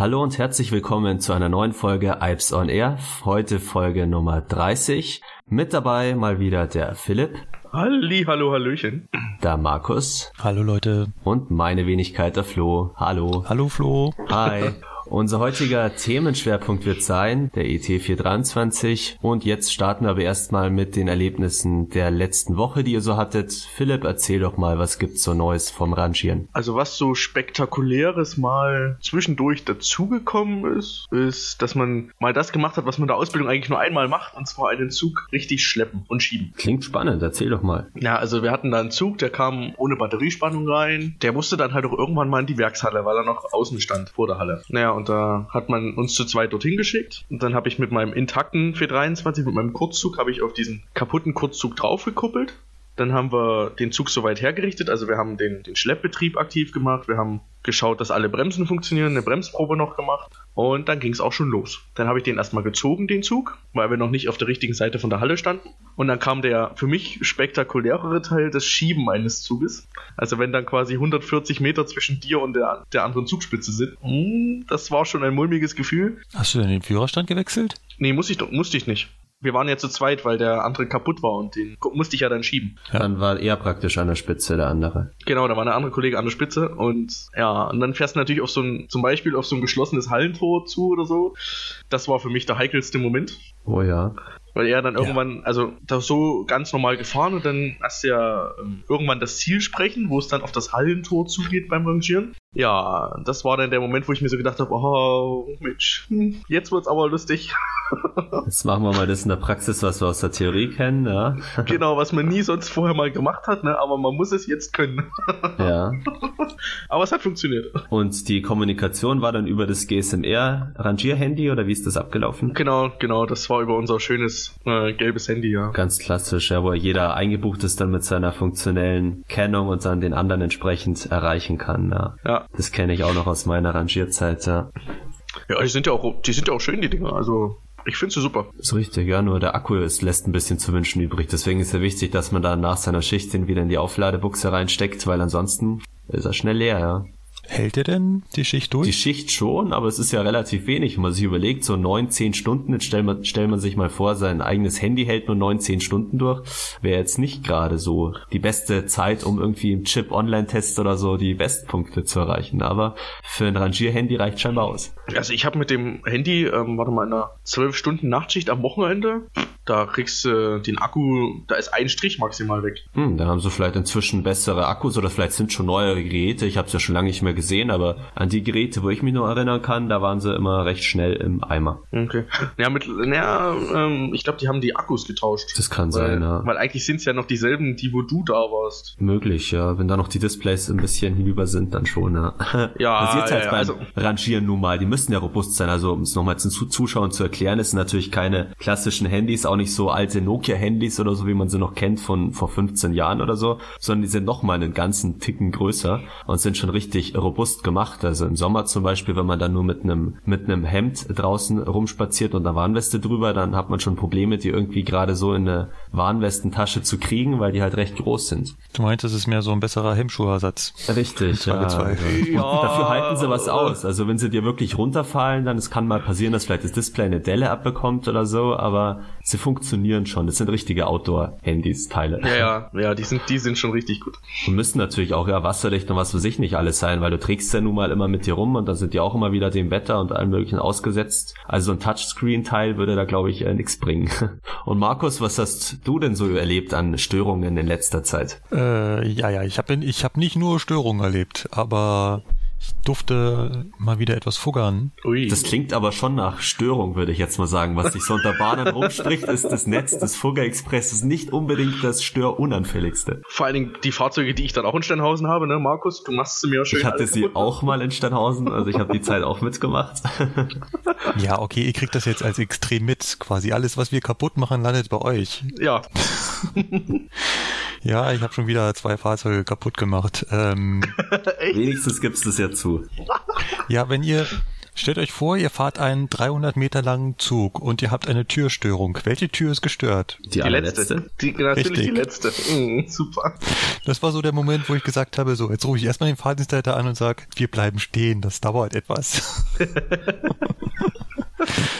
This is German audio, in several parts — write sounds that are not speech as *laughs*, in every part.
Hallo und herzlich willkommen zu einer neuen Folge Alps on Air. Heute Folge Nummer 30. Mit dabei mal wieder der Philipp. Halli, hallo, hallöchen. Der Markus. Hallo Leute. Und meine Wenigkeit der Flo. Hallo. Hallo Flo. Hi. *laughs* Unser heutiger Themenschwerpunkt wird sein der ET 423 und jetzt starten wir aber erstmal mit den Erlebnissen der letzten Woche, die ihr so hattet. Philipp, erzähl doch mal, was gibt's so Neues vom Rangieren? Also was so spektakuläres mal zwischendurch dazugekommen ist, ist, dass man mal das gemacht hat, was man in der Ausbildung eigentlich nur einmal macht, und zwar einen Zug richtig schleppen und schieben. Klingt spannend, erzähl doch mal. Ja, also wir hatten da einen Zug, der kam ohne Batteriespannung rein. Der musste dann halt auch irgendwann mal in die Werkshalle, weil er noch außen stand vor der Halle. Naja, und da hat man uns zu zweit dorthin geschickt. Und dann habe ich mit meinem intakten 423, mit meinem Kurzzug, habe ich auf diesen kaputten Kurzzug draufgekuppelt. Dann haben wir den Zug soweit hergerichtet, also wir haben den, den Schleppbetrieb aktiv gemacht, wir haben geschaut, dass alle Bremsen funktionieren, eine Bremsprobe noch gemacht und dann ging es auch schon los. Dann habe ich den erstmal gezogen, den Zug, weil wir noch nicht auf der richtigen Seite von der Halle standen. Und dann kam der für mich spektakulärere Teil, das Schieben eines Zuges. Also wenn dann quasi 140 Meter zwischen dir und der, der anderen Zugspitze sind. Hm, das war schon ein mulmiges Gefühl. Hast du denn den Führerstand gewechselt? Nee, muss ich, musste ich nicht wir waren ja zu zweit, weil der andere kaputt war und den musste ich ja dann schieben. Ja. Dann war er praktisch an der Spitze, der andere. Genau, da war der andere Kollege an der Spitze und ja, und dann fährst du natürlich auf so ein, zum Beispiel auf so ein geschlossenes Hallentor zu oder so. Das war für mich der heikelste Moment. Oh ja. Weil er dann irgendwann, ja. also da so ganz normal gefahren und dann hast du ja ähm, irgendwann das Ziel sprechen, wo es dann auf das Hallentor zugeht beim Rangieren. Ja, das war dann der Moment, wo ich mir so gedacht habe, oh Mensch, hm, jetzt wird's aber lustig. *laughs* Jetzt machen wir mal das in der Praxis, was wir aus der Theorie kennen, ja. *laughs* Genau, was man nie sonst vorher mal gemacht hat, ne? aber man muss es jetzt können. *laughs* Ja. Aber es hat funktioniert. Und die Kommunikation war dann über das GSMR-Rangierhandy oder wie ist das abgelaufen? Genau, genau, das war über unser schönes äh, gelbes Handy, ja. Ganz klassisch, ja, wo jeder eingebucht ist dann mit seiner funktionellen Kennung und dann den anderen entsprechend erreichen kann, ja. Ja. Das kenne ich auch noch aus meiner Rangierzeit, ja. Ja, die sind ja auch, die sind ja auch schön, die Dinger. Also ich finde sie super. Ist richtig, ja, nur der Akku ist, lässt ein bisschen zu wünschen übrig. Deswegen ist ja wichtig, dass man da nach seiner Schicht den wieder in die Aufladebuchse reinsteckt, weil ansonsten ist er schnell leer, ja. Hält er denn die Schicht durch? Die Schicht schon, aber es ist ja relativ wenig. Wenn man sich überlegt, so neun, zehn Stunden, jetzt stellt man, stellt man sich mal vor, sein eigenes Handy hält nur neun, zehn Stunden durch, wäre jetzt nicht gerade so die beste Zeit, um irgendwie im Chip-Online-Test oder so die Bestpunkte zu erreichen. Aber für ein Rangierhandy reicht scheinbar aus. Also ich habe mit dem Handy, ähm, warte mal, in einer zwölf Stunden Nachtschicht am Wochenende, da kriegst du äh, den Akku, da ist ein Strich maximal weg. Hm, dann haben sie vielleicht inzwischen bessere Akkus oder vielleicht sind schon neuere Geräte. Ich habe es ja schon lange nicht mehr gesehen, aber an die Geräte, wo ich mich noch erinnern kann, da waren sie immer recht schnell im Eimer. Okay. Ja, mit, ja ähm, ich glaube, die haben die Akkus getauscht. Das kann weil, sein, ja. Weil eigentlich sind es ja noch dieselben, die wo du da warst. Möglich, ja. Wenn da noch die Displays ein bisschen hinüber sind, dann schon, ja. Ja, *laughs* jetzt halt ja, beim also, Rangieren nun mal. Die müssen ja robust sein. Also um es nochmal zu Zuschauern zu erklären, es sind natürlich keine klassischen Handys, auch nicht so alte Nokia-Handys oder so, wie man sie noch kennt von vor 15 Jahren oder so, sondern die sind nochmal einen ganzen Ticken größer und sind schon richtig robust gemacht. Also im Sommer zum Beispiel, wenn man dann nur mit einem mit einem Hemd draußen rumspaziert und einer Warnweste drüber, dann hat man schon Probleme, die irgendwie gerade so in eine Warnwestentasche zu kriegen, weil die halt recht groß sind. Du meinst, das ist mehr so ein besserer Hemmschuhersatz. Richtig, ja. Also, ja. Dafür halten sie was aus. Also wenn sie dir wirklich runterfallen, dann es kann mal passieren, dass vielleicht das Display eine Delle abbekommt oder so, aber sie funktionieren schon. Das sind richtige Outdoor-Handys, Teile. Ja, ja, ja, die sind, die sind schon richtig gut. Und müssen natürlich auch ja wasserdicht und was für sich nicht alles sein, weil du trägst ja nun mal immer mit dir rum und dann sind die auch immer wieder dem Wetter und allem möglichen ausgesetzt. Also ein Touchscreen-Teil würde da, glaube ich, äh, nichts bringen. *laughs* Und Markus, was hast du denn so erlebt an Störungen in letzter Zeit? Äh, ja, ja, ich habe ich hab nicht nur Störungen erlebt, aber ich durfte mal wieder etwas fuggern. Ui. Das klingt aber schon nach Störung, würde ich jetzt mal sagen. Was sich so unter Bahnen *laughs* rumspricht, ist das Netz des Fugger Express ist nicht unbedingt das störunanfälligste. Vor allen Dingen die Fahrzeuge, die ich dann auch in Steinhausen habe, ne, Markus, du machst sie mir schön. Ich hatte sie auch mal in Steinhausen, also ich habe die Zeit auch mitgemacht. *laughs* ja, okay, ihr kriegt das jetzt als extrem mit. Quasi alles, was wir kaputt machen, landet bei euch. Ja. *laughs* ja, ich habe schon wieder zwei Fahrzeuge kaputt gemacht. Ähm, Wenigstens gibt's das ja zu. Ja, wenn ihr Stellt euch vor, ihr fahrt einen 300 Meter langen Zug und ihr habt eine Türstörung. Welche Tür ist gestört? Die, Die letzte. Die, natürlich Richtig. die letzte. Mhm, super. Das war so der Moment, wo ich gesagt habe, so, jetzt rufe ich erstmal den Fahrdienstleiter an und sage, wir bleiben stehen, das dauert etwas. *laughs*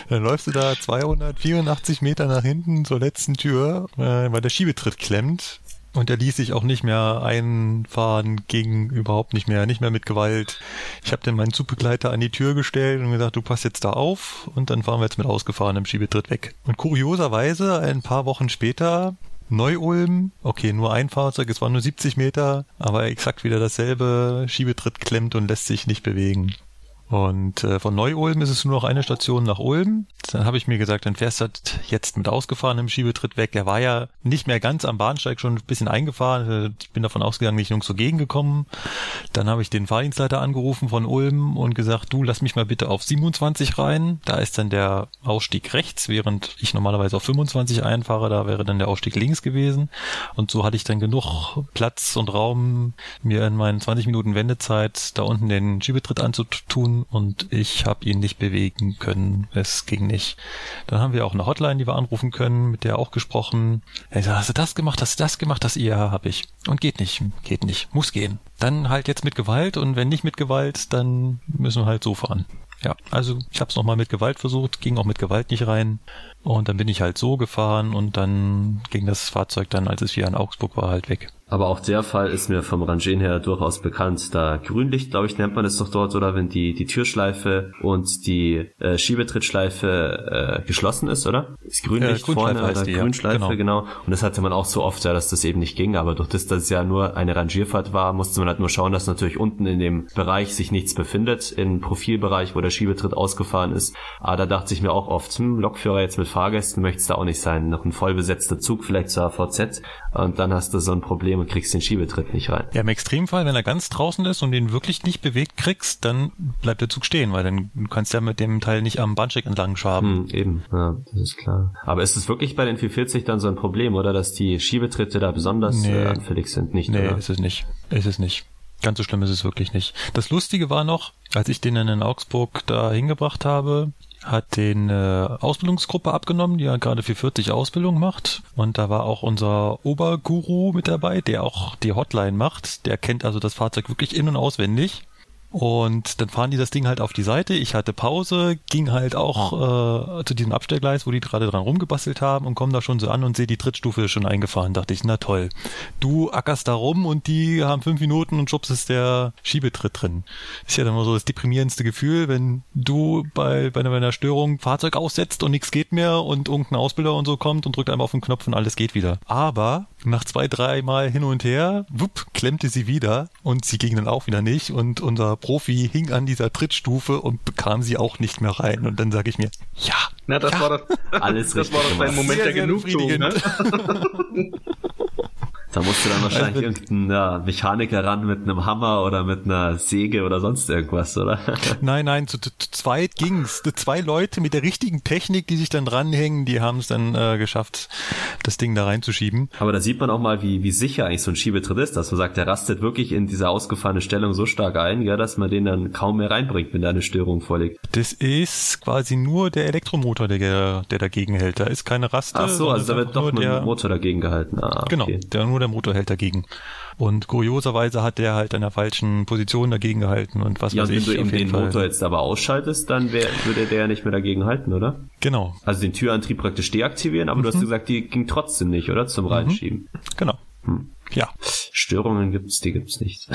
Dann läufst du da 284 Meter nach hinten zur letzten Tür, äh, weil der Schiebetritt klemmt. Und der ließ sich auch nicht mehr einfahren, ging überhaupt nicht mehr, nicht mehr mit Gewalt. Ich habe dann meinen Zugbegleiter an die Tür gestellt und gesagt, du passt jetzt da auf und dann fahren wir jetzt mit ausgefahrenem Schiebetritt weg. Und kurioserweise, ein paar Wochen später, Neu-Ulm, okay, nur ein Fahrzeug, es waren nur 70 Meter, aber exakt wieder dasselbe, Schiebetritt klemmt und lässt sich nicht bewegen. Und äh, von Neu-Ulm ist es nur noch eine Station nach Ulm. Dann habe ich mir gesagt, dann fährst du halt jetzt mit ausgefahrenem Schiebetritt weg. Er war ja nicht mehr ganz am Bahnsteig, schon ein bisschen eingefahren. Ich bin davon ausgegangen, ich bin nirgends so gegengekommen. Dann habe ich den Fahrdienstleiter angerufen von Ulm und gesagt, du lass mich mal bitte auf 27 rein. Da ist dann der Ausstieg rechts, während ich normalerweise auf 25 einfahre. Da wäre dann der Ausstieg links gewesen. Und so hatte ich dann genug Platz und Raum, mir in meinen 20 Minuten Wendezeit da unten den Schiebetritt anzutun und ich habe ihn nicht bewegen können. Es ging nicht. Dann haben wir auch eine Hotline, die wir anrufen können, mit der auch gesprochen. Er sagt, hast du das gemacht, hast du das gemacht, das ja, habe ich. Und geht nicht, geht nicht, muss gehen. Dann halt jetzt mit Gewalt und wenn nicht mit Gewalt, dann müssen wir halt so fahren. Ja, also ich habe es nochmal mit Gewalt versucht, ging auch mit Gewalt nicht rein. Und dann bin ich halt so gefahren und dann ging das Fahrzeug dann, als es wieder in Augsburg war, halt weg. Aber auch der Fall ist mir vom Rangieren her durchaus bekannt. Da Grünlicht, glaube ich, nennt man es doch dort, oder wenn die, die Türschleife und die äh, Schiebetrittschleife äh, geschlossen ist, oder? Ist Grünlicht Äh, vorne oder die, ja. Grünschleife, Genau. genau. Und das hatte man auch so oft, ja, dass das eben nicht ging. Aber durch das, dass es ja nur eine Rangierfahrt war, musste man halt nur schauen, dass natürlich unten in dem Bereich sich nichts befindet, im Profilbereich, wo der Schiebetritt ausgefahren ist. Aber da dachte ich mir auch oft, hm, Lokführer jetzt mit Fahrgästen möchte es da auch nicht sein. Noch ein vollbesetzter Zug vielleicht zur AVZ und dann hast du so ein Problem und kriegst den Schiebetritt nicht rein. Ja, im Extremfall, wenn er ganz draußen ist und den wirklich nicht bewegt kriegst, dann bleibt der Zug stehen, weil dann du kannst ja mit dem Teil nicht am Bahnsteig entlang schaben. Hm, eben, ja, das ist klar. Aber ist es wirklich bei den 440 dann so ein Problem, oder, dass die Schiebetritte da besonders Nee. äh, anfällig sind? Nicht, Nee, oder? ist es nicht. Ist es nicht. Ganz so schlimm ist es wirklich nicht. Das Lustige war noch, als ich den dann in Augsburg da hingebracht habe, hat den äh, Ausbildungsgruppe abgenommen, die ja gerade 440 Ausbildung macht. Und da war auch unser Oberguru mit dabei, der auch die Hotline macht. Der kennt also das Fahrzeug wirklich in- und auswendig. Und dann fahren die das Ding halt auf die Seite. Ich hatte Pause, ging halt auch äh, zu diesem Abstellgleis, wo die gerade dran rumgebastelt haben und komme da schon so an und sehe die Trittstufe ist schon eingefahren. Dachte ich, na toll. Du ackerst da rum und die haben fünf Minuten und schubst ist der Schiebetritt drin. Ist ja dann mal so das deprimierendste Gefühl, wenn du bei, bei einer, bei einer Störung Fahrzeug aussetzt und nichts geht mehr und irgendein Ausbilder und so kommt und drückt einmal auf den Knopf und alles geht wieder. Aber nach zwei, drei Mal hin und her, wupp, klemmte sie wieder und sie ging dann auch wieder nicht und unser Profi hing an dieser Trittstufe und bekam sie auch nicht mehr rein. Und dann sage ich mir, ja, Na, das Ja. war das, *laughs* Alles das war dein gemacht. Moment Sehr, der Genugtuung, ne? *laughs* Da musst du dann wahrscheinlich Also- irgendeinen ja, Mechaniker ran mit einem Hammer oder mit einer Säge oder sonst irgendwas, oder? *laughs* Nein, nein, zu, zu, zweit ging's. Zwei Leute mit der richtigen Technik, die sich dann dranhängen, die haben es dann äh, geschafft, das Ding da reinzuschieben. Aber da sieht man auch mal, wie, wie sicher eigentlich so ein Schiebetritt ist, dass man sagt, der rastet wirklich in diese ausgefahrene Stellung so stark ein, ja, dass man den dann kaum mehr reinbringt, wenn da eine Störung vorliegt. Das ist quasi nur der Elektromotor, der, der dagegen hält. Da ist keine Raste. Ach so, also da wird doch nur der, Motor dagegen gehalten. Ah, Genau, okay. der, nur der Motor hält dagegen. Und kurioserweise hat der halt an der falschen Position dagegen gehalten und was Ja, weiß und wenn ich. du eben auf jeden den Fall. Motor jetzt aber ausschaltest, dann wär, würde der ja nicht mehr dagegen halten, oder? Genau, Also den Türantrieb praktisch deaktivieren, aber du hast gesagt, die ging trotzdem nicht, oder? Zum Reinschieben. genau. Hm. Ja, Störungen gibt's, die gibt's nicht.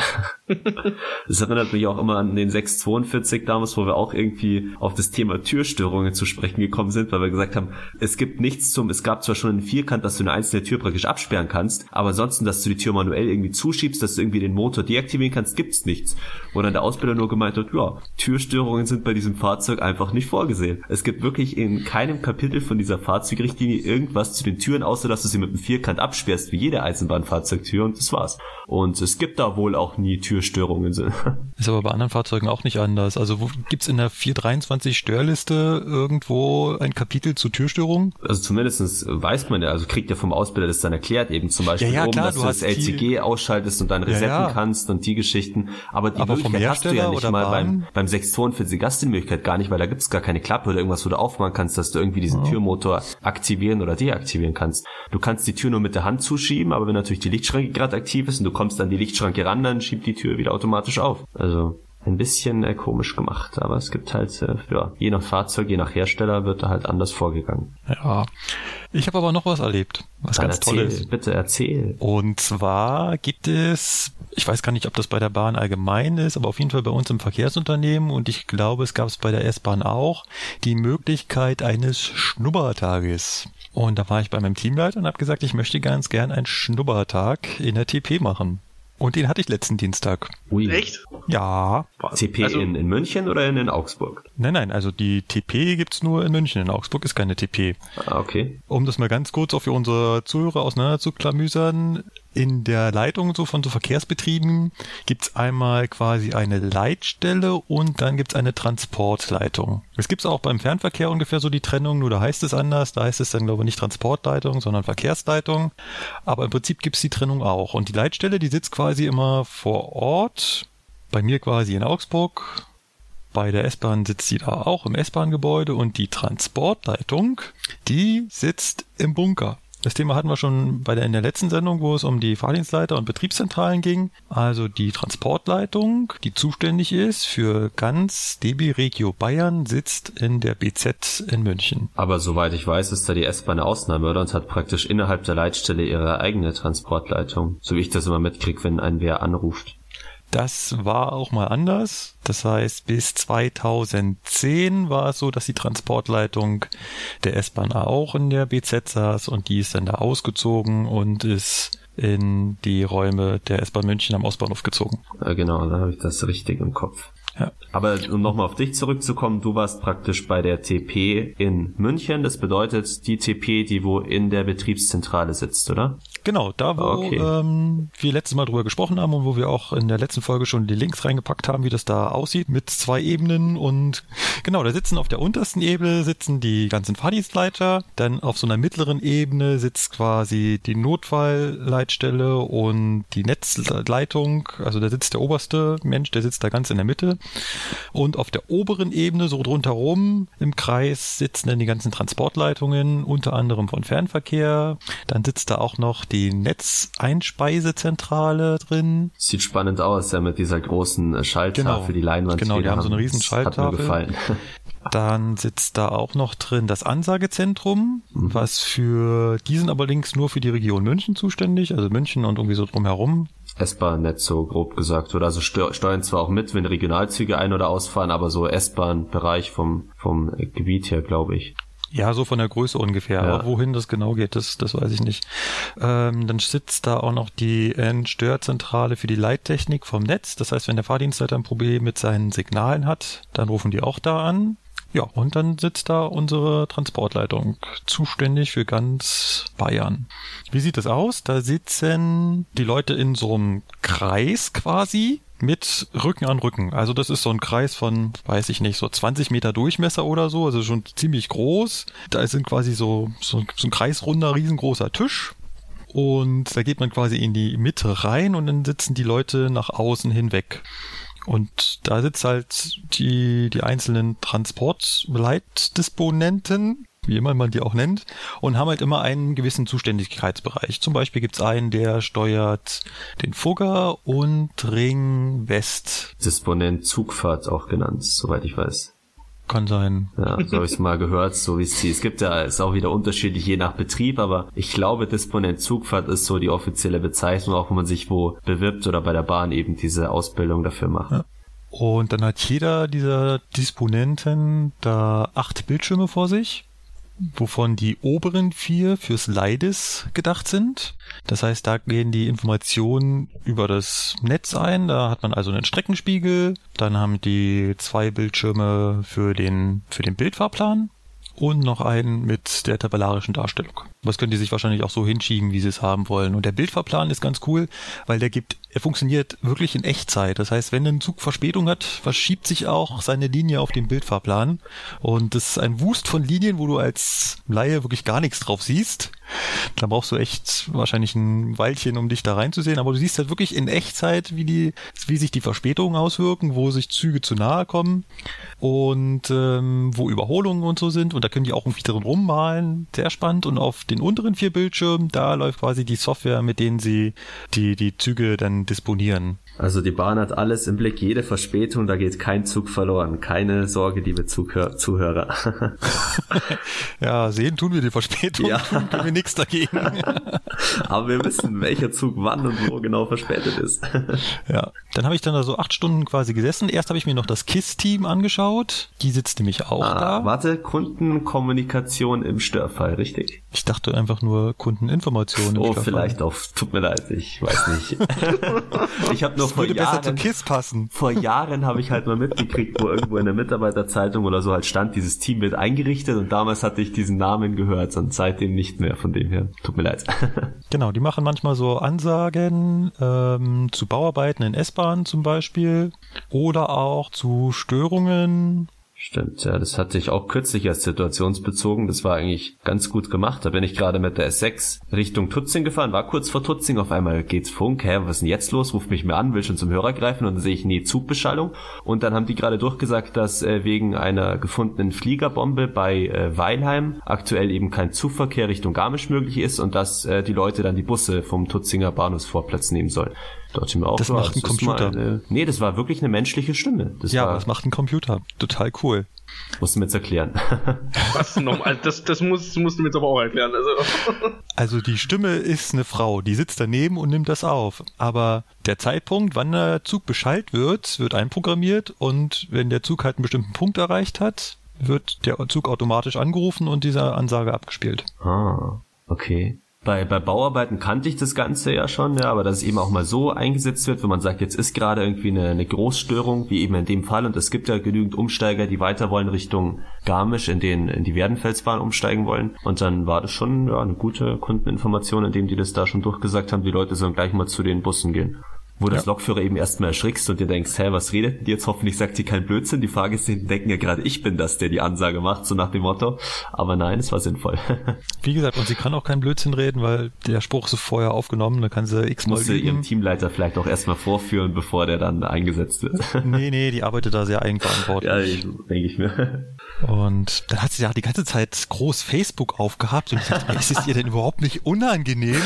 *laughs* das erinnert mich auch immer an den 642 damals, wo wir auch irgendwie auf das Thema Türstörungen zu sprechen gekommen sind, weil wir gesagt haben, es gibt nichts zum, es gab zwar schon einen Vierkant, dass du eine einzelne Tür praktisch absperren kannst, aber ansonsten, dass du die Tür manuell irgendwie zuschiebst, dass du irgendwie den Motor deaktivieren kannst, gibt's nichts. Wo dann der Ausbilder nur gemeint hat, ja, Türstörungen sind bei diesem Fahrzeug einfach nicht vorgesehen. Es gibt wirklich in keinem Kapitel von dieser Fahrzeugrichtlinie irgendwas zu den Türen, außer dass du sie mit einem Vierkant absperrst, wie jede Eisenbahnfahrzeugtür. Tür und das war's. Und es gibt da wohl auch nie Türstörungen. *laughs* Ist aber bei anderen Fahrzeugen auch nicht anders. Also gibt's in der 423 Störliste irgendwo ein Kapitel zu Türstörungen? Also zumindestens weiß man ja, also kriegt ja vom Ausbilder das dann erklärt, eben zum Beispiel Ja, ja, oben, klar, dass du du das hast die- LCG ausschaltest und dann resetten ja. kannst und die Geschichten. Aber die Aber Möglichkeit hast du ja nicht mal Bahn? beim, beim 642 Gast die Möglichkeit gar nicht, weil da gibt's gar keine Klappe oder irgendwas, wo du aufmachen kannst, dass du irgendwie diesen Türmotor aktivieren oder deaktivieren kannst. Du kannst die Tür nur mit der Hand zuschieben, aber wenn natürlich die Lichtschranke gerade aktiv ist und du kommst an die Lichtschranke ran, dann schiebt die Tür wieder automatisch auf. Also ein bisschen äh, komisch gemacht, aber es gibt halt, äh, ja, je nach Fahrzeug, je nach Hersteller wird da halt anders vorgegangen. Ja. Ich habe aber noch was erlebt, was Dann ganz erzähl, Tolles. bitte erzähl. Und zwar gibt es, ich weiß gar nicht, ob das bei der Bahn allgemein ist, aber auf jeden Fall bei uns im Verkehrsunternehmen und ich glaube, es gab es bei der S-Bahn auch, die Möglichkeit eines Schnuppertages. Und da war ich bei meinem Teamleiter und habe gesagt, ich möchte ganz gern einen Schnuppertag in der TP machen. Und den hatte ich letzten Dienstag. Ui. Echt? Ja. CP Also- in, in München oder in, in Augsburg? Nein, nein, also die TP gibt's nur in München. In Augsburg ist keine TP. Ah, okay. Um das mal ganz kurz auch für unsere Zuhörer auseinanderzuklamüsern, in der Leitung so von so Verkehrsbetrieben gibt's einmal quasi eine Leitstelle und dann gibt's eine Transportleitung. Es gibt's auch beim Fernverkehr ungefähr so die Trennung, nur da heißt es anders. Da heißt es dann glaube ich nicht Transportleitung, sondern Verkehrsleitung. Aber im Prinzip gibt's die Trennung auch. Und die Leitstelle, die sitzt quasi immer vor Ort. Bei mir quasi in Augsburg, bei der S-Bahn sitzt sie da auch im S-Bahn-Gebäude und die Transportleitung, die sitzt im Bunker. Das Thema hatten wir schon bei der, in der letzten Sendung, wo es um die Fahrdienstleiter und Betriebszentralen ging. Also die Transportleitung, die zuständig ist für ganz DB Regio Bayern, sitzt in der BZ in München. Aber soweit ich weiß, ist da die S-Bahn eine Ausnahme, oder? Und hat praktisch innerhalb der Leitstelle ihre eigene Transportleitung. So wie ich das immer mitkrieg, wenn ein wer anruft. Das war auch mal anders. Das heißt, bis 2010 war es so, dass die Transportleitung der S-Bahn auch in der BZ saß und die ist dann da ausgezogen und ist in die Räume der S-Bahn München am Ostbahnhof gezogen. Äh, genau, dann habe ich das richtig im Kopf. Ja. Aber um nochmal auf dich zurückzukommen, du warst praktisch bei der TP in München. Das bedeutet die TP, die wo in der Betriebszentrale sitzt, oder? Genau, da wo Okay. ähm, wir letztes Mal drüber gesprochen haben und wo wir auch in der letzten Folge schon die Links reingepackt haben, wie das da aussieht mit zwei Ebenen und genau, da sitzen auf der untersten Ebene sitzen die ganzen Fahrdienstleiter, dann auf so einer mittleren Ebene sitzt quasi die Notfallleitstelle und die Netzleitung, also da sitzt der oberste Mensch, der sitzt da ganz in der Mitte und auf der oberen Ebene so drunterrum im Kreis sitzen dann die ganzen Transportleitungen, unter anderem von Fernverkehr. Dann sitzt da auch noch die Netzeinspeisezentrale drin. Sieht spannend aus, ja, mit dieser großen äh, Schalltafel, Genau. die Leinwand. Genau, die haben so eine riesen Schalltafel. *laughs* Dann sitzt da auch noch drin das Ansagezentrum, was für, die sind allerdings nur für die Region München zuständig, also München und irgendwie so drumherum. S-Bahn-Netz, so grob gesagt. Oder also steu steuern zwar auch mit, wenn Regionalzüge ein- oder ausfahren, aber so S-Bahn-Bereich vom, vom Gebiet her, glaube ich. Ja, so von der Größe ungefähr. Ja. Aber wohin das genau geht, das, das weiß ich nicht. Ähm, dann sitzt da auch noch die Entstörzentrale für die Leittechnik vom Netz. Das heißt, wenn der Fahrdienstleiter ein Problem mit seinen Signalen hat, dann rufen die auch da an. Ja, und dann sitzt da unsere Transportleitung, zuständig für ganz Bayern. Wie sieht es aus? Da sitzen die Leute in so einem Kreis quasi mit Rücken an Rücken. Also das ist so ein Kreis von, weiß ich nicht, so 20 Meter Durchmesser oder so, also schon ziemlich groß. Da sind quasi so, so, so ein kreisrunder, riesengroßer Tisch. Und da geht man quasi in die Mitte rein und dann sitzen die Leute nach außen hinweg. Und da sitzt halt die, die einzelnen Transportleitdisponenten, wie immer man die auch nennt, und haben halt immer einen gewissen Zuständigkeitsbereich. Zum Beispiel gibt's einen, der steuert den Fugger und Ring West. Disponent Zugfahrt auch genannt, soweit ich weiß. Kann sein. Ja, so habe ich mal gehört, so wie es die. Es gibt ja, ist auch wieder unterschiedlich je nach Betrieb, aber ich glaube, Disponent Zugfahrt ist so die offizielle Bezeichnung, auch wenn man sich wo bewirbt oder bei der Bahn eben diese Ausbildung dafür macht. Ja. Und dann hat jeder dieser Disponenten da acht Bildschirme vor sich, wovon die oberen vier fürs Leides gedacht sind. Das heißt, da gehen die Informationen über das Netz ein. Da hat man also einen Streckenspiegel. Dann haben die zwei Bildschirme für den, für den Bildfahrplan. Und noch einen mit der tabellarischen Darstellung. Das können die sich wahrscheinlich auch so hinschieben, wie sie es haben wollen. Und der Bildfahrplan ist ganz cool, weil der gibt, er funktioniert wirklich in Echtzeit. Das heißt, wenn ein Zug Verspätung hat, verschiebt sich auch seine Linie auf dem Bildfahrplan. Und das ist ein Wust von Linien, wo du als Laie wirklich gar nichts drauf siehst. *laughs* Da brauchst du echt wahrscheinlich ein Weilchen, um dich da reinzusehen. Aber du siehst halt wirklich in Echtzeit, wie die, wie sich die Verspätungen auswirken, wo sich Züge zu nahe kommen und ähm, wo Überholungen und so sind. Und da können die auch irgendwie drin rummalen. Sehr spannend. Und auf den unteren vier Bildschirmen, da läuft quasi die Software, mit denen sie die, die Züge dann disponieren. Also die Bahn hat alles im Blick, jede Verspätung, da geht kein Zug verloren. Keine Sorge, liebe Zuhör Zuhörer. *laughs* ja, sehen tun wir die Verspätung, ja. tun können wir nichts dagegen. *laughs* Aber wir wissen, welcher Zug wann und wo genau verspätet ist. *laughs* ja, dann habe ich dann da so acht Stunden quasi gesessen. Erst habe ich mir noch das KISS-Team angeschaut. Die sitzt nämlich auch ah, da. Warte, Kundenkommunikation im Störfall, richtig? Ich dachte einfach nur Kundeninformation. oh, vielleicht auch. Tut mir leid, ich weiß nicht. ich habe nur vor Jahren, KISS passen. vor Jahren habe ich halt mal mitgekriegt, wo irgendwo in der Mitarbeiterzeitung oder so halt stand, dieses Team wird eingerichtet und damals hatte ich diesen Namen gehört und seitdem nicht mehr von dem her. Tut mir leid. *laughs* genau, die machen manchmal so Ansagen ähm, zu Bauarbeiten in S-Bahnen zum Beispiel oder auch zu Störungen Stimmt, ja, das hatte ich auch kürzlich als situationsbezogen. Das war eigentlich ganz gut gemacht. Da bin ich gerade mit der S6 Richtung Tutzing gefahren, war kurz vor Tutzing, auf einmal geht's Funk, hä, was ist denn jetzt los? Ruft mich mir an, will schon zum Hörer greifen und dann sehe ich, nee, Zugbeschallung. Und dann haben die gerade durchgesagt, dass äh, wegen einer gefundenen Fliegerbombe bei äh, Weilheim aktuell eben kein Zugverkehr Richtung Garmisch möglich ist und dass äh, die Leute dann die Busse vom Tutzinger Bahnhofsvorplatz nehmen sollen. Dachte mir auch, das macht ein Computer. Eine, nee, das war wirklich eine menschliche Stimme. Das ja, war, das macht ein Computer. Total cool. Musst du mir jetzt erklären. *laughs* Was nochmal? Das, das musst, musst du mir jetzt aber auch erklären. Also. also die Stimme ist eine Frau, die sitzt daneben und nimmt das auf. Aber der Zeitpunkt, wann der Zug beschallt wird, wird einprogrammiert und wenn der Zug halt einen bestimmten Punkt erreicht hat, wird der Zug automatisch angerufen und diese Ansage abgespielt. Ah, okay. Bei, bei Bauarbeiten kannte ich das Ganze ja schon, ja, aber dass es eben auch mal so eingesetzt wird, wenn man sagt, jetzt ist gerade irgendwie eine, eine Großstörung, wie eben in dem Fall, und es gibt ja genügend Umsteiger, die weiter wollen Richtung Garmisch, in den in die Werdenfelsbahn umsteigen wollen. Und dann war das schon ja, eine gute Kundeninformation, indem die das da schon durchgesagt haben, die Leute sollen gleich mal zu den Bussen gehen wo ja. das Lokführer eben erstmal erschrickst und dir denkst, hä, was redet die jetzt? Hoffentlich sagt sie kein Blödsinn. Die Fahrgäste denken ja gerade, ich bin das, der die Ansage macht, so nach dem Motto. Aber nein, es war sinnvoll. *laughs* Wie gesagt, und sie kann auch kein Blödsinn reden, weil der Spruch ist vorher aufgenommen, da kann sie x-mal Muss sie ihrem Teamleiter vielleicht auch erstmal vorführen, bevor der dann eingesetzt wird. *laughs* nee, nee, die arbeitet da sehr eigenverantwortlich. *laughs* ja, denke ich mir. Und dann hat sie ja die ganze Zeit groß Facebook aufgehabt und ich dachte, ist es ihr denn überhaupt nicht unangenehm?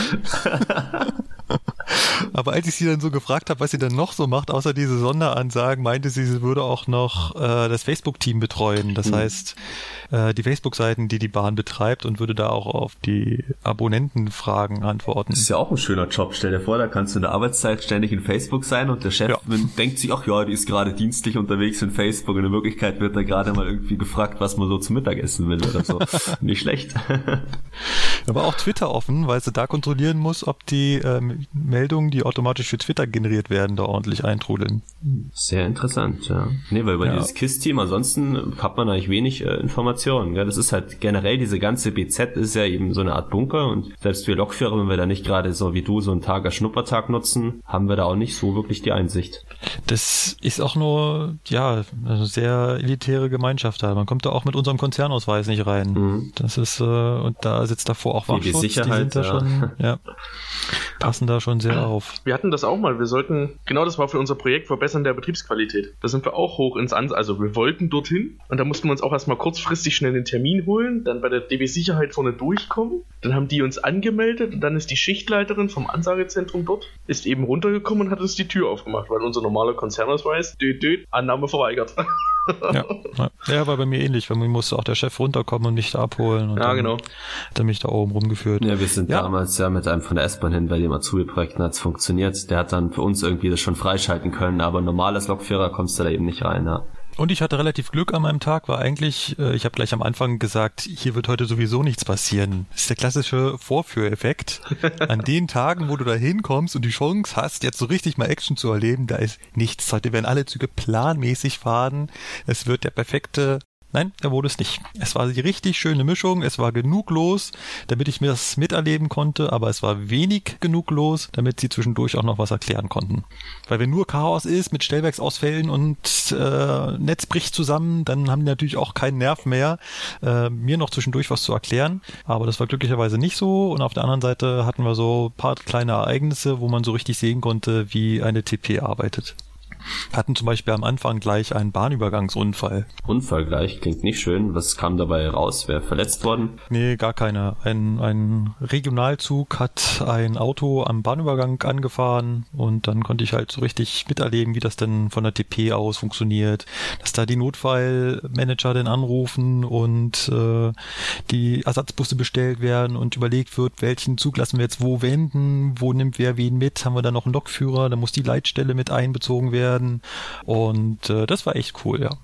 *laughs* Aber als ich sie dann so gefragt habe, was sie dann noch so macht, außer diese Sonderansagen, meinte sie, sie würde auch noch äh, das Facebook-Team betreuen. Das mhm. heißt, äh, die Facebook-Seiten, die die Bahn betreibt und würde da auch auf die Abonnentenfragen antworten. Das ist ja auch ein schöner Job. Stell dir vor, da kannst du in der Arbeitszeit ständig in Facebook sein und der Chef ja. *laughs* denkt sich, ach ja, die ist gerade dienstlich unterwegs in Facebook und in Wirklichkeit wird da gerade mal irgendwie gefragt, was man so zum Mittagessen will oder so. *laughs* Nicht schlecht. Aber auch Twitter offen, weil sie da kontrollieren muss, ob die ähm, Meldungen, die automatisch für Twitter generiert werden, da ordentlich eintrudeln. Sehr interessant, ja. Nee, weil über ja. dieses KISS-Team ansonsten hat man eigentlich wenig äh, Informationen. Gell? Das ist halt generell, diese ganze BZ ist ja eben so eine Art Bunker und selbst wir Lokführer, wenn wir da nicht gerade so wie du so einen Tag als Schnuppertag nutzen, haben wir da auch nicht so wirklich die Einsicht. Das ist auch nur, ja, eine sehr elitäre Gemeinschaft da. Man kommt da auch mit unserem Konzernausweis nicht rein. Mhm. Das ist, äh, und da sitzt davor auch Wachschutz. Die, Sicherheit, die sind da ja. schon, ja, *laughs* passen da schon sehr auf. Wir hatten das auch mal. Wir sollten, genau das war für unser Projekt Verbessern der Betriebsqualität. Da sind wir auch hoch ins Ans, also wir wollten dorthin und da mussten wir uns auch erstmal kurzfristig schnell den Termin holen, dann bei der DB Sicherheit vorne durchkommen. Dann haben die uns angemeldet und dann ist die Schichtleiterin vom Ansagezentrum dort, ist eben runtergekommen und hat uns die Tür aufgemacht, weil unser normaler Konzernausweis, dö, dö, Annahme verweigert. *laughs* ja, ja, war bei mir ähnlich, weil mir musste auch der Chef runterkommen und mich da abholen. Und ja, dann genau. Hat er mich da oben rumgeführt. Ja, wir sind ja. damals ja mit einem von der S-Bahn hin, bei dem Azubi-Projekten hat es funktioniert. Der hat dann für uns irgendwie das schon freischalten können, aber normales Lokführer kommst du da eben nicht rein, ja. Und ich hatte relativ Glück an meinem Tag, war eigentlich, äh, ich habe gleich am Anfang gesagt, hier wird heute sowieso nichts passieren. Das ist der klassische Vorführeffekt. *laughs* An den Tagen, wo du da hinkommst und die Chance hast, jetzt so richtig mal Action zu erleben, da ist nichts. Heute werden alle Züge planmäßig fahren. Es wird der perfekte Nein, er wurde es nicht. Es war die richtig schöne Mischung. Es war genug los, damit ich mir das miterleben konnte, aber es war wenig genug los, damit sie zwischendurch auch noch was erklären konnten. Weil wenn nur Chaos ist mit Stellwerksausfällen und äh, Netz bricht zusammen, dann haben die natürlich auch keinen Nerv mehr, äh, mir noch zwischendurch was zu erklären. Aber das war glücklicherweise nicht so. Und auf der anderen Seite hatten wir so paar kleine Ereignisse, wo man so richtig sehen konnte, wie eine TP arbeitet hatten zum Beispiel am Anfang gleich einen Bahnübergangsunfall. Unfall gleich, klingt nicht schön. Was kam dabei raus? Wer verletzt worden? Nee, gar keiner. Ein, ein Regionalzug hat ein Auto am Bahnübergang angefahren und dann konnte ich halt so richtig miterleben, wie das denn von der TP aus funktioniert. Dass da die Notfallmanager denn anrufen und äh, die Ersatzbusse bestellt werden und überlegt wird, welchen Zug lassen wir jetzt wo wenden, wo nimmt wer wen mit, haben wir da noch einen Lokführer, da muss die Leitstelle mit einbezogen werden werden. Und äh, das war echt cool, ja.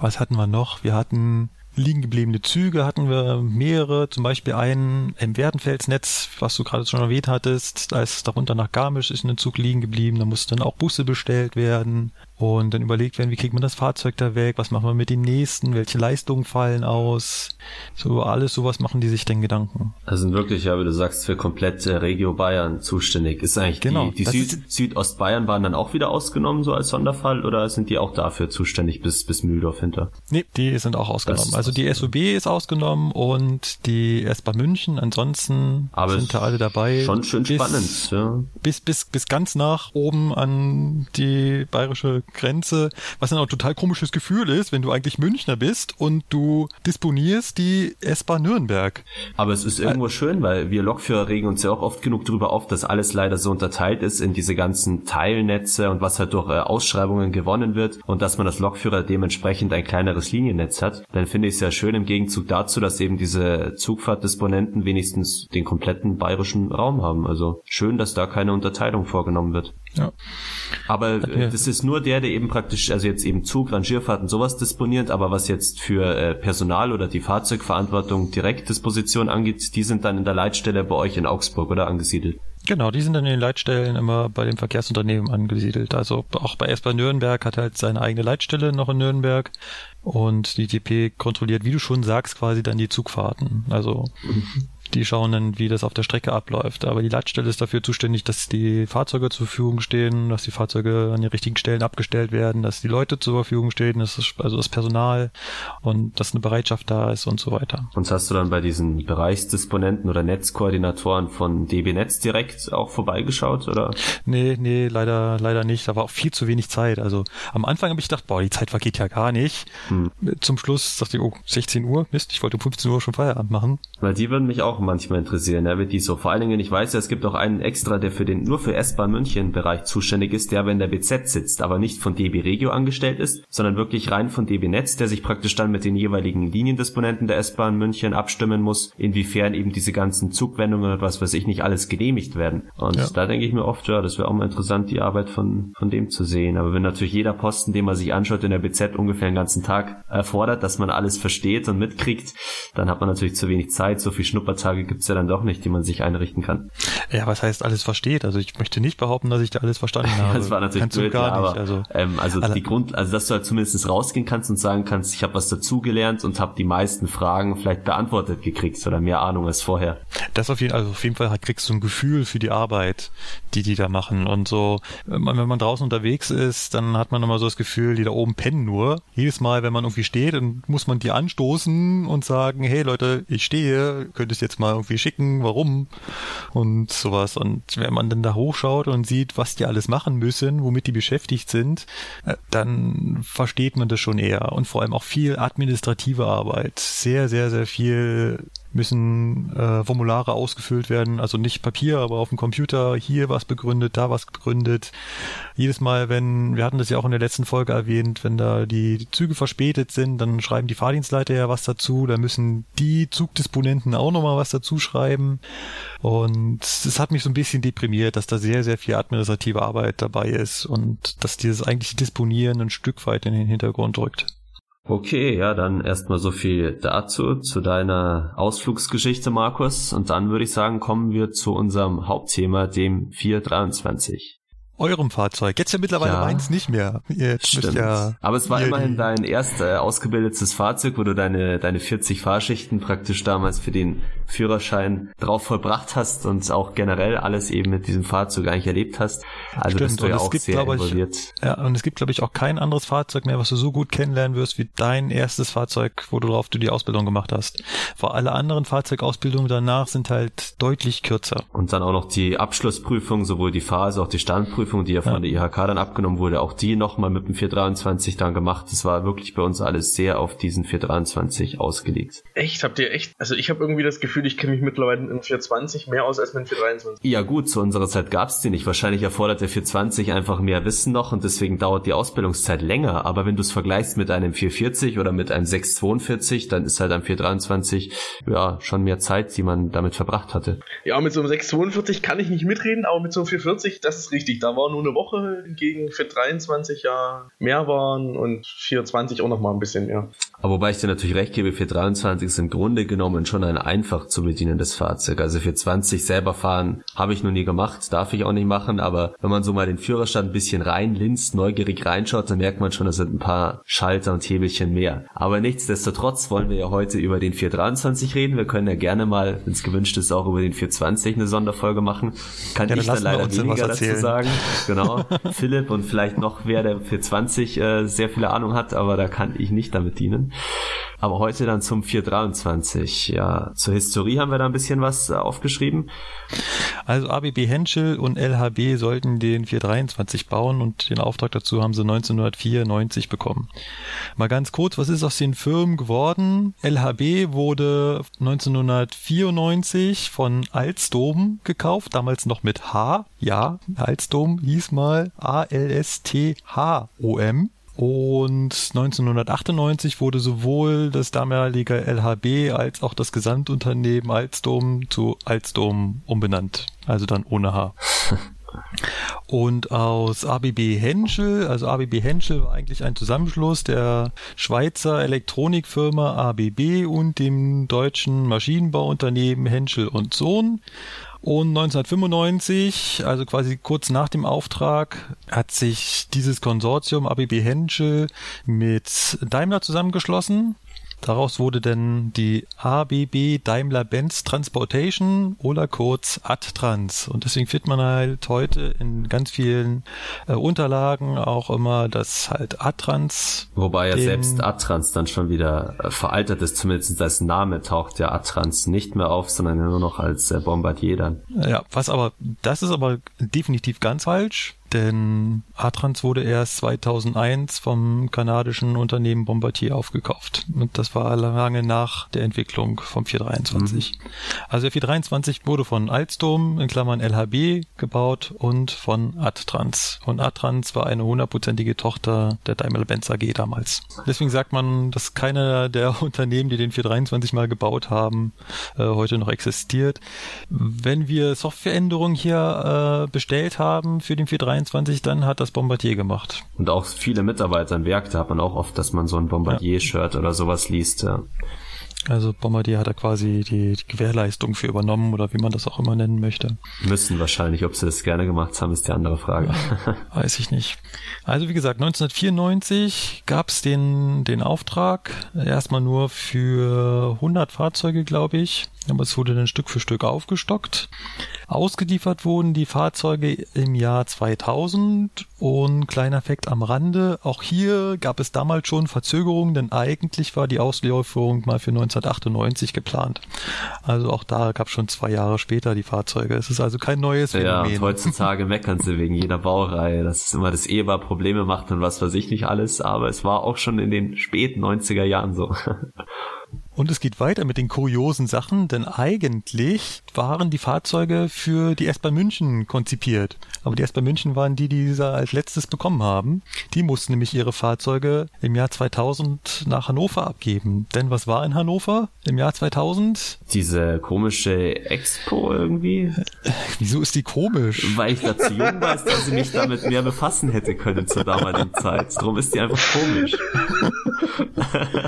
Was hatten wir noch? Wir hatten liegen gebliebene Züge hatten wir mehrere, zum Beispiel einen im Werdenfelsnetz, was du gerade schon erwähnt hattest, da ist darunter nach Garmisch ist ein Zug liegen geblieben, da mussten dann auch Busse bestellt werden und dann überlegt werden, wie kriegt man das Fahrzeug da weg, was machen wir mit den nächsten, welche Leistungen fallen aus, so alles sowas machen die sich denn Gedanken. Also sind wirklich, ja, wie du sagst, für komplett äh, Regio Bayern zuständig. Ist eigentlich genau, die, die Süd, Südostbayern waren dann auch wieder ausgenommen, so als Sonderfall, oder sind die auch dafür zuständig bis, bis Mühldorf hinter? Nee, die sind auch ausgenommen. Also die SUB ist ausgenommen und die S-Bahn München, ansonsten Aber sind da alle dabei. Schon schön bis, spannend, ja. Bis, bis, bis ganz nach oben an die bayerische Grenze, was dann auch ein total komisches Gefühl ist, wenn du eigentlich Münchner bist und du disponierst die S-Bahn Nürnberg. Aber es ist irgendwo schön, weil wir Lokführer regen uns ja auch oft genug darüber auf, dass alles leider so unterteilt ist in diese ganzen Teilnetze und was halt durch äh, Ausschreibungen gewonnen wird und dass man als Lokführer dementsprechend ein kleineres Liniennetz hat. Dann finde ich es ja schön im Gegenzug dazu, dass eben diese Zugfahrtdisponenten wenigstens den kompletten bayerischen Raum haben. Also schön, dass da keine Unterteilung vorgenommen wird. Ja. Aber äh, das ist nur der, der eben praktisch, also jetzt eben Zug, Rangierfahrten, sowas disponiert, aber was jetzt für äh, Personal oder die Fahrzeugverantwortung Direktdisposition angeht, die sind dann in der Leitstelle bei euch in Augsburg oder angesiedelt. Genau, die sind dann in den Leitstellen immer bei den Verkehrsunternehmen angesiedelt. Also auch bei S-Bahn Nürnberg hat halt seine eigene Leitstelle noch in Nürnberg und die TP kontrolliert, wie du schon sagst, quasi dann die Zugfahrten. Also mhm die schauen dann, wie das auf der Strecke abläuft. Aber die Leitstelle ist dafür zuständig, dass die Fahrzeuge zur Verfügung stehen, dass die Fahrzeuge an den richtigen Stellen abgestellt werden, dass die Leute zur Verfügung stehen, dass das, also das Personal und dass eine Bereitschaft da ist und so weiter. Und hast du dann bei diesen Bereichsdisponenten oder Netzkoordinatoren von DB Netz direkt auch vorbeigeschaut, oder? Nee, nee, leider, leider nicht. Da war auch viel zu wenig Zeit. Also am Anfang habe ich gedacht, boah, die Zeit vergeht ja gar nicht. Hm. Zum Schluss dachte ich, oh, 16 Uhr, Mist, ich wollte um 15 Uhr schon Feierabend machen. Weil die würden mich auch manchmal interessieren, ja, wie die so. Vor allen Dingen, ich weiß ja, es gibt auch einen extra, der für den, nur für S-Bahn München Bereich zuständig ist, der aber in der BZ sitzt, aber nicht von DB Regio angestellt ist, sondern wirklich rein von DB Netz, der sich praktisch dann mit den jeweiligen Liniendisponenten der S-Bahn München abstimmen muss, inwiefern eben diese ganzen Zugwendungen und was weiß ich nicht alles genehmigt werden. Und ja. da denke ich mir oft, ja, das wäre auch mal interessant, die Arbeit von, von dem zu sehen. Aber wenn natürlich jeder Posten, den man sich anschaut in der BZ ungefähr den ganzen Tag erfordert, dass man alles versteht und mitkriegt, dann hat man natürlich zu wenig Zeit, so viel Schnuppertage gibt's ja dann doch nicht, die man sich einrichten kann. Ja, was heißt alles versteht? Also ich möchte nicht behaupten, dass ich da alles verstanden *laughs* habe. das war natürlich Kannst blöd, gar ja, aber, nicht. Also, ähm, also die Grund, also dass du halt zumindest rausgehen kannst und sagen kannst, ich habe was dazugelernt und habe die meisten Fragen vielleicht beantwortet gekriegt oder mehr Ahnung als vorher. Das auf jeden, also auf jeden Fall kriegst du ein Gefühl für die Arbeit, die die da machen und so. Wenn man draußen unterwegs ist, dann hat man immer so das Gefühl, die da oben pennen nur. Jedes Mal, wenn man irgendwie steht, dann muss man die anstoßen und sagen, hey Leute, ich stehe, könntest jetzt mal irgendwie schicken, warum und sowas. Und wenn man dann da hochschaut und sieht, was die alles machen müssen, womit die beschäftigt sind, äh, dann versteht man das schon eher. Und vor allem auch viel administrative Arbeit. Sehr, sehr, sehr viel müssen äh, Formulare ausgefüllt werden, also nicht Papier, aber auf dem Computer, hier was begründet, da was begründet. Jedes Mal, wenn, wir hatten das ja auch in der letzten Folge erwähnt, wenn da die, die Züge verspätet sind, dann schreiben die Fahrdienstleiter ja was dazu, da müssen die Zugdisponenten auch nochmal was dazu schreiben. Und es hat mich so ein bisschen deprimiert, dass da sehr, sehr viel administrative Arbeit dabei ist und dass dieses eigentliche Disponieren ein Stück weit in den Hintergrund rückt. Okay, ja, dann erstmal so viel dazu, zu deiner Ausflugsgeschichte, Markus. Und dann würde ich sagen, kommen wir zu unserem Hauptthema, dem 423. eurem Fahrzeug. Jetzt ja mittlerweile ja, meins nicht mehr. Jetzt stimmt. Ja Aber es war immerhin dein erst äh, ausgebildetes Fahrzeug, wo du deine, deine 40 Fahrschichten praktisch damals für den Führerschein drauf vollbracht hast und auch generell alles eben mit diesem Fahrzeug eigentlich erlebt hast. Also Stimmt. bist du ja auch gibt, sehr involviert. Ich, ja, und es gibt, glaube ich, auch kein anderes Fahrzeug mehr, was du so gut kennenlernen wirst wie dein erstes Fahrzeug, wo du drauf du die Ausbildung gemacht hast. Vor alle anderen Fahrzeugausbildungen danach sind halt deutlich kürzer. Und dann auch noch die Abschlussprüfung, sowohl die Phase als auch die Standprüfung, die ja von ja. der IHK dann abgenommen wurde, auch die nochmal mit dem 423 dann gemacht. Das war wirklich bei uns alles sehr auf diesen 423 ausgelegt. Echt? Habt ihr echt? Also ich habe irgendwie das Gefühl, ich kenne mich mittlerweile in 420 mehr aus als mit 423. Ja gut, zu unserer Zeit gab's die nicht. Wahrscheinlich erfordert der 420 einfach mehr Wissen noch und deswegen dauert die Ausbildungszeit länger. Aber wenn du es vergleichst mit einem 440 oder mit einem 642, dann ist halt am 423 ja schon mehr Zeit, die man damit verbracht hatte. Ja, mit so einem 642 kann ich nicht mitreden, aber mit so einem 440, das ist richtig. Da war nur eine Woche gegen 423 ja mehr waren und 420 auch noch mal ein bisschen mehr. Aber wobei ich dir natürlich recht gebe, 423 ist im Grunde genommen schon ein einfach zu bedienendes Fahrzeug. Also 420 selber fahren habe ich noch nie gemacht, darf ich auch nicht machen, aber wenn man so mal den Führerstand ein bisschen reinlinst, neugierig reinschaut, dann merkt man schon, es sind ein paar Schalter und Hebelchen mehr. Aber nichtsdestotrotz wollen wir ja heute über den 423 reden. Wir können ja gerne mal, wenn es gewünscht ist, auch über den 420 eine Sonderfolge machen. Kann ja, ich dann leider weniger dazu sagen. Genau. *laughs* Philipp und vielleicht noch wer, der 420 äh, sehr viele Ahnung hat, aber da kann ich nicht damit dienen. Aber heute dann zum 423. Ja, zur Historie haben wir da ein bisschen was äh, aufgeschrieben. Also ABB Henschel und LHB sollten den 423 bauen und den Auftrag dazu haben sie 1994 bekommen. Mal ganz kurz, was ist aus den Firmen geworden? LHB wurde 1994 von Alstom gekauft, damals noch mit H. Ja, Alstom hieß mal A-L-S-T-H-O-M. Und 1998 wurde sowohl das damalige LHB als auch das Gesamtunternehmen Alstom zu Alstom umbenannt. Also dann ohne H. *laughs* Und aus ABB Henschel, also ABB Henschel war eigentlich ein Zusammenschluss der Schweizer Elektronikfirma ABB und dem deutschen Maschinenbauunternehmen Henschel und Sohn. Und 1995, also quasi kurz nach dem Auftrag, hat sich dieses Konsortium ABB Henschel mit Daimler zusammengeschlossen Daraus wurde denn die ABB Daimler-Benz Transportation oder kurz AdTrans. Und deswegen findet man halt heute in ganz vielen äh, Unterlagen auch immer, dass halt AdTrans. Wobei ja selbst AdTrans dann schon wieder äh, veraltet ist, zumindest als Name taucht ja AdTrans nicht mehr auf, sondern nur noch als äh, Bombardier dann. Ja, was aber, das ist aber definitiv ganz falsch denn Atrans wurde erst 2001 vom kanadischen Unternehmen Bombardier aufgekauft. Und das war lange nach der Entwicklung vom 423. Mhm. Also der 423 wurde von Alstom in Klammern LHB gebaut und von Adtrans. Und Adtrans war eine hundertprozentige Tochter der Daimler-Benz AG damals. Deswegen sagt man, dass keiner der *laughs* Unternehmen, die den 423 mal gebaut haben, äh, heute noch existiert. Wenn wir Softwareänderungen hier äh, bestellt haben für den 423, 22 dann hat das Bombardier gemacht. Und auch viele Mitarbeiter im Werk, da hat man auch oft, dass man so ein Bombardier-Shirt ja. oder sowas liest. Ja. Also Bombardier hat da quasi die, die, Gewährleistung für übernommen oder wie man das auch immer nennen möchte. Müssen wahrscheinlich, ob sie das gerne gemacht haben, ist die andere Frage. Ja, *laughs* weiß ich nicht. Also wie gesagt, 1994 gab es den, den Auftrag, erstmal nur für 100 Fahrzeuge, glaube ich aber es wurde dann Stück für Stück aufgestockt. Ausgeliefert wurden die Fahrzeuge im Jahr 2000 und kleiner Effekt am Rande, auch hier gab es damals schon Verzögerungen, denn eigentlich war die Auslieferung mal für 1998 geplant. Also auch da gab es schon zwei Jahre später die Fahrzeuge. Es ist also kein neues Phänomen. Ja, heutzutage *laughs* meckern sie wegen jeder Baureihe, dass es immer das EBA Probleme macht und was weiß ich nicht alles, aber es war auch schon in den späten 90er Jahren so. *laughs* Und es geht weiter mit den kuriosen Sachen, denn eigentlich waren die Fahrzeuge für die S-Bahn München konzipiert. Aber die S-Bahn München waren die, die sie als letztes bekommen haben. Die mussten nämlich ihre Fahrzeuge im Jahr 2000 nach Hannover abgeben. Denn was war in Hannover im Jahr 2000? Diese komische Expo irgendwie. Wieso ist die komisch? Weil ich da zu jung war, dass sie mich damit mehr befassen hätte können zur damaligen Zeit. Darum ist die einfach komisch.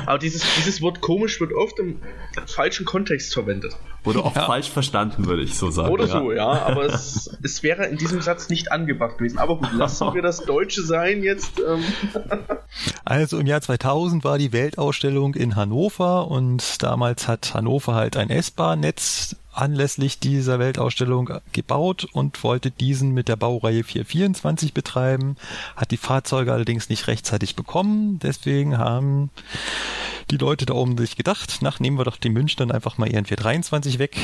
Aber dieses, dieses Wort komisch wird oft im falschen Kontext verwendet. Wurde oft ja. falsch verstanden, würde ich so sagen. Oder so, ja, aber es, es wäre in diesem Satz nicht angebracht gewesen. Aber gut, lassen wir das Deutsche sein jetzt. Ähm. *laughs* Also im Jahr 2000 war die Weltausstellung in Hannover und damals hat Hannover halt ein S-Bahn-Netz anlässlich dieser Weltausstellung gebaut und wollte diesen mit der Baureihe 424 betreiben, hat die Fahrzeuge allerdings nicht rechtzeitig bekommen. Deswegen haben die Leute da oben sich gedacht, nach nehmen wir doch die München einfach mal ihren 423 weg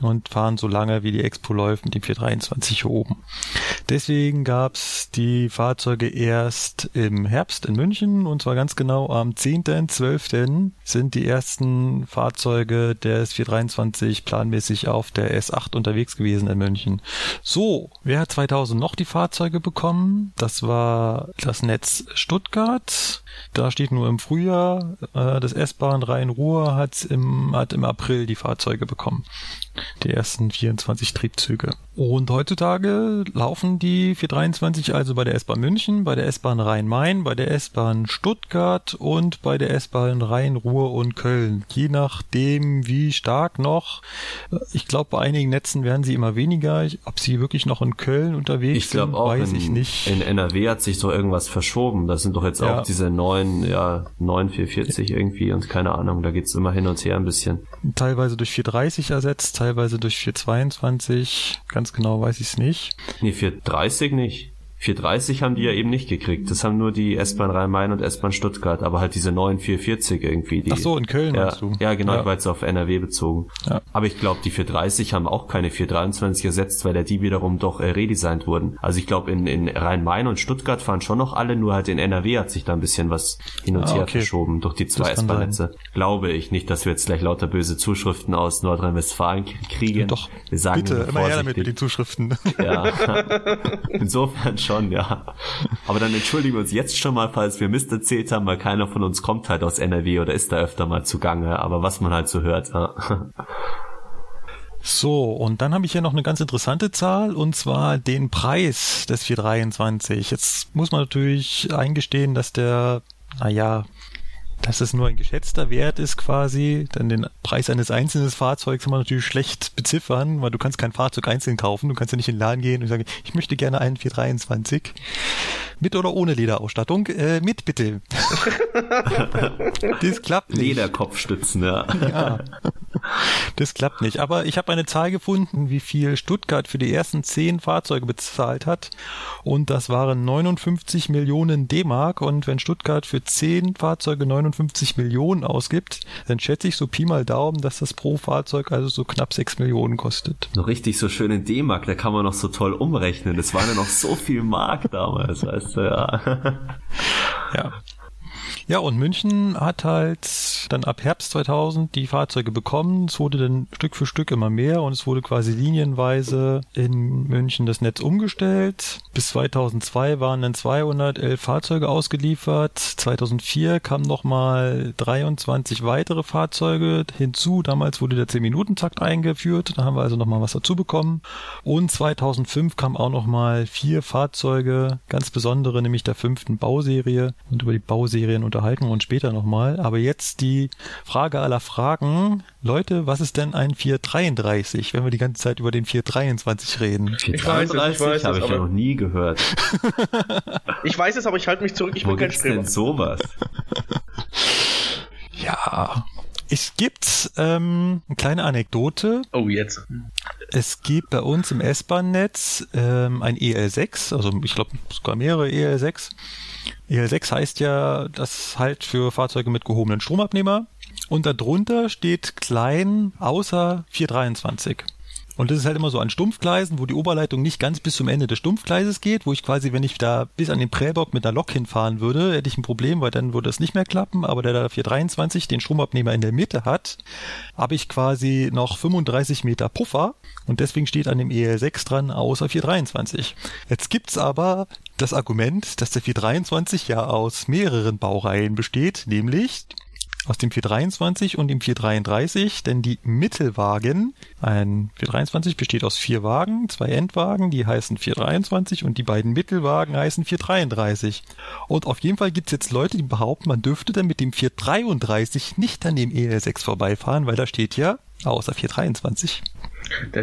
und fahren so lange, wie die Expo läuft, mit dem 423 hier oben. Deswegen gab's die Fahrzeuge erst im Herbst in München und zwar ganz genau am 10.12. sind die ersten Fahrzeuge des 423 planmäßig auf der S8 unterwegs gewesen in München. So, wer hat 2000 noch die Fahrzeuge bekommen? Das war das Netz Stuttgart. Da steht nur im Frühjahr, äh, das S-Bahn Rhein-Ruhr hat im, hat im April die Fahrzeuge bekommen die ersten 24 Triebzüge. Und heutzutage laufen die 423 also bei der S-Bahn München, bei der S-Bahn Rhein-Main, bei der S-Bahn Stuttgart und bei der S-Bahn Rhein-Ruhr und Köln. Je nachdem, wie stark noch. Ich glaube, bei einigen Netzen werden sie immer weniger. Ob sie wirklich noch in Köln unterwegs ich sind, auch weiß in, ich nicht. In NRW hat sich so irgendwas verschoben. Das sind doch jetzt ja. auch diese neuen, ja, 9440 irgendwie und keine Ahnung. Da geht's immer hin und her ein bisschen. Teilweise durch 430 ersetzt, teilweise durch 422. Ganz genau weiß ich es nicht. Nee, 430 nicht. 430 haben die ja eben nicht gekriegt. Das haben nur die S-Bahn Rhein-Main und S-Bahn Stuttgart, aber halt diese neuen 440 irgendwie. Die, Ach so, in Köln ja, meinst du? Ja, genau, ja. ich war jetzt auf NRW bezogen. Ja. Aber ich glaube, die 430 haben auch keine 423 ersetzt, weil ja die wiederum doch äh, redesignt wurden. Also ich glaube, in, in Rhein-Main und Stuttgart fahren schon noch alle, nur halt in NRW hat sich da ein bisschen was hin und ah, her okay. verschoben durch die zwei S-Bahn-Netze. Glaube ich nicht, dass wir jetzt gleich lauter böse Zuschriften aus Nordrhein-Westfalen kriegen. Doch, wir sagen bitte, immer her damit mit den Zuschriften. Ja, *laughs* insofern schon, ja. Aber dann entschuldigen wir uns jetzt schon mal, falls wir Mist erzählt haben, weil keiner von uns kommt halt aus NRW oder ist da öfter mal zugange, aber was man halt so hört, ja. So, und dann habe ich hier noch eine ganz interessante Zahl, und zwar den Preis des 423. Jetzt muss man natürlich eingestehen, dass der, naja, dass es nur ein geschätzter Wert ist quasi, denn den Preis eines einzelnen Fahrzeugs kann man natürlich schlecht beziffern, weil du kannst kein Fahrzeug einzeln kaufen, du kannst ja nicht in den Laden gehen und sagen, ich möchte gerne einen 423. Mit oder ohne Lederausstattung? Äh, mit bitte. *laughs* das klappt nicht. Lederkopfstützen, ja. ja. Das klappt nicht. Aber ich habe eine Zahl gefunden, wie viel Stuttgart für die ersten zehn Fahrzeuge bezahlt hat. Und das waren 59 Millionen D-Mark. Und wenn Stuttgart für zehn Fahrzeuge 59 Millionen ausgibt, dann schätze ich so Pi mal Daumen, dass das pro Fahrzeug also so knapp sechs Millionen kostet. Noch richtig so schön in D-Mark, da kann man noch so toll umrechnen. Das waren ja noch so viel Mark damals, weißt du, ja. *laughs* ja. Ja, und München hat halt dann ab Herbst 2000 die Fahrzeuge bekommen. Es wurde dann Stück für Stück immer mehr und es wurde quasi linienweise in München das Netz umgestellt. Bis 2002 waren dann 211 Fahrzeuge ausgeliefert. 2004 kamen nochmal 23 weitere Fahrzeuge hinzu. Damals wurde der 10-Minuten-Takt eingeführt. Da haben wir also nochmal was dazu bekommen. Und 2005 kamen auch nochmal vier Fahrzeuge, ganz besondere, nämlich der fünften Bauserie. Und über die Bauserien unter unterhalten wir uns später nochmal. Aber jetzt die Frage aller Fragen. Leute, was ist denn ein 433, wenn wir die ganze Zeit über den 423 reden? 433 habe ich ja noch nie gehört. *laughs* ich weiß es, aber ich halte mich zurück, ich Wo bin kein Streber. denn sowas? *laughs* ja, es gibt ähm, eine kleine Anekdote. Oh, jetzt. Es gibt bei uns im S-Bahn-Netz ähm, ein EL6, also ich glaube sogar mehrere EL6. EL6 heißt ja, das halt für Fahrzeuge mit gehobenen Stromabnehmer. Und darunter steht klein außer 423. Und das ist halt immer so an Stumpfgleisen, wo die Oberleitung nicht ganz bis zum Ende des Stumpfgleises geht, wo ich quasi, wenn ich da bis an den Prellbock mit einer Lok hinfahren würde, hätte ich ein Problem, weil dann würde es nicht mehr klappen. Aber der da 423 den Stromabnehmer in der Mitte hat, habe ich quasi noch 35 Meter Puffer und deswegen steht an dem EL6 dran außer 423. Jetzt gibt's aber das Argument, dass der 423 ja aus mehreren Baureihen besteht, nämlich aus dem 423 und dem 433, denn die Mittelwagen, ein 423 besteht aus vier Wagen, zwei Endwagen, die heißen 423 und die beiden Mittelwagen heißen 433. Und auf jeden Fall gibt's jetzt Leute, die behaupten, man dürfte dann mit dem 433 nicht an dem EL6 vorbeifahren, weil da steht ja außer 423.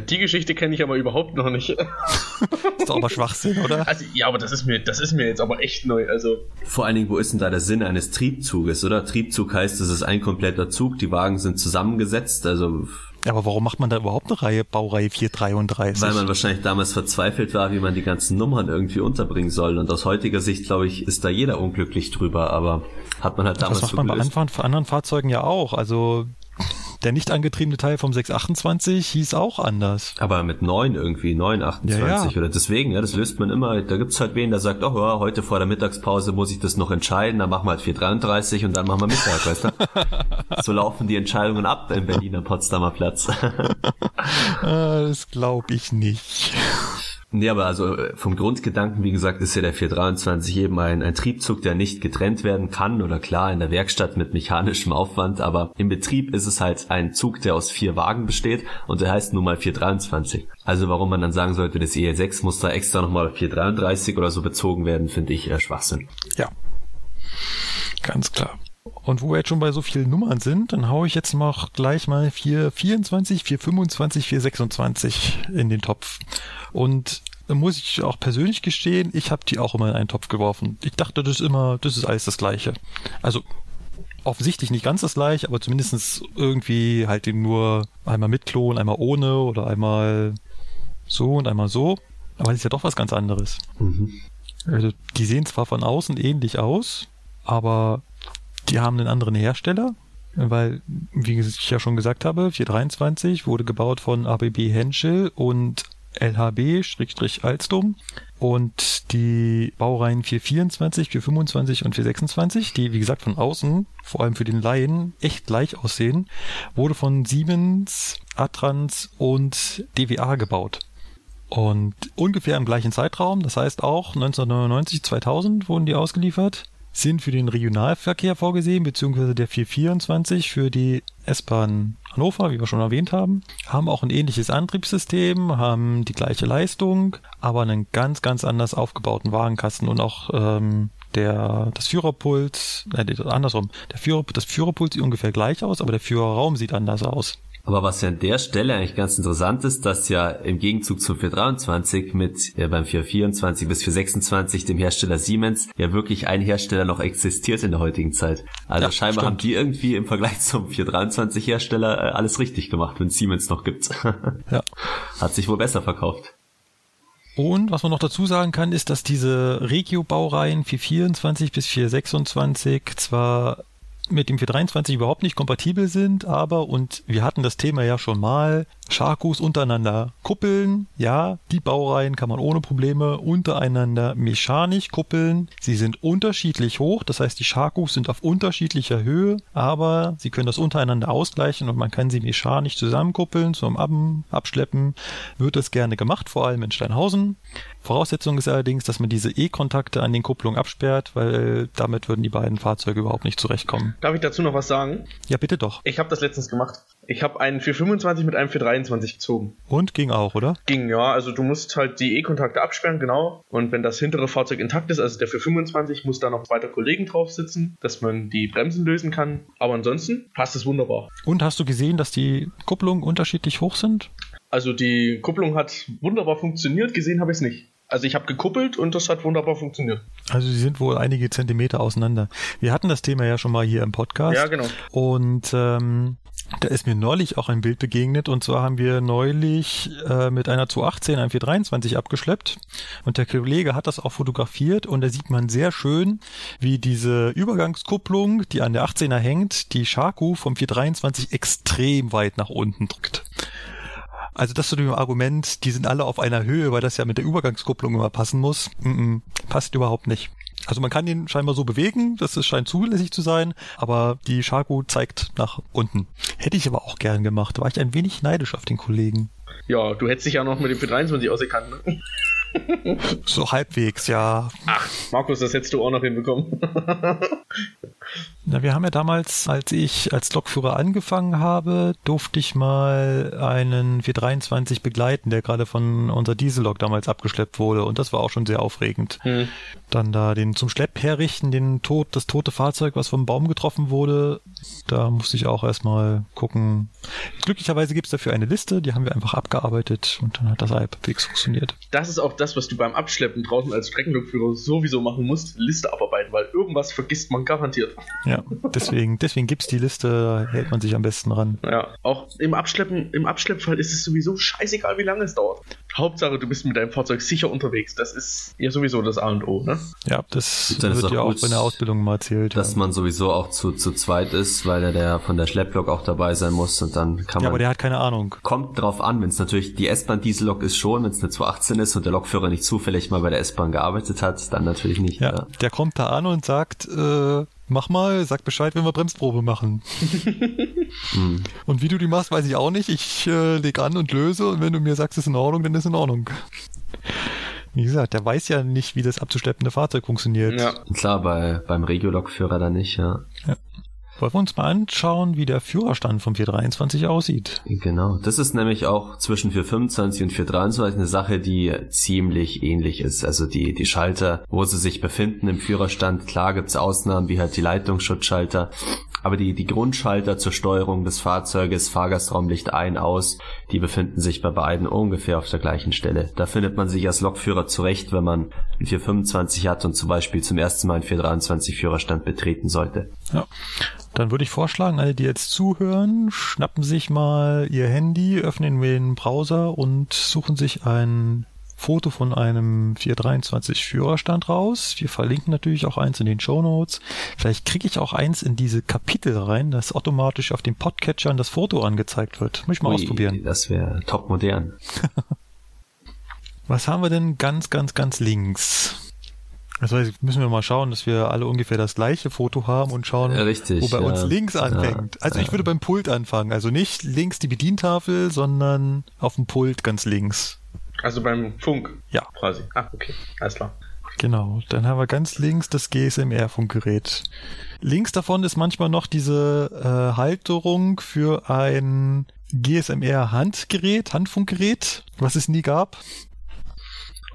Die Geschichte kenne ich aber überhaupt noch nicht. *laughs* ist doch aber Schwachsinn, oder? Also, ja, aber das ist mir, das ist mir jetzt aber echt neu. Also vor allen Dingen, wo ist denn da der Sinn eines Triebzuges, oder? Triebzug heißt, es ist ein kompletter Zug, die Wagen sind zusammengesetzt, also ja, aber warum macht man da überhaupt eine Reihe, Baureihe 433? Weil man wahrscheinlich damals verzweifelt war, wie man die ganzen Nummern irgendwie unterbringen soll. Und aus heutiger Sicht, glaube ich, ist da jeder unglücklich drüber, aber hat man halt damals Das macht man bei anderen Fahrzeugen ja auch. Also der nicht angetriebene Teil vom 628 hieß auch anders. Aber mit 9 irgendwie, 928 ja, ja. oder deswegen, ja, das löst man immer. Da gibt's halt wen, der sagt, oh ja, heute vor der Mittagspause muss ich das noch entscheiden, dann machen wir halt 433 und dann machen wir Mittag, weißt du? *laughs* so laufen die Entscheidungen ab im Berliner Potsdamer Platz. *laughs* Ah, das glaube ich nicht. Nee, aber also äh, vom Grundgedanken, wie gesagt, ist ja der 423 eben ein, ein Triebzug, der nicht getrennt werden kann oder klar in der Werkstatt mit mechanischem Aufwand, aber im Betrieb ist es halt ein Zug, der aus vier Wagen besteht und der heißt nun mal 423. Also warum man dann sagen sollte, das EL6 muss da extra nochmal 433 oder so bezogen werden, finde ich äh, Schwachsinn. Ja. Ganz klar. Und wo wir jetzt schon bei so vielen Nummern sind, dann haue ich jetzt noch gleich mal 424, 425, 426 in den Topf. Und da muss ich auch persönlich gestehen, ich habe die auch immer in einen Topf geworfen. Ich dachte, das ist immer, das ist alles das Gleiche. Also offensichtlich nicht ganz das gleiche, aber zumindestens irgendwie halt eben nur einmal mit Klon, einmal ohne oder einmal so und einmal so. Aber das ist ja doch was ganz anderes. Mhm. Also die sehen zwar von außen ähnlich aus, aber die haben einen anderen Hersteller, weil, wie ich ja schon gesagt habe, 423 wurde gebaut von ABB Henschel und LHB-Alstom und die Baureihen 424, 425 und 426, die wie gesagt von außen, vor allem für den Laien, echt gleich aussehen, wurde von Siemens, Atrans und DWA gebaut. Und ungefähr im gleichen Zeitraum, das heißt auch 1999, 2000 wurden die ausgeliefert sind für den Regionalverkehr vorgesehen, beziehungsweise der 424 für die S-Bahn Hannover, wie wir schon erwähnt haben, haben auch ein ähnliches Antriebssystem, haben die gleiche Leistung, aber einen ganz, ganz anders aufgebauten Wagenkasten und auch ähm, der, das Führerpult, äh, andersrum, der Führer, das Führerpult sieht ungefähr gleich aus, aber der Führerraum sieht anders aus. Aber was ja an der Stelle eigentlich ganz interessant ist, dass ja im Gegenzug zum 423 mit ja, beim 424 bis 426 dem Hersteller Siemens ja wirklich ein Hersteller noch existiert in der heutigen Zeit. Also ja, scheinbar stimmt. haben die irgendwie im Vergleich zum 423 Hersteller äh, alles richtig gemacht, wenn Siemens noch gibt. *laughs* ja. Hat sich wohl besser verkauft. Und was man noch dazu sagen kann, ist, dass diese Regio-Baureihen 424 bis 426 zwar mit dem 423 überhaupt nicht kompatibel sind, aber, und wir hatten das Thema ja schon mal, Sharkus untereinander kuppeln. Ja, die Baureihen kann man ohne Probleme untereinander mechanisch kuppeln. Sie sind unterschiedlich hoch, das heißt, die Sharkus sind auf unterschiedlicher Höhe, aber sie können das untereinander ausgleichen und man kann sie mechanisch zusammenkuppeln. Zum Ab Abschleppen wird das gerne gemacht, vor allem in Steinhausen. Voraussetzung ist allerdings, dass man diese E-Kontakte an den Kupplungen absperrt, weil damit würden die beiden Fahrzeuge überhaupt nicht zurechtkommen. Darf ich dazu noch was sagen? Ja, bitte doch. Ich habe das letztens gemacht. Ich habe einen 425 mit einem 423 gezogen. Und ging auch, oder? Ging, ja. Also du musst halt die E-Kontakte absperren, genau. Und wenn das hintere Fahrzeug intakt ist, also der 425, muss da noch weiter Kollegen drauf sitzen, dass man die Bremsen lösen kann. Aber ansonsten passt es wunderbar. Und hast du gesehen, dass die Kupplungen unterschiedlich hoch sind? Also die Kupplung hat wunderbar funktioniert, gesehen habe ich es nicht. Also ich habe gekuppelt und das hat wunderbar funktioniert. Also sie sind wohl einige Zentimeter auseinander. Wir hatten das Thema ja schon mal hier im Podcast. Ja, genau. Und ähm, da ist mir neulich auch ein Bild begegnet und zwar haben wir neulich äh, mit einer 218 ein 423 abgeschleppt und der Kollege hat das auch fotografiert und da sieht man sehr schön, wie diese Übergangskupplung, die an der 18er hängt, die Shaku vom 423 extrem weit nach unten drückt. Also das zu dem Argument, die sind alle auf einer Höhe, weil das ja mit der Übergangskupplung immer passen muss, mm -mm, passt überhaupt nicht. Also man kann ihn scheinbar so bewegen, das ist, scheint zulässig zu sein, aber die Shaku zeigt nach unten. Hätte ich aber auch gern gemacht, da war ich ein wenig neidisch auf den Kollegen. Ja, du hättest dich ja noch mit dem 423 ausgekannt, ne? *laughs* So halbwegs, ja. Ach, Markus, das hättest du auch noch hinbekommen. *laughs* Na, wir haben ja damals, als ich als Lokführer angefangen habe, durfte ich mal einen 423 begleiten, der gerade von unserer Diesellok damals abgeschleppt wurde. Und das war auch schon sehr aufregend. Hm. Dann da den zum Schlepp herrichten, den Tod, das tote Fahrzeug, was vom Baum getroffen wurde. Da musste ich auch erstmal gucken. Glücklicherweise gibt's dafür eine Liste, die haben wir einfach abgearbeitet und dann hat das halbwegs funktioniert. Das ist auch das, was du beim Abschleppen draußen als Streckenlokführer sowieso machen musst, Liste abarbeiten, weil irgendwas vergisst man garantiert. Ja, deswegen, *laughs* deswegen gibt's die Liste, da hält man sich am besten ran. Ja, auch im Abschleppen, im Abschleppfall ist es sowieso scheißegal, wie lange es dauert. Hauptsache, du bist mit deinem Fahrzeug sicher unterwegs. Das ist ja sowieso das A und O, ne? Ja, das wird ja auch bei der Ausbildung mal erzählt. Dass ja. man sowieso auch zu, zu zweit ist, weil der, der von der Schlepplok auch dabei sein muss und dann kann man. Ja, aber der hat keine Ahnung. Kommt drauf an, wenn es natürlich die S-Bahn-Diesellok ist schon, wenn es eine 218 ist und der Lokführer nicht zufällig mal bei der S-Bahn gearbeitet hat, dann natürlich nicht. Ja, ja. der kommt da an und sagt, äh, mach mal, sag Bescheid, wenn wir Bremsprobe machen. *laughs* hm. Und wie du die machst, weiß ich auch nicht. Ich äh, leg an und löse und wenn du mir sagst, ist in Ordnung, dann ist in Ordnung. Wie gesagt, der weiß ja nicht, wie das abzuschleppende Fahrzeug funktioniert. Ja, klar, bei, beim Regiolokführer dann nicht, ja. ja. Wollen wir uns mal anschauen, wie der Führerstand vom 423 aussieht? Genau, das ist nämlich auch zwischen 425 und 423 eine Sache, die ziemlich ähnlich ist. Also die, die Schalter, wo sie sich befinden im Führerstand, klar gibt's Ausnahmen, wie halt die Leitungsschutzschalter, aber die, die Grundschalter zur Steuerung des Fahrzeuges, Fahrgastraumlicht ein, aus, die befinden sich bei beiden ungefähr auf der gleichen Stelle. Da findet man sich als Lokführer zurecht, wenn man einen 425 hat und zum Beispiel zum ersten Mal einen 423 Führerstand betreten sollte. Ja. Dann würde ich vorschlagen, alle, die jetzt zuhören, schnappen sich mal ihr Handy, öffnen den Browser und suchen sich ein Foto von einem 423 Führerstand raus. Wir verlinken natürlich auch eins in den Show Notes. Vielleicht kriege ich auch eins in diese Kapitel rein, dass automatisch auf dem Podcatcher das Foto angezeigt wird. Muss ich mal Ui, ausprobieren. Das wäre top modern. *laughs* Was haben wir denn ganz, ganz, ganz links? Also müssen wir mal schauen, dass wir alle ungefähr das gleiche Foto haben und schauen, ja, richtig, wo bei ja. uns links anfängt. also ich würde beim Pult anfangen. Also nicht links die Bedientafel, sondern auf dem Pult ganz links. Also beim Funk? Ja. Quasi. Ah, okay. Alles klar. Genau. Dann haben wir ganz links das GSMR-Funkgerät. Links davon ist manchmal noch diese äh, Halterung für ein GSMR-Handgerät, Handfunkgerät, was es nie gab.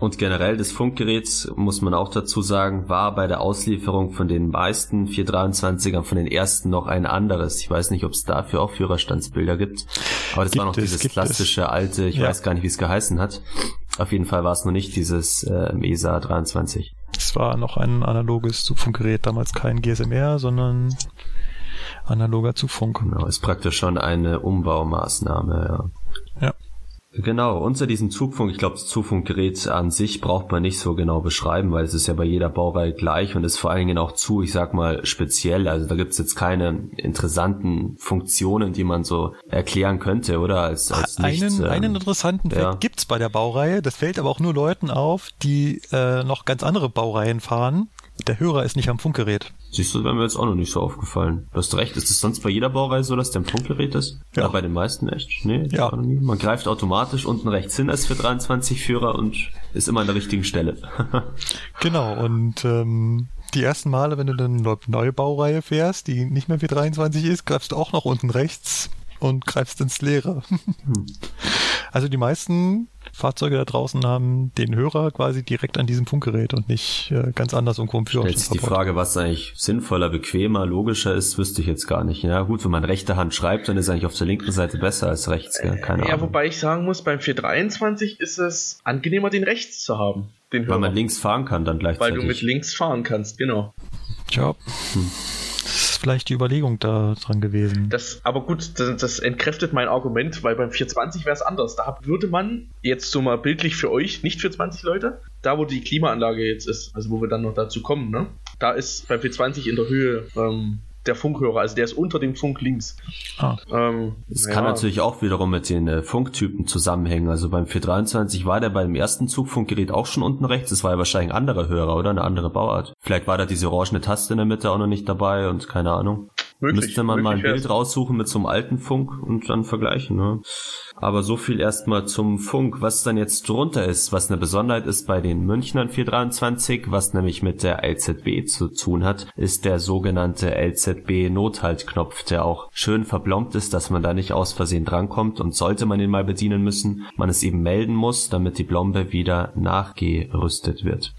Und generell des Funkgeräts, muss man auch dazu sagen, war bei der Auslieferung von den meisten 423ern von den ersten noch ein anderes. Ich weiß nicht, ob es dafür auch Führerstandsbilder gibt. Aber das gibt war noch es, dieses klassische es. alte, ich ja. weiß gar nicht, wie es geheißen hat. Auf jeden Fall war es noch nicht dieses äh, ESA 23. Es war noch ein analoges Zugfunkgerät, damals kein GSMR, sondern analoger Zugfunk. Genau, ist praktisch schon eine Umbaumaßnahme, ja. Genau, unter diesem Zugfunk, ich glaube, das Zugfunkgerät an sich braucht man nicht so genau beschreiben, weil es ist ja bei jeder Baureihe gleich und ist vor allen Dingen auch zu, ich sag mal, speziell. Also da gibt's jetzt keine interessanten Funktionen, die man so erklären könnte, oder? Als, als einen, nichts, ähm, einen interessanten ja. Fakt gibt's bei der Baureihe. Das fällt aber auch nur Leuten auf, die äh, noch ganz andere Baureihen fahren. Der Hörer ist nicht am Funkgerät. Siehst du, wäre mir jetzt auch noch nicht so aufgefallen. Du hast recht, ist es sonst bei jeder Baureihe so, dass der ein Funkgerät ist? Ja. ja bei den meisten echt? Nee, ja. Man greift automatisch unten rechts hin als für 23 Führer und ist immer an der richtigen Stelle. *laughs* genau, und ähm, die ersten Male, wenn du eine neue Baureihe fährst, die nicht mehr für 23 ist, greifst du auch noch unten rechts und greifst ins Leere. *laughs* hm. Also die meisten Fahrzeuge da draußen haben den Hörer quasi direkt an diesem Funkgerät und nicht äh, ganz anders im Führerstand. Jetzt die Frage, was eigentlich sinnvoller, bequemer, logischer ist, wüsste ich jetzt gar nicht. Ja gut, wenn man rechte Hand schreibt, dann ist eigentlich auf der linken Seite besser als rechts. Gell? Keine ja, Ahnung. wobei ich sagen muss, beim 423 ist es angenehmer, den rechts zu haben. Den Hörer. Weil man links fahren kann dann gleichzeitig. Weil du mit links fahren kannst, genau. Ja. Hm vielleicht die Überlegung da dran gewesen. Das, aber gut, das, das entkräftet mein Argument, weil beim 420 wäre es anders. Da würde man jetzt so mal bildlich für euch, nicht für 20 Leute, da wo die Klimaanlage jetzt ist, also wo wir dann noch dazu kommen, ne? Da ist beim 420 in der Höhe ähm, der Funkhörer, also der ist unter dem Funk links. Ah. Ähm, das ja. kann natürlich auch wiederum mit den äh, Funktypen zusammenhängen. Also beim 423 war der beim ersten Zugfunkgerät auch schon unten rechts. Das war ja wahrscheinlich ein anderer Hörer oder eine andere Bauart. Vielleicht war da diese orangene Taste in der Mitte auch noch nicht dabei und keine Ahnung. Möglich. Müsste man mal ein. Bild raussuchen mit so einem alten Funk und dann vergleichen. Ne? Aber so viel erstmal zum Funk. Was dann jetzt drunter ist, was eine Besonderheit ist bei den Münchnern 423, was nämlich mit der LZB zu tun hat, ist der sogenannte LZB-Nothaltknopf, der auch schön verblombt ist, dass man da nicht aus Versehen drankommt und sollte man ihn mal bedienen müssen, man es eben melden muss, damit die Blombe wieder nachgerüstet wird.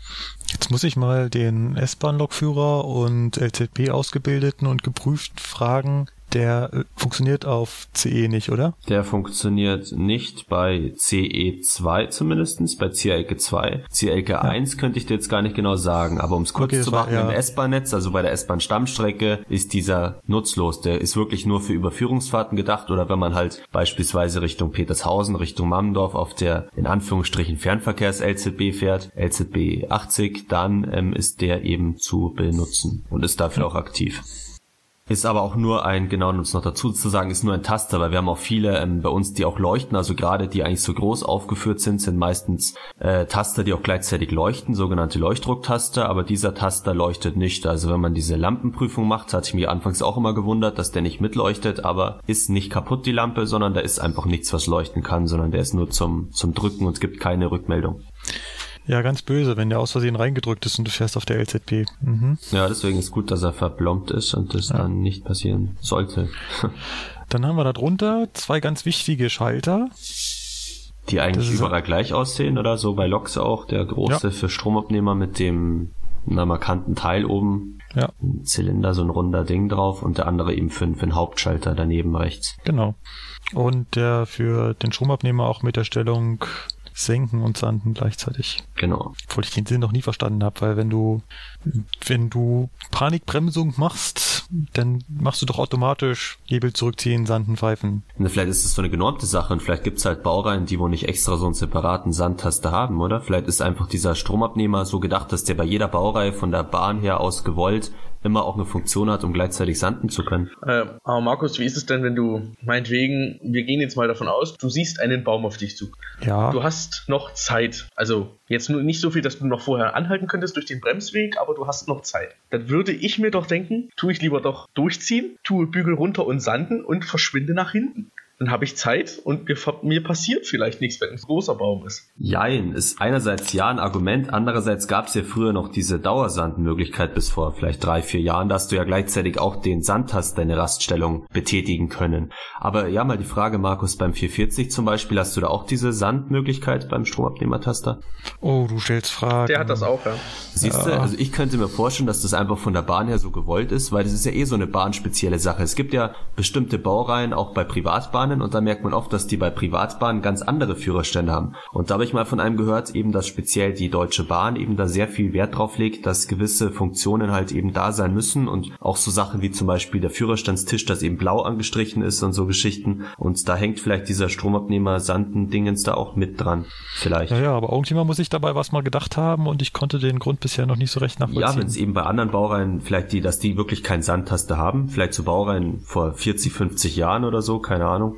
Jetzt muss ich mal den S-Bahn-Lokführer und LZB ausgebildeten und geprüft fragen, der äh, funktioniert auf CE nicht, oder? Der funktioniert nicht bei CE2 zumindestens, bei CLK 2. CLK 1 könnte ich dir jetzt gar nicht genau sagen, aber um es kurz Okay, zu war- machen, ja. im S-Bahn-Netz, also bei der S-Bahn-Stammstrecke, ist dieser nutzlos. Der ist wirklich nur für Überführungsfahrten gedacht oder wenn man halt beispielsweise Richtung Petershausen, Richtung Mammendorf auf der in Anführungsstrichen Fernverkehrs-LZB fährt, LZB 80, dann ähm, ist der eben zu benutzen und ist dafür auch aktiv. Ist aber auch nur ein, genau um es noch dazu zu sagen, ist nur ein Taster, weil wir haben auch viele ähm, bei uns, die auch leuchten, also gerade die eigentlich so groß aufgeführt sind, sind meistens äh, Taster, die auch gleichzeitig leuchten, sogenannte Leuchtdrucktaster, aber dieser Taster leuchtet nicht. Also wenn man diese Lampenprüfung macht, hatte ich mich anfangs auch immer gewundert, dass der nicht mitleuchtet, aber ist nicht kaputt die Lampe, sondern da ist einfach nichts, was leuchten kann, sondern der ist nur zum, zum Drücken und es gibt keine Rückmeldung. Ja, ganz böse, wenn der aus Versehen reingedrückt ist und du fährst auf der LZB. Mhm. Ja, deswegen ist gut, dass er verblombt ist und das dann nicht passieren sollte. *laughs* Dann haben wir da drunter zwei ganz wichtige Schalter. Die eigentlich überall gleich aussehen, oder? So bei Loks auch, der große für Stromabnehmer mit dem einer markanten Teil oben, Ja, ein Zylinder, so ein runder Ding drauf und der andere eben für, für einen Hauptschalter daneben rechts. genau. Und der für den Stromabnehmer auch mit der Stellung senken und sanden gleichzeitig. Genau. Obwohl ich den Sinn noch nie verstanden habe, weil wenn du wenn du Panikbremsung machst, dann machst du doch automatisch Hebel zurückziehen, sanden, pfeifen. Und vielleicht ist es so eine genormte Sache und vielleicht gibt's halt Baureihen, die wo nicht extra so einen separaten Sandtaster haben, oder? Vielleicht ist einfach dieser Stromabnehmer so gedacht, dass der bei jeder Baureihe von der Bahn her aus gewollt immer auch eine Funktion hat, um gleichzeitig sanden zu können. Äh, aber Markus, wie ist es denn, wenn du, meinetwegen, wir gehen jetzt mal davon aus, du siehst einen Baum auf dich zu. Ja, Du hast noch Zeit. Also jetzt nur nicht so viel, dass du noch vorher anhalten könntest durch den Bremsweg, aber du hast noch Zeit. Dann würde ich mir doch denken, tue ich lieber doch durchziehen, tue Bügel runter und sanden und verschwinde nach hinten. Dann habe ich Zeit und mir, passiert vielleicht nichts, wenn ein großer Baum ist. Jein, ist einerseits ja ein Argument, andererseits gab es ja früher noch diese Dauersandmöglichkeit bis vor vielleicht drei, vier Jahren, da hast du ja gleichzeitig auch den Sandtaster deine Raststellung betätigen können. Aber ja, mal die Frage, Markus, beim 440 zum Beispiel, hast du da auch diese Sandmöglichkeit beim Stromabnehmertaster? oh, du stellst Fragen. Der hat das auch, ja. Siehst du, also ich könnte mir vorstellen, dass das einfach von der Bahn her so gewollt ist, weil das ist ja eh so eine bahnspezielle Sache. Es gibt ja bestimmte Baureihen auch bei Privatbahnen und da merkt man oft, dass die bei Privatbahnen ganz andere Führerstände haben. Und da habe ich mal von einem gehört, eben dass speziell die Deutsche Bahn eben da sehr viel Wert drauf legt, dass gewisse Funktionen halt eben da sein müssen und auch so Sachen wie zum Beispiel der Führerstandstisch, das eben blau angestrichen ist und so Geschichten. Und da hängt vielleicht dieser Stromabnehmer Sanden-Dingens da auch mit dran. Vielleicht. Ja, ja, aber irgendjemand muss sich dabei was mal gedacht haben und ich konnte den Grund bisher noch nicht so recht Ja, nachvollziehen. wenn es eben bei anderen Baureihen vielleicht die, dass die wirklich keinen Sandtaste haben, vielleicht zu Baureihen vor 40, 50 Jahren oder so, keine Ahnung.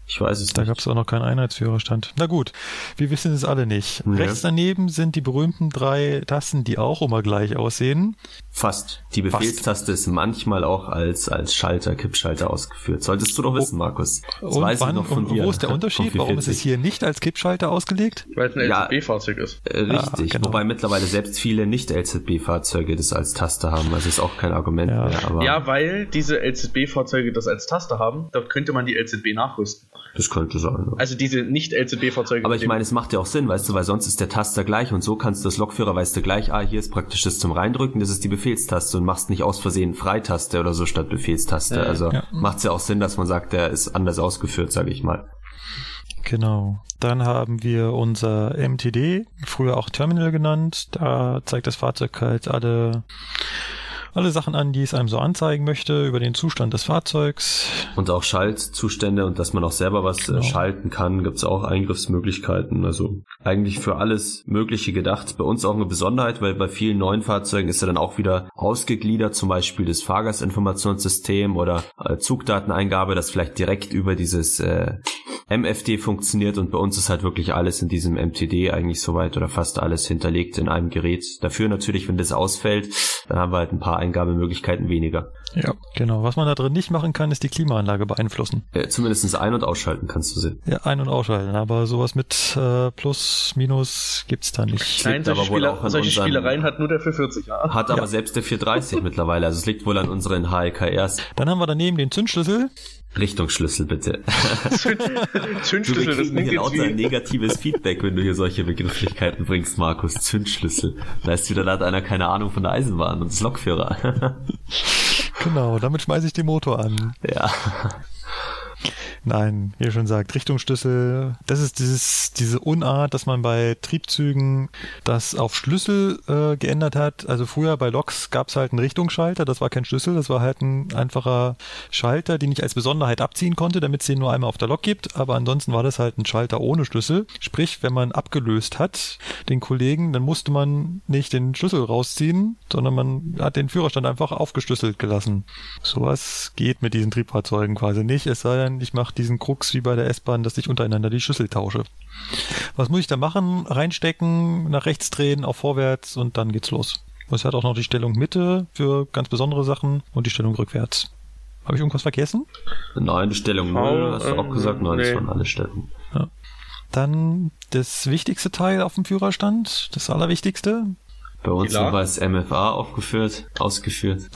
Ich weiß es da nicht. gab es auch noch keinen Einheitsführerstand. Na gut, wir wissen es alle nicht. Nee. Rechts daneben sind die berühmten drei Tasten, die auch immer gleich aussehen. Fast. Die Befehlstaste ist manchmal auch als, als Schalter, Kippschalter ausgeführt. Solltest du doch wissen, Markus. Das und weiß ich wann, noch von und dir. wo ist der Unterschied? Warum ist es 440. hier nicht als Kippschalter ausgelegt? Weil es ein Ja. LZB-Fahrzeug ist. Äh, Richtig, genau. wobei mittlerweile selbst viele Nicht-LZB-Fahrzeuge das als Taste haben. Also ist auch kein Argument Ja. mehr. Aber Ja, weil diese LZB-Fahrzeuge das als Taster haben, dort könnte man die LZB nachrüsten. Das könnte sein. ja. Also diese Nicht-LZB-Fahrzeuge. Aber ich meine, es macht ja auch Sinn, weißt du, weil sonst ist der Taster gleich und so kannst du das Lokführer, weißt du gleich, ah, hier ist praktisch das zum Reindrücken, das ist die Befehlstaste und machst nicht aus Versehen Freitaste oder so statt Befehlstaste. Ja. Also Ja. macht's ja auch Sinn, dass man sagt, der ist anders ausgeführt, sage ich mal. Genau. Dann haben wir unser MTD, früher auch Terminal genannt. Da zeigt das Fahrzeug halt alle, alle Sachen an, die es einem so anzeigen möchte über den Zustand des Fahrzeugs. Und auch Schaltzustände und dass man auch selber was Genau. äh, schalten kann, gibt's auch Eingriffsmöglichkeiten. Also eigentlich für alles Mögliche gedacht. Bei uns auch eine Besonderheit, weil bei vielen neuen Fahrzeugen ist ja dann auch wieder ausgegliedert, zum Beispiel das Fahrgastinformationssystem oder äh, Zugdateneingabe, das vielleicht direkt über dieses äh, MFD funktioniert und bei uns ist halt wirklich alles in diesem MTD eigentlich soweit oder fast alles hinterlegt in einem Gerät. Dafür natürlich, wenn das ausfällt, dann haben wir halt ein paar Eingabemöglichkeiten weniger. Ja, genau. Was man da drin nicht machen kann, ist die Klimaanlage beeinflussen. Äh, zumindest ein- und ausschalten kannst du sie. Ja, ein- und ausschalten. Aber sowas mit äh, Plus, Minus gibt's da nicht. Nein, solche, Spieler, solche unseren- Spielereien hat nur der für 40 Jahre. Hat aber Ja. selbst der 430 *laughs* mittlerweile. Also es liegt wohl an unseren HLKRs. Dann haben wir daneben den Zündschlüssel. Richtungsschlüssel bitte. Du, Zündschlüssel, wir das kriegen hier klingt lauter negatives Feedback, wenn du hier solche Begrifflichkeiten bringst, Markus. Zündschlüssel. Da ist wieder da hat einer keine Ahnung von der Eisenbahn und ist Lokführer. Genau, damit schmeiße ich den Motor an. ja. Nein, wie ihr schon sagt, Richtungsschlüssel. Das ist dieses, diese Unart, dass man bei Triebzügen das auf Schlüssel äh, geändert hat. Also früher bei Loks gab es halt einen Richtungsschalter, das war kein Schlüssel, das war halt ein einfacher Schalter, den ich als Besonderheit abziehen konnte, damit es den nur einmal auf der Lok gibt. Aber ansonsten war das halt ein Schalter ohne Schlüssel. Sprich, wenn man abgelöst hat, den Kollegen, dann musste man nicht den Schlüssel rausziehen, sondern man hat den Führerstand einfach aufgeschlüsselt gelassen. Sowas geht mit diesen Triebfahrzeugen quasi nicht, es sei denn, ich mache diesen Krux wie bei der S-Bahn, dass ich untereinander die Schlüssel tausche. Was muss ich da machen? Reinstecken, nach rechts drehen, auf vorwärts und dann geht's los. Es hat auch noch die Stellung Mitte für ganz besondere Sachen und die Stellung rückwärts. Habe ich irgendwas vergessen? Nein, die Stellung Oh, 0, hast du auch ähm, gesagt? Nein, das nee. waren alle Stellungen. Dann das wichtigste Teil auf dem Führerstand, das allerwichtigste. Bei uns war es MFA aufgeführt, ausgeführt. *laughs*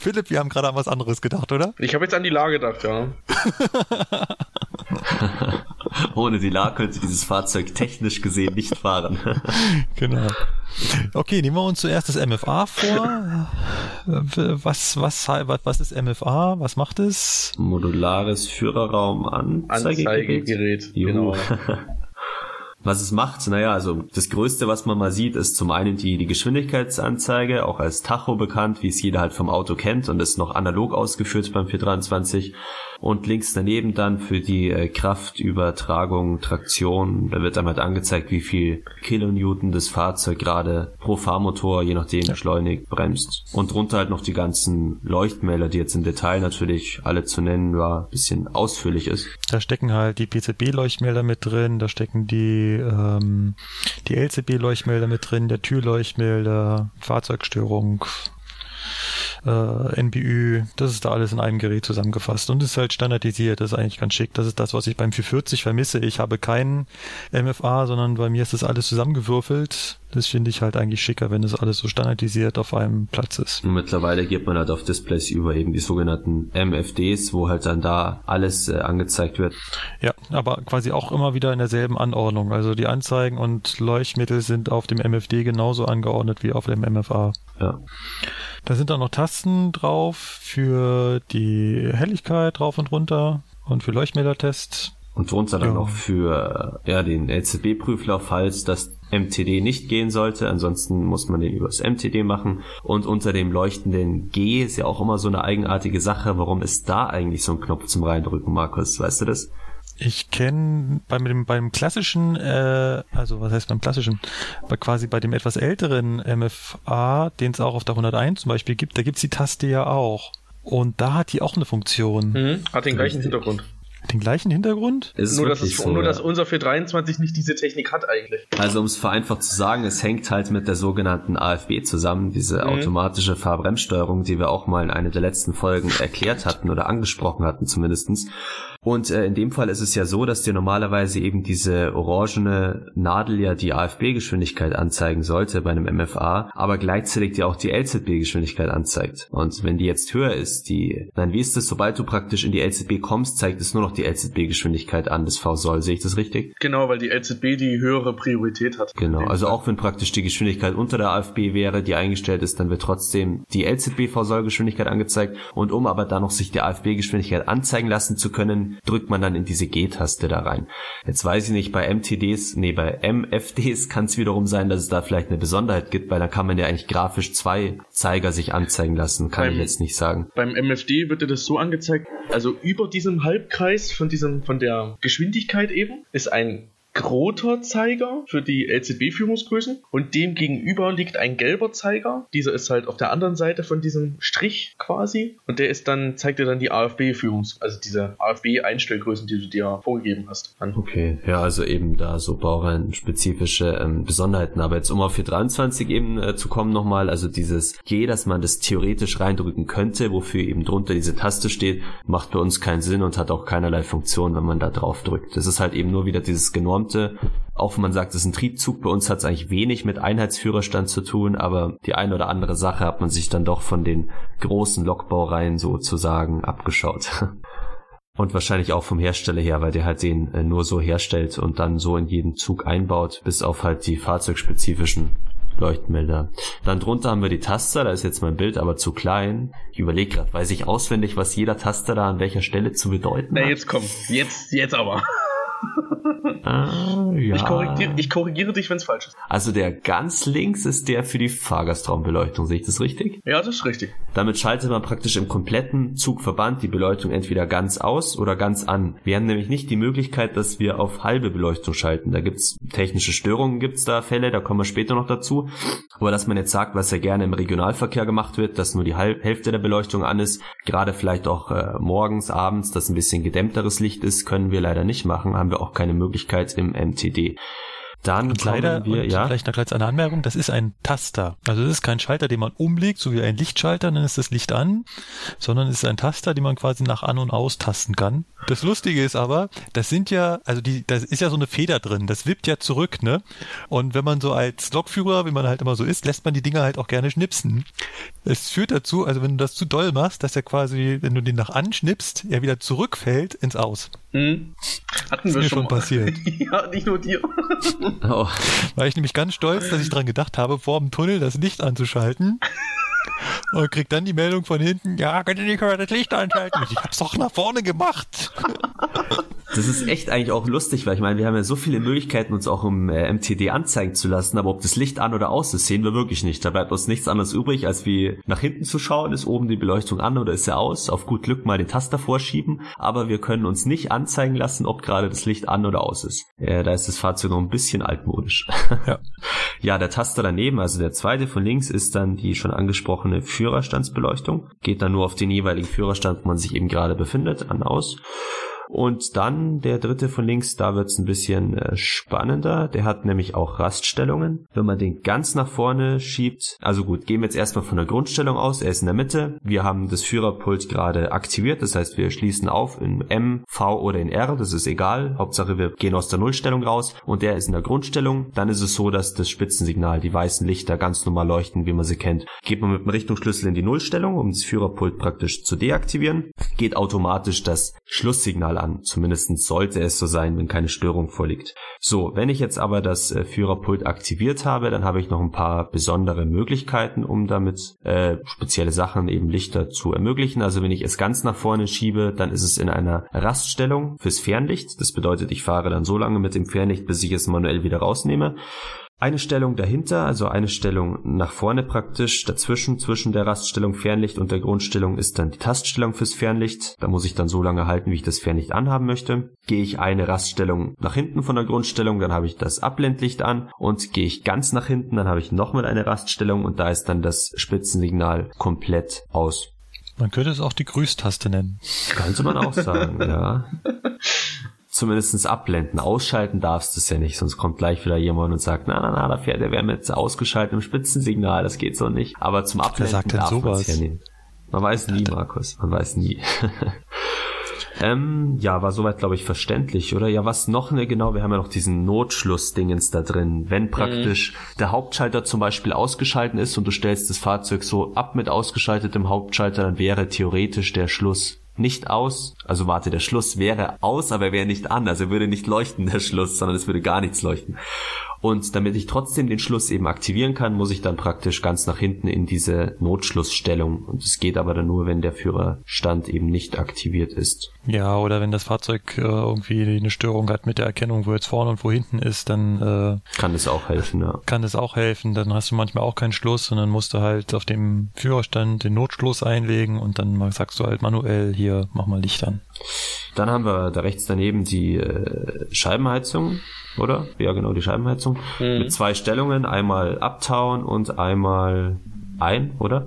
Philipp, wir haben gerade an was anderes gedacht, oder? Ich habe jetzt an die Lage gedacht, ja. *laughs* Ohne die La könnte dieses Fahrzeug technisch gesehen nicht fahren. *laughs* Genau. Okay, nehmen wir uns zuerst das MFA vor. Was, was, was, was ist MFA? Was macht es? Modulares Führerraum Anzeigegerät. Anzeigegerät, Juhu. genau. Was es macht, naja, also das Größte, was man mal sieht, ist zum einen die, die Geschwindigkeitsanzeige, auch als Tacho bekannt, wie es jeder halt vom Auto kennt und ist noch analog ausgeführt beim 423. Und links daneben dann für die äh, Kraftübertragung, Traktion, da wird dann halt angezeigt, wie viel Kilonewton das Fahrzeug gerade pro Fahrmotor, je nachdem, beschleunigt, bremst. Und drunter halt noch die ganzen Leuchtmelder, die jetzt im Detail natürlich alle zu nennen war, bisschen ausführlich ist. Da stecken halt die PCB-Leuchtmelder mit drin, da stecken die, ähm, die LCB-Leuchtmelder mit drin, der Türleuchtmelder, Fahrzeugstörung, äh, NBÜ, das ist da alles in einem Gerät zusammengefasst und ist halt standardisiert, das ist eigentlich ganz schick. Das ist das, was ich beim 440 vermisse. Ich habe keinen MFA, sondern bei mir ist das alles zusammengewürfelt. Das finde ich halt eigentlich schicker, wenn das alles so standardisiert auf einem Platz ist. Und mittlerweile geht man halt auf Displays über eben die sogenannten MFDs, wo halt dann da alles äh, angezeigt wird. Ja, aber quasi auch immer wieder in derselben Anordnung. Also die Anzeigen und Leuchtmittel sind auf dem MFD genauso angeordnet wie auf dem MFA. Ja. Da sind auch noch Tasten drauf für die Helligkeit drauf und runter und für Leuchtmeldertest. Und drunter dann Ja. noch für äh, ja, den LCB-Prüflauf, falls das MTD nicht gehen sollte. Ansonsten muss man den übers MTD machen. Und unter dem leuchtenden G ist ja auch immer so eine eigenartige Sache. Warum ist da eigentlich so ein Knopf zum Reindrücken, Markus? Weißt du das? Ich kenne beim, dem, beim klassischen, äh, also was heißt beim klassischen, bei quasi bei dem etwas älteren MFA, den es auch auf der 101 zum Beispiel gibt, da gibt's die Taste ja auch. Und da hat die auch eine Funktion. Mhm. Hat den gleichen Hintergrund. Den gleichen Hintergrund? Ist es Nur, dass, es, so, nur ja. dass unser 423 nicht diese Technik hat eigentlich. Also um es vereinfacht zu sagen, es hängt halt mit der sogenannten AFB zusammen, diese Mhm. automatische Fahrbremssteuerung, die wir auch mal in einer der letzten Folgen erklärt hatten oder angesprochen hatten zumindestens. Und äh, in dem Fall ist es ja so, dass dir normalerweise eben diese orangene Nadel ja die AFB-Geschwindigkeit anzeigen sollte bei einem MFA, aber gleichzeitig dir auch die LZB-Geschwindigkeit anzeigt. Und wenn die jetzt höher ist, die, nein, wie ist das, sobald du praktisch in die LZB kommst, zeigt es nur noch die LZB-Geschwindigkeit an des V-Soll. Sehe ich das richtig? Genau, weil die LZB die höhere Priorität hat. Genau, also auch wenn praktisch die Geschwindigkeit unter der AFB wäre, die eingestellt ist, dann wird trotzdem die LZB-V-Soll-Geschwindigkeit angezeigt. Und um aber dann noch sich die AFB-Geschwindigkeit anzeigen lassen zu können, drückt man dann in diese G-Taste da rein. Jetzt weiß ich nicht, bei MTDs, nee, bei MFDs kann es wiederum sein, dass es da vielleicht eine Besonderheit gibt, weil da kann man ja eigentlich grafisch zwei Zeiger sich anzeigen lassen, kann Beim- ich jetzt nicht sagen. Beim MFD wird dir das so angezeigt, also über diesem Halbkreis von diesem, von der Geschwindigkeit eben, ist ein roter Zeiger für die LZB-Führungsgrößen und dem gegenüber liegt ein gelber Zeiger. Dieser ist halt auf der anderen Seite von diesem Strich quasi und der ist dann, zeigt dir dann die AFB-Führungs-, also diese AFB-Einstellgrößen, die du dir vorgegeben hast. An. Okay, ja, also eben da so baureihenspezifische ähm, Besonderheiten. Aber jetzt um auf 423 eben äh, zu kommen nochmal, also dieses G, dass man das theoretisch reindrücken könnte, wofür eben drunter diese Taste steht, macht bei uns keinen Sinn und hat auch keinerlei Funktion, wenn man da drauf drückt. Das ist halt eben nur wieder dieses genormte, auch wenn man sagt, es ist ein Triebzug, bei uns hat es eigentlich wenig mit Einheitsführerstand zu tun, aber die eine oder andere Sache hat man sich dann doch von den großen Lokbaureihen sozusagen abgeschaut. *laughs* Und wahrscheinlich auch vom Hersteller her, weil der halt den äh, nur so herstellt und dann so in jeden Zug einbaut, bis auf halt die fahrzeugspezifischen Leuchtmelder. Dann drunter haben wir die Taster, da ist jetzt mein Bild aber zu klein. Ich überlege gerade, weiß ich auswendig, was jeder Taster da an welcher Stelle zu bedeuten Na, hat? Na, jetzt komm, jetzt, jetzt aber. *laughs* Ah, ja. ich, korrigiere, ich korrigiere dich, wenn es falsch ist. Also der ganz links ist der für die Fahrgastraumbeleuchtung, sehe ich das richtig? Ja, das ist richtig. Damit schaltet man praktisch im kompletten Zugverband die Beleuchtung entweder ganz aus oder ganz an. Wir haben nämlich nicht die Möglichkeit, dass wir auf halbe Beleuchtung schalten. Da gibt's technische Störungen, gibt's da Fälle, da kommen wir später noch dazu. Aber dass man jetzt sagt, was ja gerne im Regionalverkehr gemacht wird, dass nur die Hälfte der Beleuchtung an ist, gerade vielleicht auch äh, morgens, abends, dass ein bisschen gedämmteres Licht ist, können wir leider nicht machen, haben wir auch keine Möglichkeit im MTD. Dann und leider, wir, ja. vielleicht noch als eine Anmerkung, das ist ein Taster. Also das ist kein Schalter, den man umlegt, so wie ein Lichtschalter, dann ist das Licht an, sondern es ist ein Taster, den man quasi nach an- und austasten kann. Das Lustige ist aber, das sind ja, also die, da ist ja so eine Feder drin, das wippt ja zurück, ne? Und wenn man so als Lokführer, wie man halt immer so ist, lässt man die Dinger halt auch gerne schnipsen. Es führt dazu, also wenn du das zu doll machst, dass er quasi, wenn du den nach anschnipst, er wieder zurückfällt ins Aus. Mhm. Hatten ist wir mir schon, schon passiert. *laughs* ja, nicht nur dir. oh. War ich nämlich ganz stolz, dass ich dran gedacht habe, vor dem Tunnel das Licht anzuschalten. Und krieg dann die Meldung von hinten, ja, könnt ihr nicht mal das Licht anschalten? Ich hab's doch nach vorne gemacht. Das ist echt eigentlich auch lustig, weil ich meine, wir haben ja so viele Möglichkeiten, uns auch im äh, MTD anzeigen zu lassen, aber ob das Licht an oder aus ist, sehen wir wirklich nicht. Da bleibt uns nichts anderes übrig, als wie nach hinten zu schauen, ist oben die Beleuchtung an oder ist sie aus, auf gut Glück mal den Taster vorschieben, aber wir können uns nicht anzeigen lassen, ob gerade das Licht an oder aus ist. Äh, da ist das Fahrzeug noch ein bisschen altmodisch. *laughs* Ja. ja, der Taster daneben, also der zweite von links, ist dann die schon angesprochene Führerstandsbeleuchtung. Geht dann nur auf den jeweiligen Führerstand, wo man sich eben gerade befindet, an aus. Und dann der dritte von links, da wird's ein bisschen äh, spannender. Der hat nämlich auch Raststellungen. Wenn man den ganz nach vorne schiebt, also gut, gehen wir jetzt erstmal von der Grundstellung aus. Er ist in der Mitte. Wir haben das Führerpult gerade aktiviert. Das heißt, wir schließen auf in M, V oder in R. Das ist egal. Hauptsache, wir gehen aus der Nullstellung raus. Und der ist in der Grundstellung. Dann ist es so, dass das Spitzensignal, die weißen Lichter ganz normal leuchten, wie man sie kennt. Geht man mit dem Richtungsschlüssel in die Nullstellung, um das Führerpult praktisch zu deaktivieren, geht automatisch das Schlusssignal an. Zumindest sollte es so sein, wenn keine Störung vorliegt. So, wenn ich jetzt aber das äh, Führerpult aktiviert habe, dann habe ich noch ein paar besondere Möglichkeiten, um damit äh, spezielle Sachen, eben Lichter zu ermöglichen. Also wenn ich es ganz nach vorne schiebe, dann ist es in einer Raststellung fürs Fernlicht. Das bedeutet, ich fahre dann so lange mit dem Fernlicht, bis ich es manuell wieder rausnehme eine Stellung dahinter, also eine Stellung nach vorne praktisch, dazwischen, zwischen der Raststellung Fernlicht und der Grundstellung ist dann die Taststellung fürs Fernlicht. Da muss ich dann so lange halten, wie ich das Fernlicht anhaben möchte. Gehe ich eine Raststellung nach hinten von der Grundstellung, dann habe ich das Abblendlicht an und gehe ich ganz nach hinten, dann habe ich nochmal eine Raststellung und da ist dann das Spitzensignal komplett aus. Man könnte es auch die Grüßtaste nennen. Könnte man auch sagen, ja. *laughs* zumindestens abblenden. Ausschalten darfst du es ja nicht, sonst kommt gleich wieder jemand und sagt, na, na, na, da fährt der Wärme jetzt ausgeschaltet im Spitzensignal, das geht so nicht. Aber zum Abblenden darf man es ja nehmen. Man weiß nie, Markus, man weiß nie. *laughs* ähm, ja, war soweit, glaube ich, verständlich, oder? Ja, was noch ne, genau, wir haben ja noch diesen Notschluss-Dingens da drin. Wenn praktisch mhm. der Hauptschalter zum Beispiel ausgeschalten ist und du stellst das Fahrzeug so ab mit ausgeschaltetem Hauptschalter, dann wäre theoretisch der Schluss nicht aus, also warte, der Schluss wäre aus, aber er wäre nicht an, also er würde nicht leuchten, der Schluss, sondern es würde gar nichts leuchten. Und damit ich trotzdem den Schluss eben aktivieren kann, muss ich dann praktisch ganz nach hinten in diese Notschlussstellung. Und es geht aber dann nur, wenn der Führerstand eben nicht aktiviert ist. Ja, oder wenn das Fahrzeug äh, irgendwie eine Störung hat mit der Erkennung, wo jetzt vorne und wo hinten ist, dann äh, kann es auch helfen, ja. Kann es auch helfen. Dann hast du manchmal auch keinen Schluss und dann musst du halt auf dem Führerstand den Notschluss einlegen und dann sagst du halt manuell hier, mach mal Licht an. Dann haben wir da rechts daneben die äh, Scheibenheizung. Oder? Ja, genau, die Scheibenheizung. Mhm. Mit zwei Stellungen, einmal Uptown und einmal ein, oder?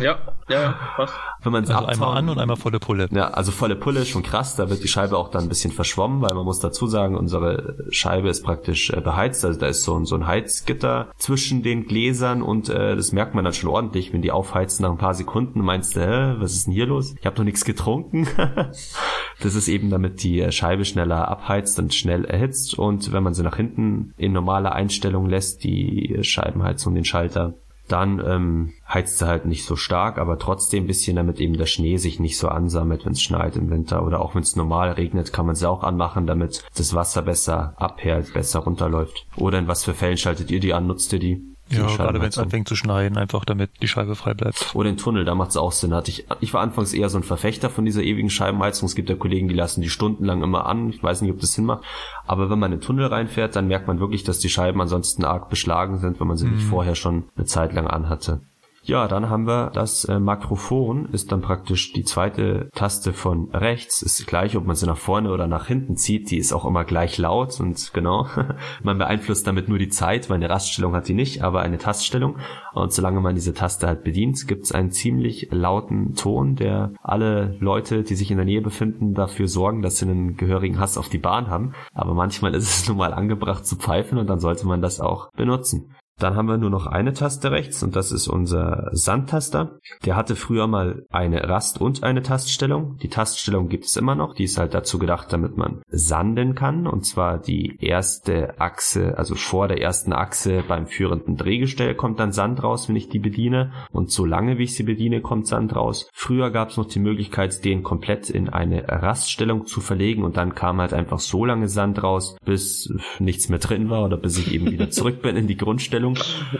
Ja, ja, ja, passt. Wenn man es Also einmal an und einmal volle Pulle. Ja, also volle Pulle, schon krass. Da wird die Scheibe auch dann ein bisschen verschwommen, weil man muss dazu sagen, unsere Scheibe ist praktisch äh, beheizt. Also da ist so ein, so ein Heizgitter zwischen den Gläsern und äh, das merkt man dann schon ordentlich, wenn die aufheizen nach ein paar Sekunden. Meinst du, hä, was ist denn hier los? Ich habe noch nichts getrunken. *laughs* das ist eben, damit die Scheibe schneller abheizt und schnell erhitzt. Und wenn man sie nach hinten in normale Einstellung lässt, die Scheibenheizung, den Schalter, dann ähm, heizt sie halt nicht so stark, aber trotzdem ein bisschen, damit eben der Schnee sich nicht so ansammelt, wenn es schneit im Winter. Oder auch wenn es normal regnet, kann man sie auch anmachen, damit das Wasser besser abperlt, besser runterläuft. Oder in was für Fällen schaltet ihr die an? Nutzt ihr die? Ja, gerade wenn es anfängt zu schneien, einfach damit die Scheibe frei bleibt. Oder den Tunnel, da macht es auch Sinn. Hatte ich, ich war anfangs eher so ein Verfechter von dieser ewigen Scheibenheizung. Es gibt ja Kollegen, die lassen die stundenlang immer an. Ich weiß nicht, ob das Sinn macht. Aber wenn man in den Tunnel reinfährt, dann merkt man wirklich, dass die Scheiben ansonsten arg beschlagen sind, wenn man sie nicht vorher schon eine Zeit lang anhatte. Ja, dann haben wir das äh, Makrophon, ist dann praktisch die zweite Taste von rechts. Ist gleich, ob man sie nach vorne oder nach hinten zieht, die ist auch immer gleich laut und genau, *laughs* man beeinflusst damit nur die Zeit, weil eine Raststellung hat die nicht, aber eine Taststellung. Und solange man diese Taste halt bedient, gibt es einen ziemlich lauten Ton, der alle Leute, die sich in der Nähe befinden, dafür sorgen, dass sie einen gehörigen Hass auf die Bahn haben. Aber manchmal ist es nun mal angebracht zu pfeifen und dann sollte man das auch benutzen. Dann haben wir nur noch eine Taste rechts und das ist unser Sandtaster. Der hatte früher mal eine Rast- und eine Taststellung. Die Taststellung gibt es immer noch. Die ist halt dazu gedacht, damit man sanden kann. Und zwar die erste Achse, also vor der ersten Achse beim führenden Drehgestell kommt dann Sand raus, wenn ich die bediene. Und so lange wie ich sie bediene, kommt Sand raus. Früher gab es noch die Möglichkeit, den komplett in eine Raststellung zu verlegen und dann kam halt einfach so lange Sand raus, bis nichts mehr drin war oder bis ich eben wieder zurück bin in die Grundstellung.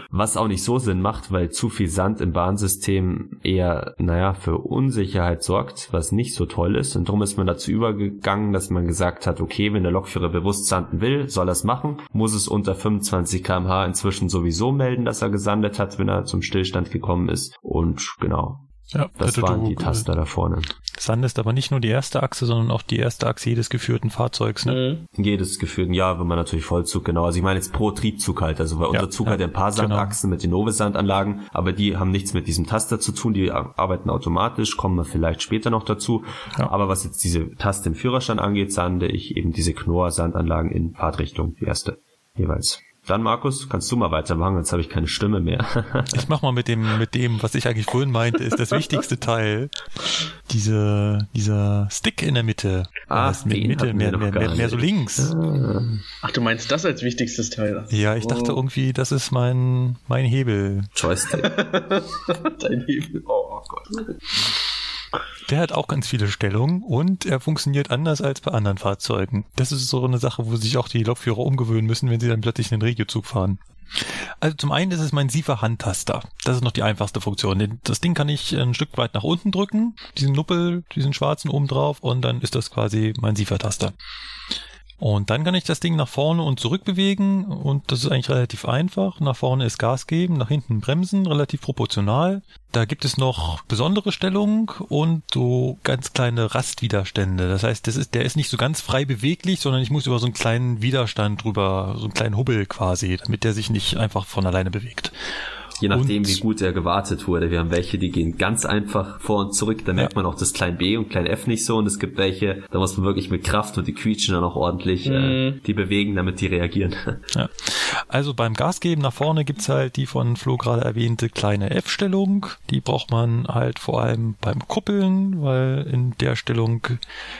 Was auch nicht so Sinn macht, weil zu viel Sand im Bahnsystem eher, naja, für Unsicherheit sorgt, was nicht so toll ist. Und darum ist man dazu übergegangen, dass man gesagt hat, okay, wenn der Lokführer bewusst sanden will, soll er es machen, muss es unter 25 kmh inzwischen sowieso melden, dass er gesandet hat, wenn er zum Stillstand gekommen ist. Und genau, Ja, das waren die Taster da vorne. Sand ist aber nicht nur die erste Achse, sondern auch die erste Achse jedes geführten Fahrzeugs. Ne? Mhm. Jedes geführt, ja, wenn man natürlich Vollzug, genau. Also ich meine jetzt pro Triebzug halt. Also weil Ja, unser Zug ja, hat ja ein paar genau. Sandachsen mit den Nove-Sandanlagen, aber die haben nichts mit diesem Taster zu tun. Die arbeiten automatisch, kommen wir vielleicht später noch dazu. Ja. Aber was jetzt diese Taste im Führerstand angeht, sande ich eben diese Knorr-Sandanlagen in Fahrtrichtung, die erste jeweils. Dann, Markus, kannst du mal weitermachen, jetzt habe ich keine Stimme mehr. *laughs* Ich mach mal mit dem, mit dem, was ich eigentlich vorhin meinte, ist das wichtigste Teil. Diese, dieser Stick in der Mitte. Ah, das mit den Mitte, mehr, noch mehr, gar mehr, mehr so links. Ach, du meinst das als wichtigstes Teil? Ja, ich dachte Oh. irgendwie, das ist mein, mein Hebel. Joystick. *laughs* Dein Hebel. Oh Gott. Der hat auch ganz viele Stellungen und er funktioniert anders als bei anderen Fahrzeugen. Das ist so eine Sache, wo sich auch die Lokführer umgewöhnen müssen, wenn sie dann plötzlich in den Regiozug fahren. Also zum einen ist es mein Siefer-Handtaster. Das ist noch die einfachste Funktion. Das Ding kann ich ein Stück weit nach unten drücken, diesen Nuppel, diesen schwarzen oben drauf und dann ist das quasi mein Siefer-Taster. Und dann kann ich das Ding nach vorne und zurück bewegen und das ist eigentlich relativ einfach. Nach vorne ist Gas geben, nach hinten bremsen, relativ proportional. Da gibt es noch besondere Stellung und so ganz kleine Rastwiderstände. Das heißt, das ist, der ist nicht so ganz frei beweglich, sondern ich muss über so einen kleinen Widerstand drüber, so einen kleinen Hubbel quasi, damit der sich nicht einfach von alleine bewegt. Je nachdem, Und- wie gut er gewartet wurde. Wir haben welche, die gehen ganz einfach vor und zurück. Da merkt man auch das klein B und klein F nicht so. Und es gibt welche, da muss man wirklich mit Kraft und die quietschen dann auch ordentlich äh, die bewegen, damit die reagieren. *laughs* Ja. Also beim Gasgeben nach vorne gibt's halt die von Flo gerade erwähnte kleine F-Stellung. Die braucht man halt vor allem beim Kuppeln, weil in der Stellung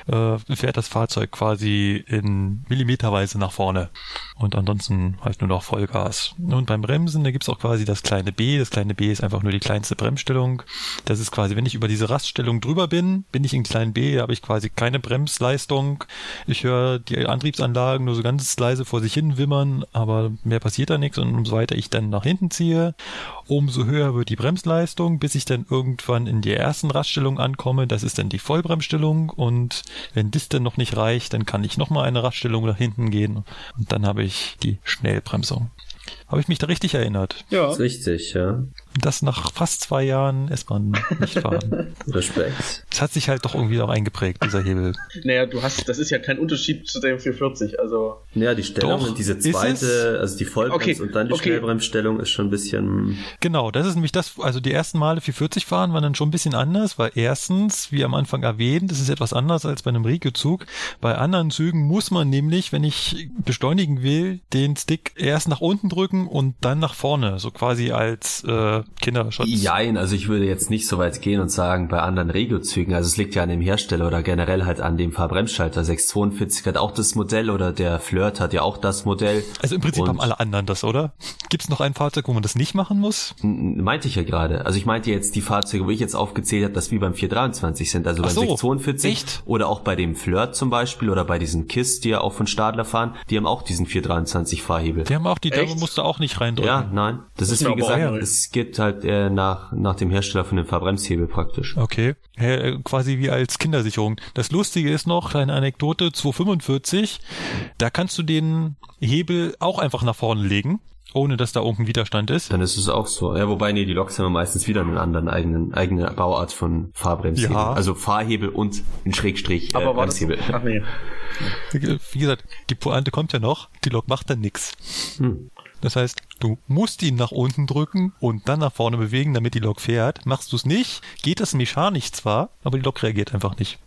äh, fährt das Fahrzeug quasi in Millimeterweise nach vorne. Und ansonsten halt nur noch Vollgas. Und beim Bremsen, da gibt's auch quasi das kleine B. Das kleine B ist einfach nur die kleinste Bremsstellung. Das ist quasi, wenn ich über diese Raststellung drüber bin, bin ich in klein B, da habe ich quasi keine Bremsleistung. Ich höre die Antriebsanlagen nur so ganz leise vor sich hin wimmern, aber mehr passiert da nichts. Und umso weiter ich dann nach hinten ziehe, umso höher wird die Bremsleistung, bis ich dann irgendwann in die ersten Raststellung ankomme. Das ist dann die Vollbremsstellung. Und wenn das dann noch nicht reicht, dann kann ich nochmal eine Raststellung nach hinten gehen. Und dann habe ich die Schnellbremsung. Habe ich mich da richtig erinnert? Ja. Das ist richtig, ja. Das nach fast zwei Jahren S-Bahn nicht fahren. *laughs* Respekt. Es hat sich halt doch irgendwie auch eingeprägt, dieser Hebel. Naja, du hast, das ist ja kein Unterschied zu dem 440, also. Naja, die Stellung, doch, diese zweite, also die Vollbremse okay, und dann die okay. Schnellbremsstellung ist schon ein bisschen. Genau, das ist nämlich das, also die ersten Male 440 fahren waren dann schon ein bisschen anders, weil erstens, wie am Anfang erwähnt, das ist etwas anders als bei einem Regio-Zug. Bei anderen Zügen muss man nämlich, wenn ich beschleunigen will, den Stick erst nach unten drücken und dann nach vorne, so quasi als äh, Kinderschutz. Jein, also ich würde jetzt nicht so weit gehen und sagen, bei anderen Regiozügen, also es liegt ja an dem Hersteller oder generell halt an dem Fahrbremsschalter. 642 hat auch das Modell oder der Flirt hat ja auch das Modell. Also im Prinzip und haben alle anderen das, oder? Gibt es noch ein Fahrzeug, wo man das nicht machen muss? Meinte ich ja gerade. Also ich meinte jetzt die Fahrzeuge, wo ich jetzt aufgezählt habe, dass wie beim 423 sind. Also beim so, 642 echt? oder auch bei dem Flirt zum Beispiel oder bei diesen KISS, die ja auch von Stadler fahren, die haben auch diesen 423 Fahrhebel. Die haben auch die, da musst du auch nicht reindrücken. Ja, nein. Das, das ist wie gesagt, es geht halt äh, nach, nach dem Hersteller von dem Fahrbremshebel praktisch. Okay. Äh, quasi wie als Kindersicherung. Das Lustige ist noch, kleine Anekdote, 245, da kannst du den Hebel auch einfach nach vorne legen ohne dass da irgendein Widerstand ist. Dann ist es auch so. Ja, wobei, nee, die Loks haben meistens wieder einen anderen eigenen, eigene Bauart von Fahrbremshebel. Ja. Also Fahrhebel und ein Schrägstrich äh, Aber Bremshebel. Das, ach nee. Wie gesagt, die Pointe kommt ja noch, die Lok macht dann nix. Hm. Das heißt, du musst ihn nach unten drücken und dann nach vorne bewegen, damit die Lok fährt. Machst du es nicht, geht es mechanisch zwar, aber die Lok reagiert einfach nicht.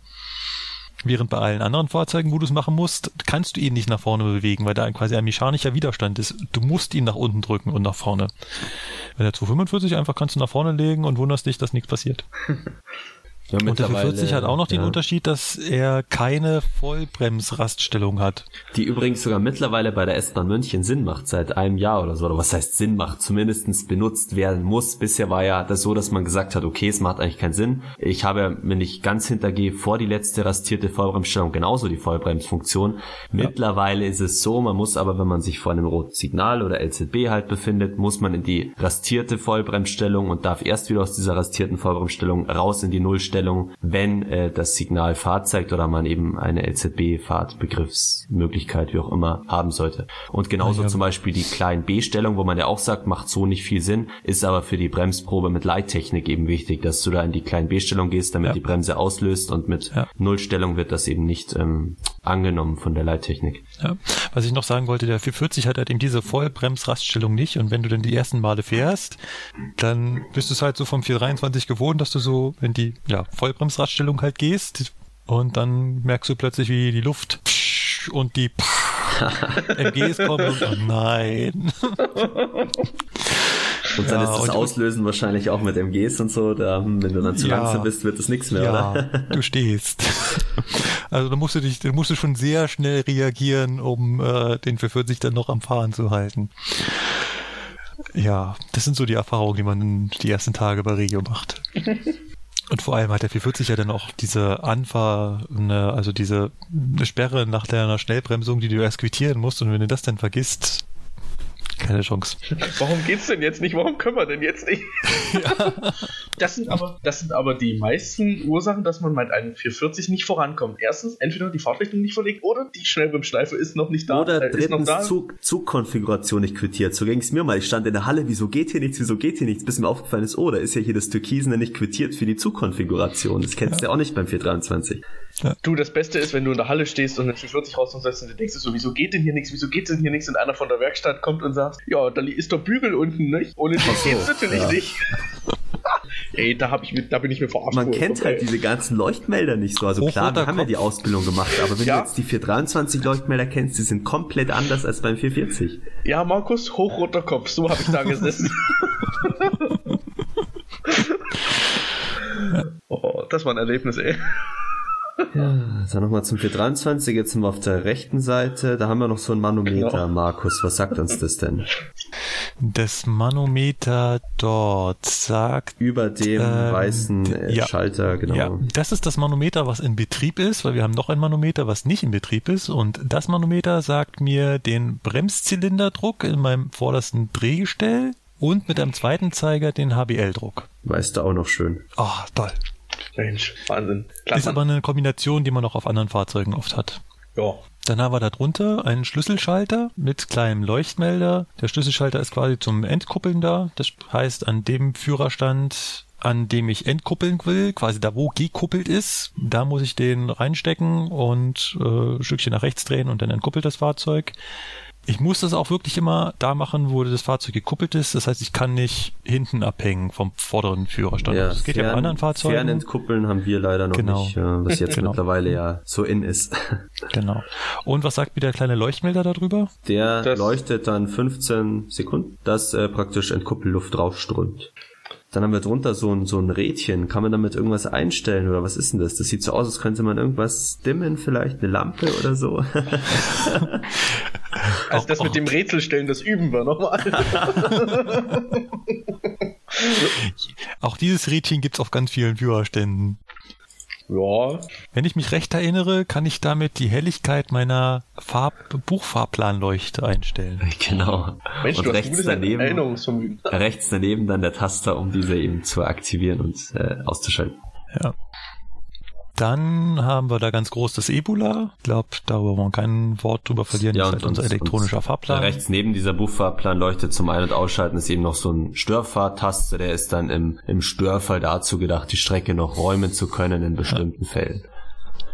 Während bei allen anderen Fahrzeugen, wo du es machen musst, kannst du ihn nicht nach vorne bewegen, weil da quasi ein mechanischer Widerstand ist. Du musst ihn nach unten drücken und nach vorne. Wenn der 245 einfach kannst du nach vorne legen und wunderst dich, dass nichts passiert. *laughs* Ja, und der 440 hat auch noch den ja. Unterschied, dass er keine Vollbremsraststellung hat. Die übrigens sogar mittlerweile bei der S-Bahn München Sinn macht, seit einem Jahr oder so. Oder was heißt Sinn macht? Zumindestens benutzt werden muss. Bisher war ja das so, dass man gesagt hat, okay, es macht eigentlich keinen Sinn. Ich habe, wenn ich ganz hintergehe, vor die letzte rastierte Vollbremsstellung genauso die Vollbremsfunktion. Ja. Mittlerweile ist es so, man muss aber, wenn man sich vor einem roten Signal oder LZB halt befindet, muss man in die rastierte Vollbremsstellung und darf erst wieder aus dieser rastierten Vollbremsstellung raus in die Nullstellung Einstellung, wenn äh, das Signal Fahrt zeigt oder man eben eine LZB-Fahrtbegriffsmöglichkeit, wie auch immer, haben sollte. Und genauso ja. zum Beispiel die kleinen B-Stellung, wo man ja auch sagt, macht so nicht viel Sinn, ist aber für die Bremsprobe mit Leittechnik eben wichtig, dass du da in die kleinen B-Stellung gehst, damit ja. die Bremse auslöst und mit ja. Nullstellung wird das eben nicht ähm, angenommen von der Leittechnik. Ja. Was ich noch sagen wollte, der 440 hat halt eben diese Vollbremsraststellung nicht und wenn du dann die ersten Male fährst, dann bist du es halt so vom 423 gewohnt, dass du so, wenn die ja, Vollbremsradstellung halt gehst und dann merkst du plötzlich, wie die Luft und die MGs kommen und oh nein. Und dann ja, ist das Auslösen wahrscheinlich auch mit MGs und so. Da, wenn du dann zu ja, langsam bist, wird das nichts mehr, ja, oder? Du stehst. *laughs* Also da musst du dich, da musst du schon sehr schnell reagieren, um äh, den 440 dann noch am Fahren zu halten. Ja, das sind so die Erfahrungen, die man die ersten Tage bei Regio macht. *laughs* Und vor allem hat der 440 ja dann auch diese Anfahr, ne, also diese Sperre nach der Schnellbremsung, die du erst quittieren musst. Und wenn du das dann vergisst, keine Chance. Warum geht's denn jetzt nicht? Warum können wir denn jetzt nicht? Ja. *laughs* Das sind aber, das sind aber die meisten Ursachen, dass man mit einem 440 nicht vorankommt. Erstens, entweder die Fahrtrichtung nicht verlegt oder die Schnellbremsschleife ist noch nicht da. Oder äh, drittens Zug, Zugkonfiguration nicht quittiert. So ging es mir mal. Ich stand in der Halle, wieso geht hier nichts, wieso geht hier nichts, bis mir aufgefallen ist, oh, da ist ja hier das Türkisen nicht quittiert für die Zugkonfiguration. Das kennst ja. du ja auch nicht beim 423. Ja. Du, das Beste ist, wenn du in der Halle stehst und den 440 raussetzt und du denkst so, wieso geht denn hier nichts, wieso geht denn hier nichts und einer von der Werkstatt kommt und sagt, ja, da ist der Bügel unten, nicht? Ohne den so, geht's natürlich ja. nicht. *laughs* Ey, da, hab ich mit, da bin ich mir verarscht. Man kennt halt diese ganzen Leuchtmelder nicht so. Also klar, wir haben ja die Ausbildung gemacht, aber wenn ja. du jetzt die 423 Leuchtmelder kennst, die sind komplett anders als beim 440. Ja, Markus, hochroter Kopf, so habe ich da gesessen. *laughs* *laughs* oh, das war ein Erlebnis, ey. Ja, dann nochmal zum 423, jetzt sind wir auf der rechten Seite, da haben wir noch so ein Manometer, genau. Markus, was sagt uns das denn? Das Manometer dort sagt... Über dem ähm, weißen äh, ja, Schalter, genau. Ja, das ist das Manometer, was in Betrieb ist, weil wir haben noch ein Manometer, was nicht in Betrieb ist und das Manometer sagt mir den Bremszylinderdruck in meinem vordersten Drehgestell und mit einem zweiten Zeiger den HBL-Druck. Weißt du auch noch schön. Ah, oh, toll. Mensch, Wahnsinn. Klasse. Ist aber eine Kombination, die man auch auf anderen Fahrzeugen oft hat. Ja. Dann haben wir da drunter einen Schlüsselschalter mit kleinem Leuchtmelder. Der Schlüsselschalter ist quasi zum Entkuppeln da. Das heißt, an dem Führerstand, an dem ich entkuppeln will, quasi da, wo gekuppelt ist, da muss ich den reinstecken und äh, ein Stückchen nach rechts drehen und dann entkuppelt das Fahrzeug. Ich muss das auch wirklich immer da machen, wo das Fahrzeug gekuppelt ist. Das heißt, ich kann nicht hinten abhängen vom vorderen Führerstand. das geht ja bei anderen Fahrzeugen. Fernentkuppeln haben wir leider noch Genau. nicht, äh, was jetzt Genau. mittlerweile ja so in ist. *laughs* Genau. Und was sagt mir der kleine Leuchtmelder darüber? Der Das- leuchtet dann 15 Sekunden, dass äh, praktisch Entkuppelluft draufströmt. Dann haben wir drunter so ein, so ein Rädchen. Kann man damit irgendwas einstellen oder was ist denn das? Das sieht so aus, als könnte man irgendwas dimmen, vielleicht eine Lampe oder so. *laughs* Also das mit dem Rätselstellen, das üben wir nochmal. *laughs* *laughs* Auch dieses Rädchen gibt's auf ganz vielen Führerständen. Ja. Wenn ich mich recht erinnere, kann ich damit die Helligkeit meiner Farb Buchfahrplanleuchte einstellen. *laughs* genau. Mensch, und rechts daneben, rechts daneben dann der Taster, um diese eben zu aktivieren und äh, auszuschalten. Ja. Dann haben wir da ganz groß das Ebola. Ich glaube, darüber wollen wir kein Wort drüber verlieren. das ist halt unser elektronischer Fahrplan. Rechts neben dieser Buchfahrplan leuchtet zum Ein- und Ausschalten ist eben noch so ein Störfahrtaste, der ist dann im, im Störfall dazu gedacht, die Strecke noch räumen zu können in bestimmten Fällen.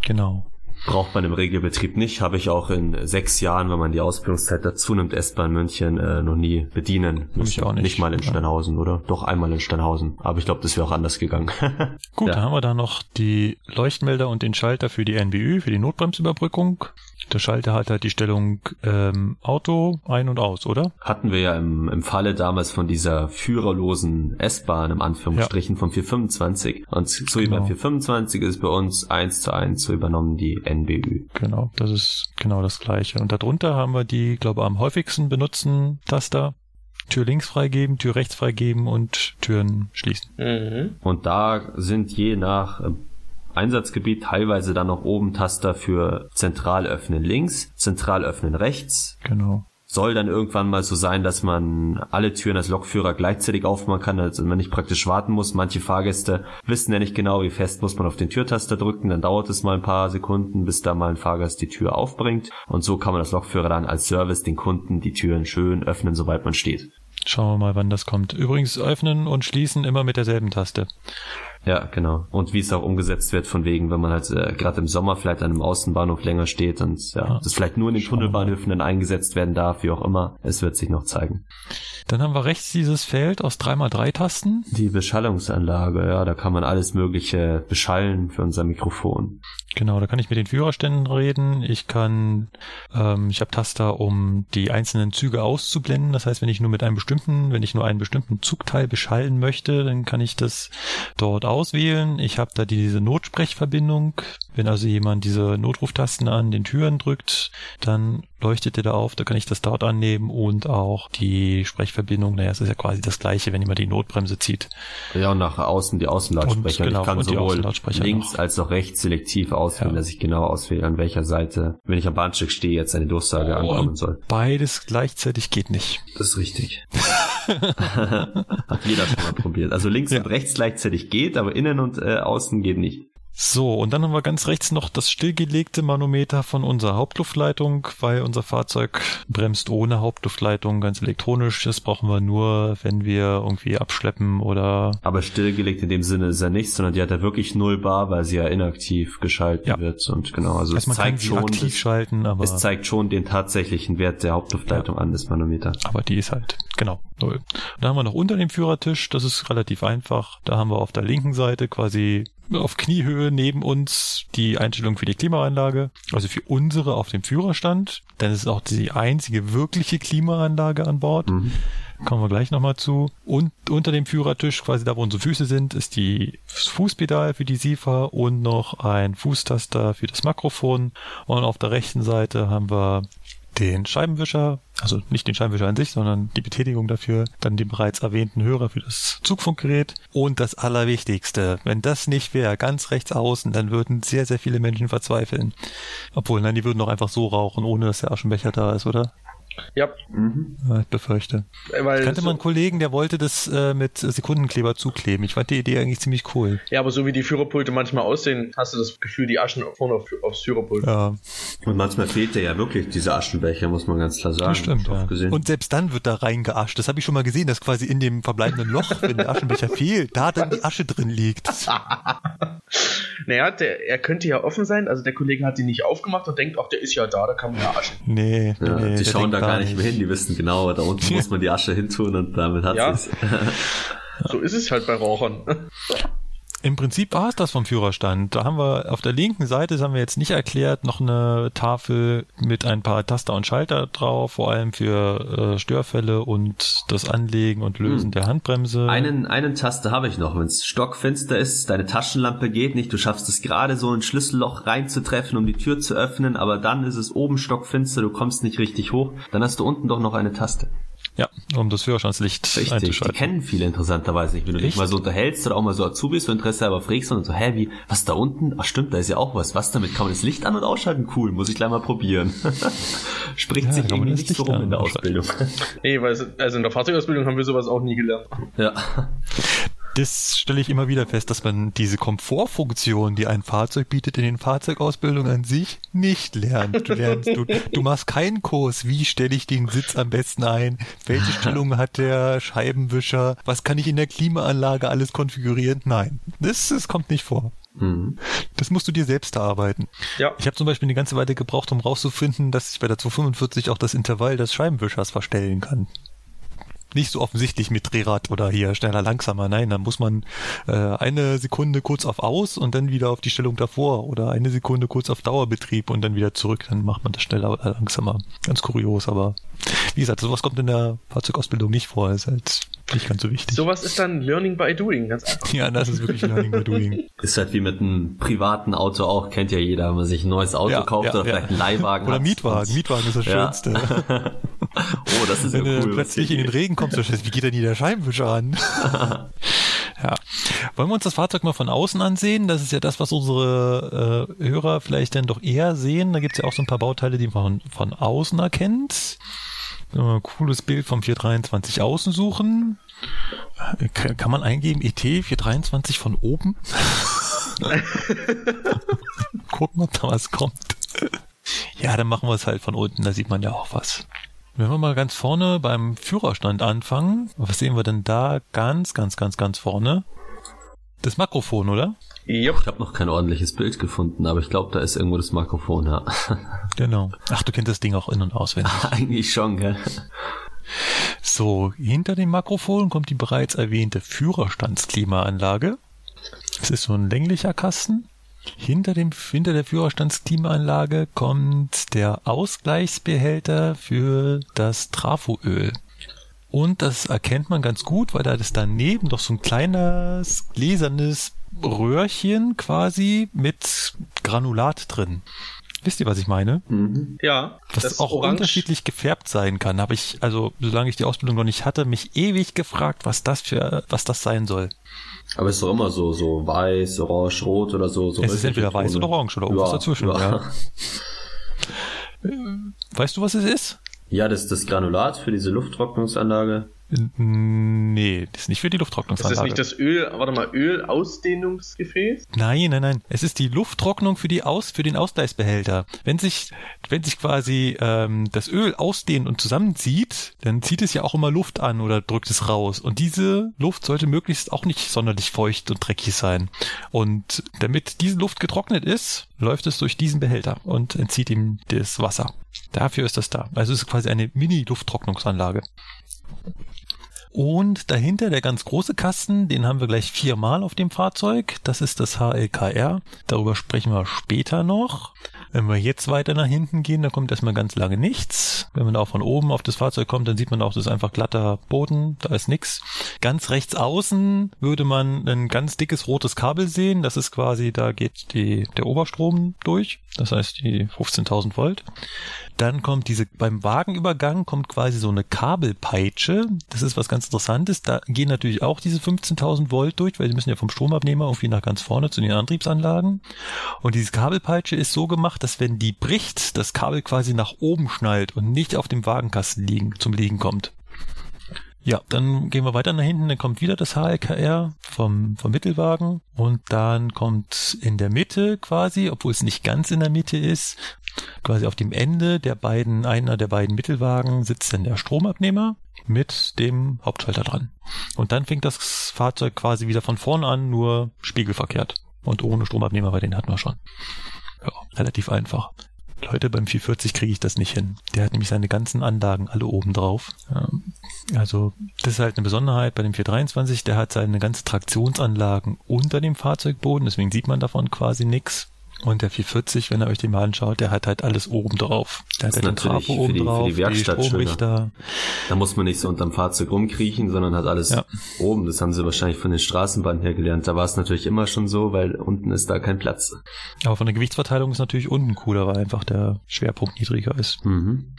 Genau. Braucht man im Regelbetrieb nicht, habe ich auch in sechs Jahren, wenn man die Ausbildungszeit dazu nimmt, S-Bahn München äh, noch nie bedienen müssen. auch nicht. Nicht mal in Ja. Steinhausen, oder? Doch einmal in Steinhausen. Aber ich glaube, das wäre auch anders gegangen. *laughs* Gut, Ja. dann haben wir da noch die Leuchtmelder und den Schalter für die NBÜ, für die Notbremsüberbrückung. Der Schalter hat halt die Stellung ähm, Auto ein und aus, oder? Hatten wir ja im, im Falle damals von dieser führerlosen S-Bahn im Anführungsstrichen vom 425. Und so wie Genau. beim 425 ist bei uns eins zu eins so übernommen die NBÜ. Genau, das ist genau das gleiche. Und darunter haben wir die, glaube am häufigsten benutzten Taster. Tür links freigeben, Tür rechts freigeben und Türen schließen. Mhm. Und da sind je nach Einsatzgebiet teilweise dann noch oben Taster für zentral öffnen links, zentral öffnen rechts. Genau. Soll dann irgendwann mal so sein, dass man alle Türen als Lokführer gleichzeitig aufmachen kann, also man nicht praktisch warten muss. Manche Fahrgäste wissen ja nicht genau, wie fest muss man auf den Türtaster drücken, dann dauert es mal ein paar Sekunden, bis da mal ein Fahrgast die Tür aufbringt. Und so kann man als Lokführer dann als Service den Kunden die Türen schön öffnen, sobald man steht. Schauen wir mal, wann das kommt. Übrigens öffnen und schließen immer mit derselben Taste. Ja, genau. Und wie es auch umgesetzt wird, von wegen, wenn man halt äh, gerade im Sommer vielleicht an einem Außenbahnhof länger steht und ja, Ja. das vielleicht nur in den Schauen. Tunnelbahnhöfen dann eingesetzt werden darf, wie auch immer. Es wird sich noch zeigen. Dann haben wir rechts dieses Feld aus 3x3 Tasten. Die Beschallungsanlage, ja, da kann man alles Mögliche beschallen für unser Mikrofon. Genau, da kann ich mit den Führerständen reden. Ich kann, ähm, ich habe Taster, um die einzelnen Züge auszublenden. Das heißt, wenn ich nur mit einem bestimmten, wenn ich nur einen bestimmten Zugteil beschallen möchte, dann kann ich das dort auswählen. Ich habe da diese Notsprechverbindung. Wenn also jemand diese Notruftasten an den Türen drückt, dann leuchtet er da auf. Da kann ich das dort annehmen und auch die Sprechverbindung. Naja, es ist ja quasi das gleiche, wenn jemand die Notbremse zieht. Ja, und nach außen die Außenlautsprecher. Und genau, ich kann sowohl links noch. als auch rechts selektiv auswählen, Ja. dass ich genau auswähle, an welcher Seite, wenn ich am Bahnstück stehe, jetzt eine Durchsage ankommen Und soll. Beides gleichzeitig geht nicht. Das ist richtig. *laughs* Hat jeder schon mal probiert. Also links Ja. und rechts gleichzeitig geht, aber innen und äh, außen geht nicht. So, und dann haben wir ganz rechts noch das stillgelegte Manometer von unserer Hauptluftleitung, weil unser Fahrzeug bremst ohne Hauptluftleitung, ganz elektronisch. Das brauchen wir nur, wenn wir irgendwie abschleppen oder Aber stillgelegt in dem Sinne ist er nicht, sondern die hat er wirklich null bar, weil sie ja inaktiv geschalten Ja. wird. Und genau, also es zeigt schon, aktiv schalten, aber, es zeigt schon den tatsächlichen Wert der Hauptluftleitung an, das Manometer. aber die ist halt, genau, null. Da haben wir noch unter dem Führertisch, das ist relativ einfach. Da haben wir auf der linken Seite quasi auf Kniehöhe neben uns die Einstellung für die Klimaanlage, also für unsere auf dem Führerstand. Denn es ist auch die einzige wirkliche Klimaanlage an Bord. Mhm. Kommen wir gleich nochmal zu. Und unter dem Führertisch, quasi da, wo unsere Füße sind, ist die Fußpedal für die SIFA und noch ein Fußtaster für das Makrofon. Und auf der rechten Seite haben wir den Scheibenwischer, also nicht den Scheibenwischer an sich, sondern die Betätigung dafür, dann den bereits erwähnten Hörer für das Zugfunkgerät und das Allerwichtigste, wenn das nicht wäre, ganz rechts außen, dann würden sehr, sehr viele Menschen verzweifeln. Obwohl, nein, die würden doch einfach so rauchen, ohne dass der Aschenbecher da ist, oder? Ja. Mhm. Ja, ich befürchte. Weil ich kannte so mal einen Kollegen, der wollte das äh, mit Sekundenkleber zukleben. Ich fand die Idee eigentlich ziemlich cool. Ja, aber so wie die Führerpulte manchmal aussehen, hast du das Gefühl, die Aschen vorne auf, aufs Führerpult. Ja. Und manchmal fehlt dir ja wirklich diese Aschenbecher, muss man ganz klar sagen. Das stimmt, ja. Und selbst dann wird da reingeascht. Das habe ich schon mal gesehen, dass quasi in dem verbleibenden Loch, wenn der Aschenbecher *laughs* fehlt, da dann die Asche drin liegt. *laughs* naja, der, er könnte ja offen sein. Also der Kollege hat ihn nicht aufgemacht und denkt, ach, der ist ja da, da kann man ja aschen. Nee, ja, nee die schauen da gar nicht mehr hin, die wissen genau, da unten *laughs* muss man die Asche hintun und damit hat ja. es. *laughs* so ist es halt bei Rauchern. Im Prinzip war es das vom Führerstand. Da haben wir auf der linken Seite, das haben wir jetzt nicht erklärt, noch eine Tafel mit ein paar Taster und Schalter drauf, vor allem für äh, Störfälle und das Anlegen und Lösen hm. der Handbremse. Einen, einen Taste habe ich noch. Wenn es stockfinster ist, deine Taschenlampe geht nicht, du schaffst es gerade so ein Schlüsselloch reinzutreffen, um die Tür zu öffnen, aber dann ist es oben stockfinster, du kommst nicht richtig hoch, dann hast du unten doch noch eine Taste. Ja, um das Führerstandslicht Richtig, einzuschalten. Die kennen viele interessanterweise nicht. Wenn du Echt? dich mal so unterhältst oder auch mal so Azubis so Interesse aber fragst und so, hä, wie, was da unten? Ach stimmt, da ist ja auch was. Was damit? Kann man das Licht an- und ausschalten? Cool, muss ich gleich mal probieren. *laughs* Spricht ja, sich irgendwie nicht so rum in der Ausbildung. nee, weil, also in der Fahrzeugausbildung haben wir sowas auch nie gelernt. Ja das stelle ich immer wieder fest, dass man diese Komfortfunktion, die ein Fahrzeug bietet, in den Fahrzeugausbildungen an sich nicht lernt. Du lernst, du, du machst keinen Kurs, wie stelle ich den Sitz am besten ein, welche *laughs* Stellung hat der Scheibenwischer, was kann ich in der Klimaanlage alles konfigurieren. Nein, das, das kommt nicht vor. Mhm. Das musst du dir selbst erarbeiten. Ja. Ich habe zum Beispiel eine ganze Weile gebraucht, um rauszufinden, dass ich bei der 245 auch das Intervall des Scheibenwischers verstellen kann nicht so offensichtlich mit Drehrad oder hier schneller, langsamer. Nein, dann muss man äh, eine Sekunde kurz auf Aus und dann wieder auf die Stellung davor oder eine Sekunde kurz auf Dauerbetrieb und dann wieder zurück. Dann macht man das schneller oder langsamer. Ganz kurios, aber wie gesagt, sowas kommt in der Fahrzeugausbildung nicht vor. Ist halt nicht ganz so wichtig. Sowas ist dann Learning by Doing, ganz einfach. Ja, das ist wirklich Learning by Doing. *laughs* Ist halt wie mit einem privaten Auto auch, kennt ja jeder, wenn man sich ein neues Auto ja, kauft ja, oder ja. vielleicht einen Leihwagen Oder. Mietwagen, Mietwagen ist das Schönste. *laughs* oh, das ist wenn ja cool. Wenn du plötzlich in den Regen kommst, wie geht denn hier der Scheibenwischer an? *laughs* Ja. Wollen wir uns das Fahrzeug mal von außen ansehen? Das ist ja das, was unsere äh, Hörer vielleicht dann doch eher sehen. Da gibt es ja auch so ein paar Bauteile, die man von, von außen erkennt. Äh, cooles Bild vom 423 außen suchen. Äh, kann man eingeben ET 423 von oben? *laughs* Gucken, ob da was kommt. Ja, dann machen wir es halt von unten, da sieht man ja auch was. Wenn wir mal ganz vorne beim Führerstand anfangen, was sehen wir denn da ganz, ganz, ganz, ganz vorne? Das Makrofon, oder? Yep. Ich habe noch kein ordentliches Bild gefunden, aber ich glaube, da ist irgendwo das Mikrofon, ja. Genau. Ach, du kennst das Ding auch in- und auswendig. *laughs* Eigentlich schon, gell? So, hinter dem Mikrofon kommt die bereits erwähnte Führerstandsklimaanlage. Es ist so ein länglicher Kasten. Hinter, dem, hinter der Führerstandsklimaanlage kommt der Ausgleichsbehälter für das Trafoöl. Und das erkennt man ganz gut, weil da ist daneben doch so ein kleines gläsernes Röhrchen quasi mit Granulat drin. Wisst ihr, was ich meine? Mhm. Ja. Was auch Orange. unterschiedlich gefärbt sein kann. Habe ich, also solange ich die Ausbildung noch nicht hatte, mich ewig gefragt, was das für, was das sein soll. Aber es ist doch immer so, so weiß, orange, rot oder so. so es ist entweder weiß oder orange oder irgendwas ja, dazwischen. Ja. ja. *laughs* Weißt du, was es ist? Ja, das ist das Granulat für diese Lufttrocknungsanlage. Nee, das ist nicht für die Lufttrocknungsanlage. Ist das nicht das Öl, warte mal, Ölausdehnungsgefäß? Nein, nein, nein. Es ist die Lufttrocknung für die Aus, für den Ausgleichsbehälter. Wenn sich, wenn sich quasi ähm, das Öl ausdehnt und zusammenzieht, dann zieht es ja auch immer Luft an oder drückt es raus. Und diese Luft sollte möglichst auch nicht sonderlich feucht und dreckig sein. Und damit diese Luft getrocknet ist, läuft es durch diesen Behälter und entzieht ihm das Wasser. Dafür ist das da. Also es ist quasi eine Mini-Lufttrocknungsanlage. Und dahinter der ganz große Kasten, den haben wir gleich viermal auf dem Fahrzeug. Das ist das HLKR. Darüber sprechen wir später noch. Wenn wir jetzt weiter nach hinten gehen, da kommt erstmal ganz lange nichts. Wenn man auch von oben auf das Fahrzeug kommt, dann sieht man auch, das ist einfach glatter Boden, da ist nichts. Ganz rechts außen würde man ein ganz dickes rotes Kabel sehen. Das ist quasi, da geht die, der Oberstrom durch. Das heißt die 15.000 Volt. Dann kommt diese, beim Wagenübergang kommt quasi so eine Kabelpeitsche. Das ist was ganz Interessantes. Da gehen natürlich auch diese 15.000 Volt durch, weil sie müssen ja vom Stromabnehmer irgendwie nach ganz vorne zu den Antriebsanlagen. Und diese Kabelpeitsche ist so gemacht, dass wenn die bricht, das Kabel quasi nach oben schnallt und nicht auf dem Wagenkasten liegen, zum Liegen kommt. Ja, dann gehen wir weiter nach hinten, dann kommt wieder das HLKR vom, vom Mittelwagen und dann kommt in der Mitte quasi, obwohl es nicht ganz in der Mitte ist, quasi auf dem Ende der beiden, einer der beiden Mittelwagen sitzt dann der Stromabnehmer mit dem Hauptschalter dran. Und dann fängt das Fahrzeug quasi wieder von vorne an, nur spiegelverkehrt. Und ohne Stromabnehmer, weil den hatten wir schon. Ja, relativ einfach. Leute, beim 440 kriege ich das nicht hin. Der hat nämlich seine ganzen Anlagen alle oben drauf. Also das ist halt eine Besonderheit bei dem 423. Der hat seine ganzen Traktionsanlagen unter dem Fahrzeugboden, deswegen sieht man davon quasi nichts. Und der 440, wenn ihr euch den mal anschaut, der hat halt alles oben drauf. Der hat halt den Trafo oben die, drauf, die, die Stromrichter. Da muss man nicht so unterm Fahrzeug rumkriechen, sondern hat alles ja. oben. Das haben sie wahrscheinlich von den Straßenbahnen her gelernt. Da war es natürlich immer schon so, weil unten ist da kein Platz. Aber von der Gewichtsverteilung ist natürlich unten cooler, weil einfach der Schwerpunkt niedriger ist. Mhm.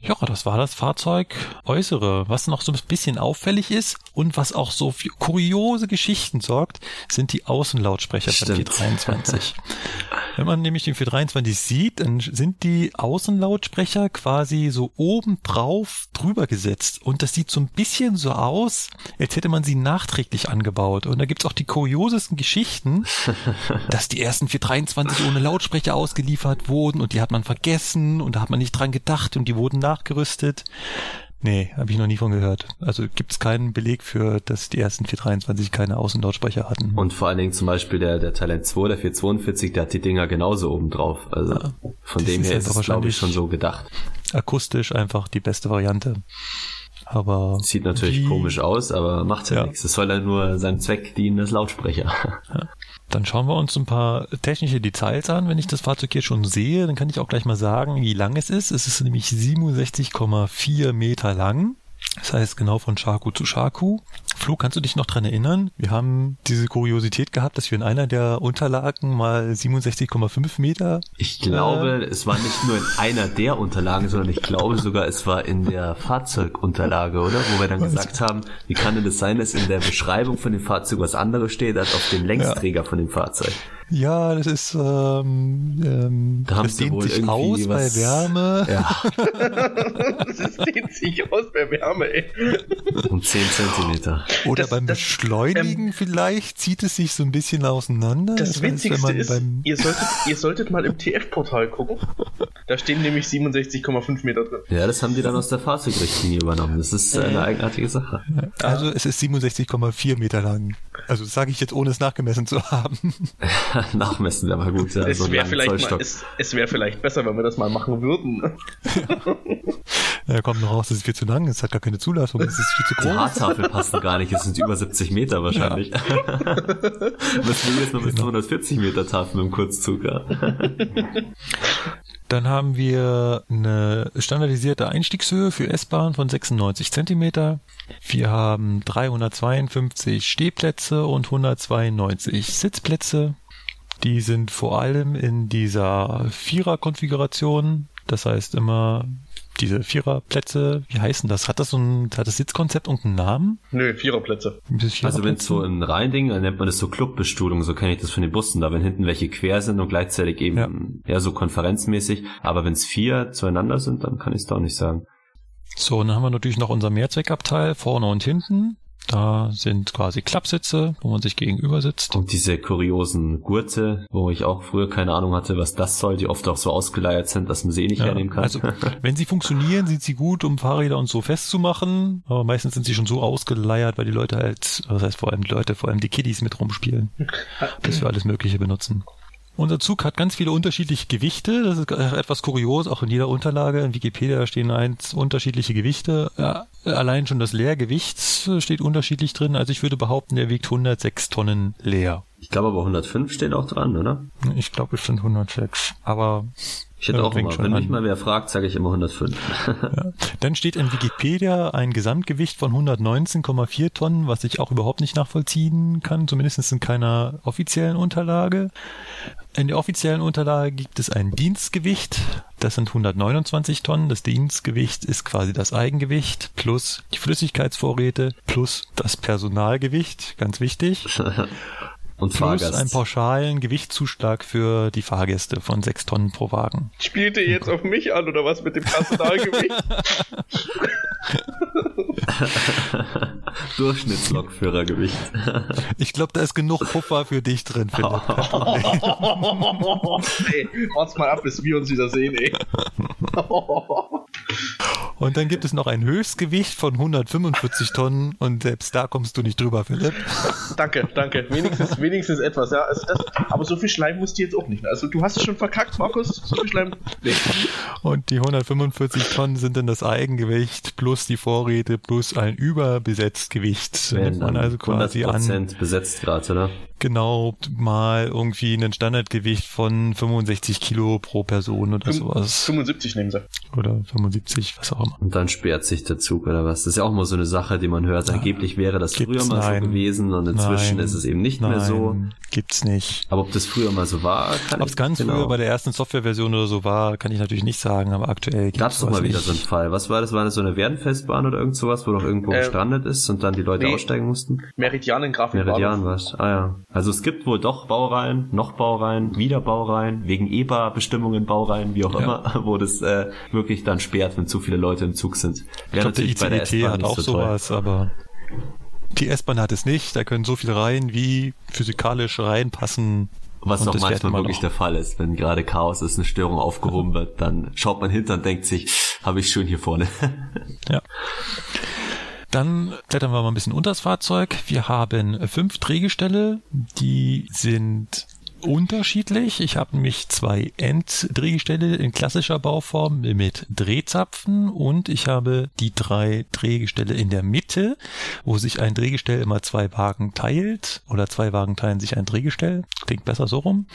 Ja, das war das Fahrzeug Äußere. Was noch so ein bisschen auffällig ist und was auch so für kuriose Geschichten sorgt, sind die Außenlautsprecher beim 423. *laughs* Wenn man nämlich den 423 sieht, dann sind die Außenlautsprecher quasi so oben drauf drüber gesetzt. Und das sieht so ein bisschen so aus, als hätte man sie nachträglich angebaut. Und da gibt's auch die kuriosesten Geschichten, *laughs* dass die ersten 423 ohne Lautsprecher ausgeliefert wurden und die hat man vergessen und da hat man nicht dran gedacht und die wurden nachgerüstet. Nee, habe ich noch nie von gehört. Also gibt es keinen Beleg für, dass die ersten 423 keine Außenlautsprecher hatten. Und vor allen Dingen zum Beispiel der, der Talent 2, der 442, der hat die Dinger genauso oben drauf. Also ja, von dem her ist es, glaube ich, schon so gedacht. Akustisch einfach die beste Variante. Aber sieht natürlich komisch aus, aber macht ja, ja nichts. Es soll ja nur seinem Zweck dienen, das Lautsprecher. Ja. Dann schauen wir uns ein paar technische Details an. Wenn ich das Fahrzeug hier schon sehe, dann kann ich auch gleich mal sagen, wie lang es ist. Es ist nämlich 67,4 Meter lang. Das heißt genau von Shaku zu Shaku. Flo, kannst du dich noch dran erinnern? Wir haben diese Kuriosität gehabt, dass wir in einer der Unterlagen mal 67,5 Meter. Ich glaube, äh, es war nicht nur in einer der Unterlagen, sondern ich glaube sogar, es war in der Fahrzeugunterlage, oder? Wo wir dann gesagt haben, wie kann denn das sein, dass in der Beschreibung von dem Fahrzeug was anderes steht als auf dem Längsträger ja. von dem Fahrzeug? Ja, das ist ähm, ähm, da das dehnt sich aus was... bei Wärme. Ja. *laughs* das dehnt sich aus bei Wärme, ey. Um 10 Zentimeter. Oder das, beim das, Beschleunigen ähm, vielleicht zieht es sich so ein bisschen auseinander. Das, das Witzigste heißt, ist, ihr, solltet, ihr solltet mal im TF-Portal gucken. Da stehen nämlich 67,5 Meter drin. Ja, das haben die dann aus der Fahrzeugrichtlinie übernommen. Das ist äh, eine eigenartige Sache. Also es ist 67,4 Meter lang. Also sage ich jetzt, ohne es nachgemessen zu haben. *laughs* *laughs* Nachmessen wäre mal gut. Ja, es so wäre vielleicht, es, es wär vielleicht besser, wenn wir das mal machen würden. *laughs* ja. ja, kommt noch raus, das ist viel zu lang, es hat gar keine Zulassung, es ist viel zu groß. Die Haartafel passen gar nicht, es sind über 70 Meter wahrscheinlich. Ja. *laughs* Müssen wir jetzt noch bis genau. 240 Meter Tafel im Kurzzug. Ja. Dann haben wir eine standardisierte Einstiegshöhe für S-Bahn von 96 Zentimeter. Wir haben 352 Stehplätze und 192 Sitzplätze. Die sind vor allem in dieser Vierer-Konfiguration. Das heißt immer diese Viererplätze, wie heißen das? Hat das so ein, hat das Sitzkonzept irgendeinen Namen? Nö, Viererplätze. Viererplätze? Also wenn es so ein Reinding, dann nennt man das so Clubbestuhlung, so kenne ich das von den Bussen, da wenn hinten welche quer sind und gleichzeitig eben ja. eher so konferenzmäßig. Aber wenn es vier zueinander sind, dann kann ich es doch nicht sagen. So, dann haben wir natürlich noch unser Mehrzweckabteil vorne und hinten. Da sind quasi Klappsitze, wo man sich gegenüber sitzt. Und diese kuriosen Gurte, wo ich auch früher keine Ahnung hatte, was das soll, die oft auch so ausgeleiert sind, dass man sie eh nicht ja, hernehmen kann. Also, wenn sie funktionieren, sind sie gut, um Fahrräder und so festzumachen, aber meistens sind sie schon so ausgeleiert, weil die Leute halt, das heißt vor allem die Leute, vor allem die Kiddies mit rumspielen, dass wir alles Mögliche benutzen. Unser Zug hat ganz viele unterschiedliche Gewichte. Das ist etwas kurios. Auch in jeder Unterlage in Wikipedia stehen eins unterschiedliche Gewichte. Ja, allein schon das Leergewicht steht unterschiedlich drin. Also ich würde behaupten, der wiegt 106 Tonnen leer. Ich glaube aber 105 steht auch dran, oder? Ich glaube, es sind 106. Aber Ich hätte auch immer, wenn mich mal wer fragt, sage ich immer 105. Ja. Dann steht in Wikipedia ein Gesamtgewicht von 119,4 Tonnen, was ich auch überhaupt nicht nachvollziehen kann, zumindest in keiner offiziellen Unterlage. In der offiziellen Unterlage gibt es ein Dienstgewicht, das sind 129 Tonnen. Das Dienstgewicht ist quasi das Eigengewicht plus die Flüssigkeitsvorräte plus das Personalgewicht, ganz wichtig. *laughs* Und Plus Fahrgast. einen pauschalen Gewichtszuschlag für die Fahrgäste von 6 Tonnen pro Wagen. Spielt ihr jetzt auf mich an oder was mit dem Personalgewicht? *laughs* *laughs* Durchschnittslokführergewicht. *laughs* Ich glaube, da ist genug Puffer für dich drin, Philipp. Ey, wart's mal ab, bis wir uns wieder sehen, ey. Und dann gibt es noch ein Höchstgewicht von 145 Tonnen und selbst da kommst du nicht drüber, Philipp. danke, danke. Wenigstens, wenigstens etwas, ja. Also das, aber so viel Schleim musst du jetzt auch nicht. Ne? Also du hast es schon verkackt, Markus. So viel Schleim. Nee. Und die 145 Tonnen sind dann das Eigengewicht plus die Vorräte plus ein überbesetzt Gewicht. Da nimmt Wenn man also quasi an, 100% besetzt gerade, oder? Genau mal irgendwie ein Standardgewicht von 65 Kilo pro Person oder sowas. 75 nehmen sie. Oder 75, was auch immer. Und dann sperrt sich der Zug oder was? Das ist ja auch mal so eine Sache, die man hört. Angeblich wäre das Gibt's früher mal nein. so gewesen und inzwischen Nein. ist es eben nicht Nein, mehr so. Gibt's nicht. Aber ob das früher mal so war, kann Ob ich es ganz genau. früher bei der ersten Softwareversion oder so war, kann ich natürlich nicht sagen, aber aktuell Gab es gibt's doch mal wieder nicht. so einen Fall. Was war das? War das so eine Werdenfestbahn oder irgend sowas, wo doch irgendwo Äh, gestrandet ist und dann die Leute nee. aussteigen mussten? Meridianengrafik Meridian was? Ah ja. Also es gibt wohl doch Baureihen, noch Baureihen, wieder Baureihen, wegen EBA-Bestimmungen Baureihen, wie auch Ja. immer, *laughs* wo das äh, wirklich dann sperrt, wenn zu viele Leute im Zug sind. Ich glaube, der S-Bahn hat auch so sowas, aber die S-Bahn hat es nicht. Da können so viele rein, wie physikalisch reinpassen. Was auch manchmal wirklich noch. der Fall ist, wenn gerade Chaos ist, eine Störung aufgehoben wird, dann schaut man hinter und denkt sich, habe ich schön hier vorne. Ja. *laughs* Dann klettern wir mal ein bisschen unter das Fahrzeug. Wir haben fünf Drehgestelle, die sind unterschiedlich. Ich habe nämlich zwei Enddrehgestelle in klassischer Bauform mit Drehzapfen und ich habe die drei Drehgestelle in der Mitte, wo sich ein Drehgestell immer zwei Wagen teilt oder zwei Wagen teilen sich ein Drehgestell. Klingt besser so rum.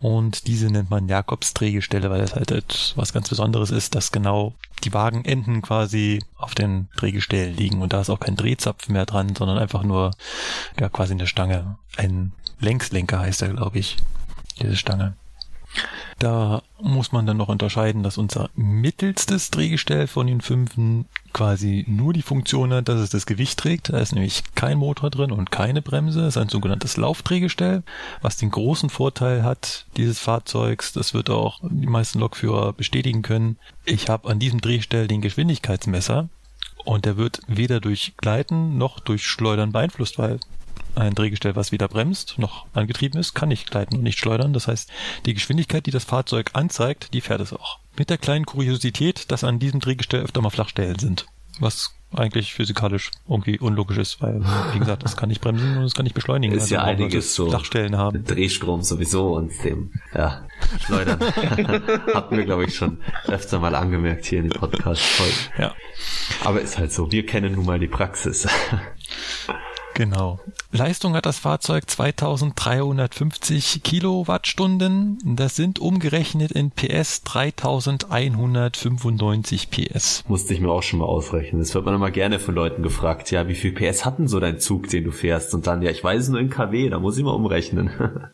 Und diese nennt man Jakobs Drehgestelle, weil das halt etwas ganz Besonderes ist, dass genau die Wagenenden quasi auf den Drehgestellen liegen und da ist auch kein Drehzapfen mehr dran, sondern einfach nur ja quasi eine Stange. Ein Längslenker heißt er, glaube ich, diese Stange. Da muss man dann noch unterscheiden, dass unser mittelstes Drehgestell von den fünfen quasi nur die Funktion hat, dass es das Gewicht trägt. Da ist nämlich kein Motor drin und keine Bremse. Das ist ein sogenanntes Laufdrehgestell, was den großen Vorteil hat dieses Fahrzeugs. Das wird auch die meisten Lokführer bestätigen können. Ich habe an diesem Drehgestell den Geschwindigkeitsmesser und der wird weder durch Gleiten noch durch Schleudern beeinflusst, weil ein Drehgestell, was weder bremst noch angetrieben ist, kann nicht gleiten und nicht schleudern. Das heißt, die Geschwindigkeit, die das Fahrzeug anzeigt, die fährt es auch. Mit der kleinen Kuriosität, dass an diesem Drehgestell öfter mal Flachstellen sind. Was eigentlich physikalisch irgendwie unlogisch ist, weil, wie gesagt, es kann nicht bremsen und es kann nicht beschleunigen. Ist ja warum sollte einiges es so. Flachstellen haben. Drehstrom sowieso und dem, ja, Schleudern. *laughs* Hatten wir, glaube ich, schon öfter mal angemerkt hier in den Podcast-Folgen. Ja. Aber ist halt so, wir kennen nun mal die Praxis. Genau. Leistung hat das Fahrzeug 2350 Kilowattstunden. Das sind umgerechnet in PS 3195 PS. Musste ich mir auch schon mal ausrechnen. Das wird man immer gerne von Leuten gefragt. Ja, wie viel PS hat denn so dein Zug, den du fährst? Und dann, ja, ich weiß es nur in KW, da muss ich mal umrechnen. *laughs*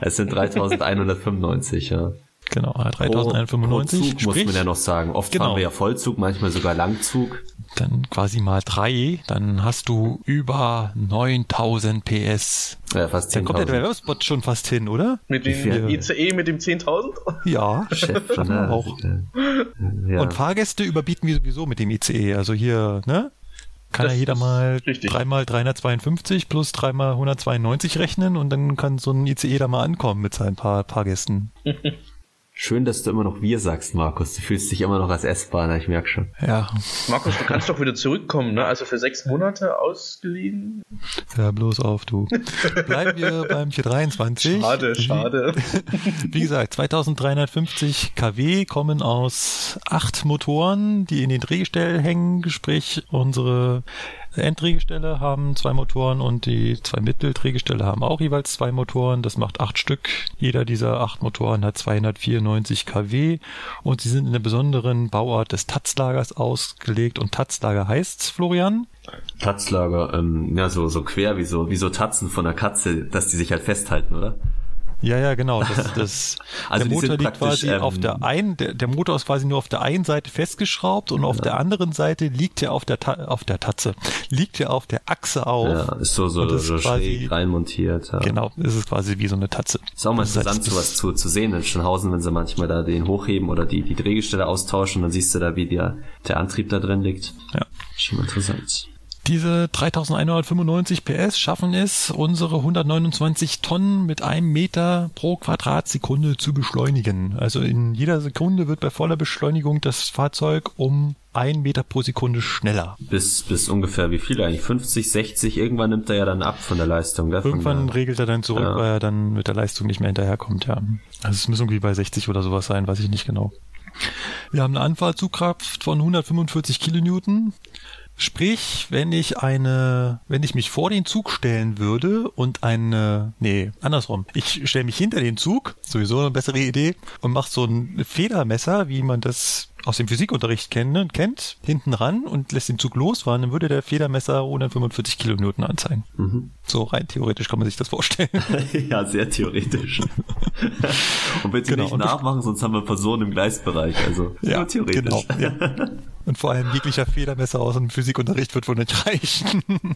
es sind *laughs* 3195, ja. Genau, Pro, pro 3195. Zug muss sprich, man ja noch sagen. Oft Genau. fahren wir ja Vollzug, manchmal sogar Langzug. dann quasi mal drei, dann hast du über 9000 PS. Ja, fast Dann kommt der 10.000. Werbespot schon fast hin, oder? Mit dem viel? ICE mit dem 10.000? *laughs* Ja. Chef von der, *laughs* Auch. Ja. Und Fahrgäste überbieten wir sowieso mit dem ICE. Also hier, ne? Kann Das ja jeder mal dreimal 352 plus dreimal 192 rechnen und dann kann so ein ICE da mal ankommen mit seinen paar Fahrgästen. *laughs* Schön, dass du immer noch wir sagst, Markus. Du fühlst dich immer noch als S-Bahner, ich merk schon. Ja, Markus, du kannst doch wieder zurückkommen, ne? Also für sechs Monate ausgeliehen. hör bloß auf, du. Bleiben wir *laughs* beim 423. Schade, schade. Wie *laughs* gesagt, 2350 kW kommen aus acht Motoren, die in den Drehgestell hängen, sprich unsere Enddrehgestelle haben zwei Motoren und die zwei Mitteldrehgestelle haben auch jeweils zwei Motoren. Das macht acht Stück. Jeder dieser acht Motoren hat 294 kW und sie sind in der besonderen Bauart des Tatzlagers ausgelegt. Und Tatzlager heißt Florian? Tatzlager, ähm, ja, so, so quer, wie so, wie so Tatzen von der Katze, dass die sich halt festhalten, oder? Ja, ja, genau. Das, *laughs* das, Also der Motor liegt quasi ähm, auf der einen, der, der Motor ist quasi nur auf der einen Seite festgeschraubt und auf der anderen Seite liegt er auf der Ta auf der Tatze, liegt er auf der Achse auf. Ja, ist so, so, das so ist quasi- schräg reinmontiert. Ja. Genau, ist es quasi wie so eine Tatze. Ist auch mal Das heißt, interessant, das- sowas zu, zu sehen in Schenhausen, wenn sie manchmal da den hochheben oder die, die Drehgestelle austauschen, dann siehst du da, wie der, der Antrieb da drin liegt. Ja. Schon mal interessant. Diese 3195 PS schaffen es, unsere 129 Tonnen mit einem Meter pro Quadratsekunde zu beschleunigen. Also in jeder Sekunde wird bei voller Beschleunigung das Fahrzeug um ein Meter pro Sekunde schneller. Bis, bis ungefähr wie viel eigentlich? 50, 60? Irgendwann nimmt er ja dann ab von der Leistung. Gell? Irgendwann der, regelt er dann zurück, Ja. weil er dann mit der Leistung nicht mehr hinterherkommt, ja. Also es muss irgendwie bei 60 oder sowas sein, weiß ich nicht genau. Wir haben eine Anfahrtzugkraft von 145 Kilonewton. Sprich, wenn ich eine, wenn ich mich vor den Zug stellen würde und eine, nee, andersrum. Ich stelle mich hinter den Zug, sowieso eine bessere Idee, und mache so ein Federmesser, wie man das aus dem Physikunterricht kennt, kennt, hinten ran und lässt den Zug losfahren, dann würde der Federmesser 145 Kilonewton anzeigen. Mhm. So rein theoretisch kann man sich das vorstellen. *laughs* ja, sehr theoretisch. *laughs* und bitte Genau, nicht nachmachen, sonst haben wir Personen im Gleisbereich. Also nur theoretisch. genau. Ja. *laughs* Und vor allem jeglicher Federmesser aus dem Physikunterricht wird wohl nicht reichen. *laughs*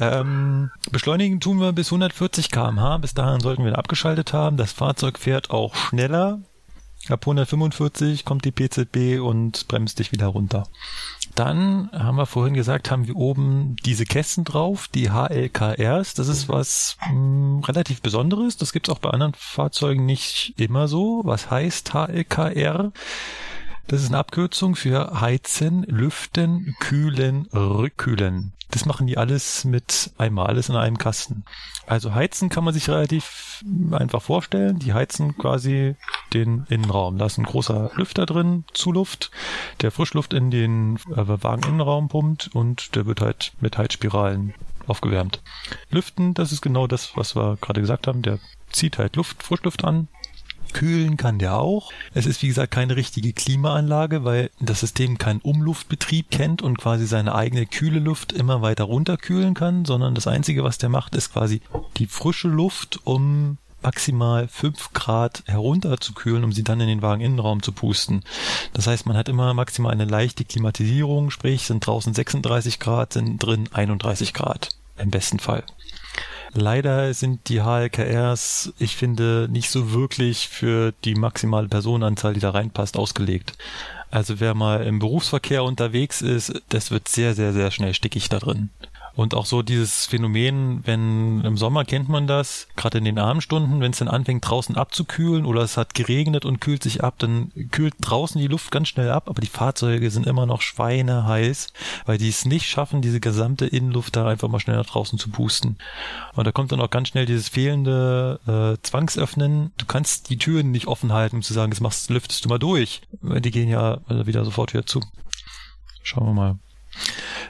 ähm, beschleunigen tun wir bis 140 km/h. Bis dahin sollten wir abgeschaltet haben. Das Fahrzeug fährt auch schneller. Ab 145 kommt die PZB und bremst dich wieder runter. Dann haben wir vorhin gesagt, haben wir oben diese Kästen drauf, die HLKRs. Das ist was mh, relativ Besonderes. Das gibt's auch bei anderen Fahrzeugen nicht immer so. Was heißt HLKR? Das ist eine Abkürzung für Heizen, Lüften, Kühlen, Rückkühlen. Das machen die alles mit einmal, alles in einem Kasten. Also heizen kann man sich relativ einfach vorstellen. Die heizen quasi den Innenraum. Da ist ein großer Lüfter drin, Zuluft, der Frischluft in den äh, Wageninnenraum pumpt und der wird halt mit Heizspiralen aufgewärmt. Lüften, das ist genau das, was wir gerade gesagt haben. Der zieht halt Luft, Frischluft an, Kühlen kann der auch. Es ist wie gesagt keine richtige Klimaanlage, weil das System keinen Umluftbetrieb kennt und quasi seine eigene kühle Luft immer weiter runterkühlen kann, sondern das Einzige, was der macht, ist quasi die frische Luft um maximal 5 Grad herunterzukühlen, um sie dann in den Wageninnenraum zu pusten. Das heißt, man hat immer maximal eine leichte Klimatisierung, sprich sind draußen 36 Grad, sind drin 31 Grad im besten Fall. Leider sind die HLKRs, ich finde, nicht so wirklich für die maximale Personenanzahl, die da reinpasst, ausgelegt. Also wer mal im Berufsverkehr unterwegs ist, das wird sehr, sehr, sehr schnell stickig da drin. Und auch so dieses Phänomen, wenn im Sommer kennt man das, gerade in den Abendstunden, wenn es dann anfängt draußen abzukühlen oder es hat geregnet und kühlt sich ab, dann kühlt draußen die Luft ganz schnell ab, aber die Fahrzeuge sind immer noch schweineheiß, weil die es nicht schaffen, diese gesamte Innenluft da einfach mal schnell nach draußen zu pusten. Und da kommt dann auch ganz schnell dieses fehlende äh, Zwangsöffnen. Du kannst die Türen nicht offen halten, um zu sagen, jetzt machst, lüftest du mal durch. Die gehen ja äh, wieder sofort wieder zu. Schauen wir mal.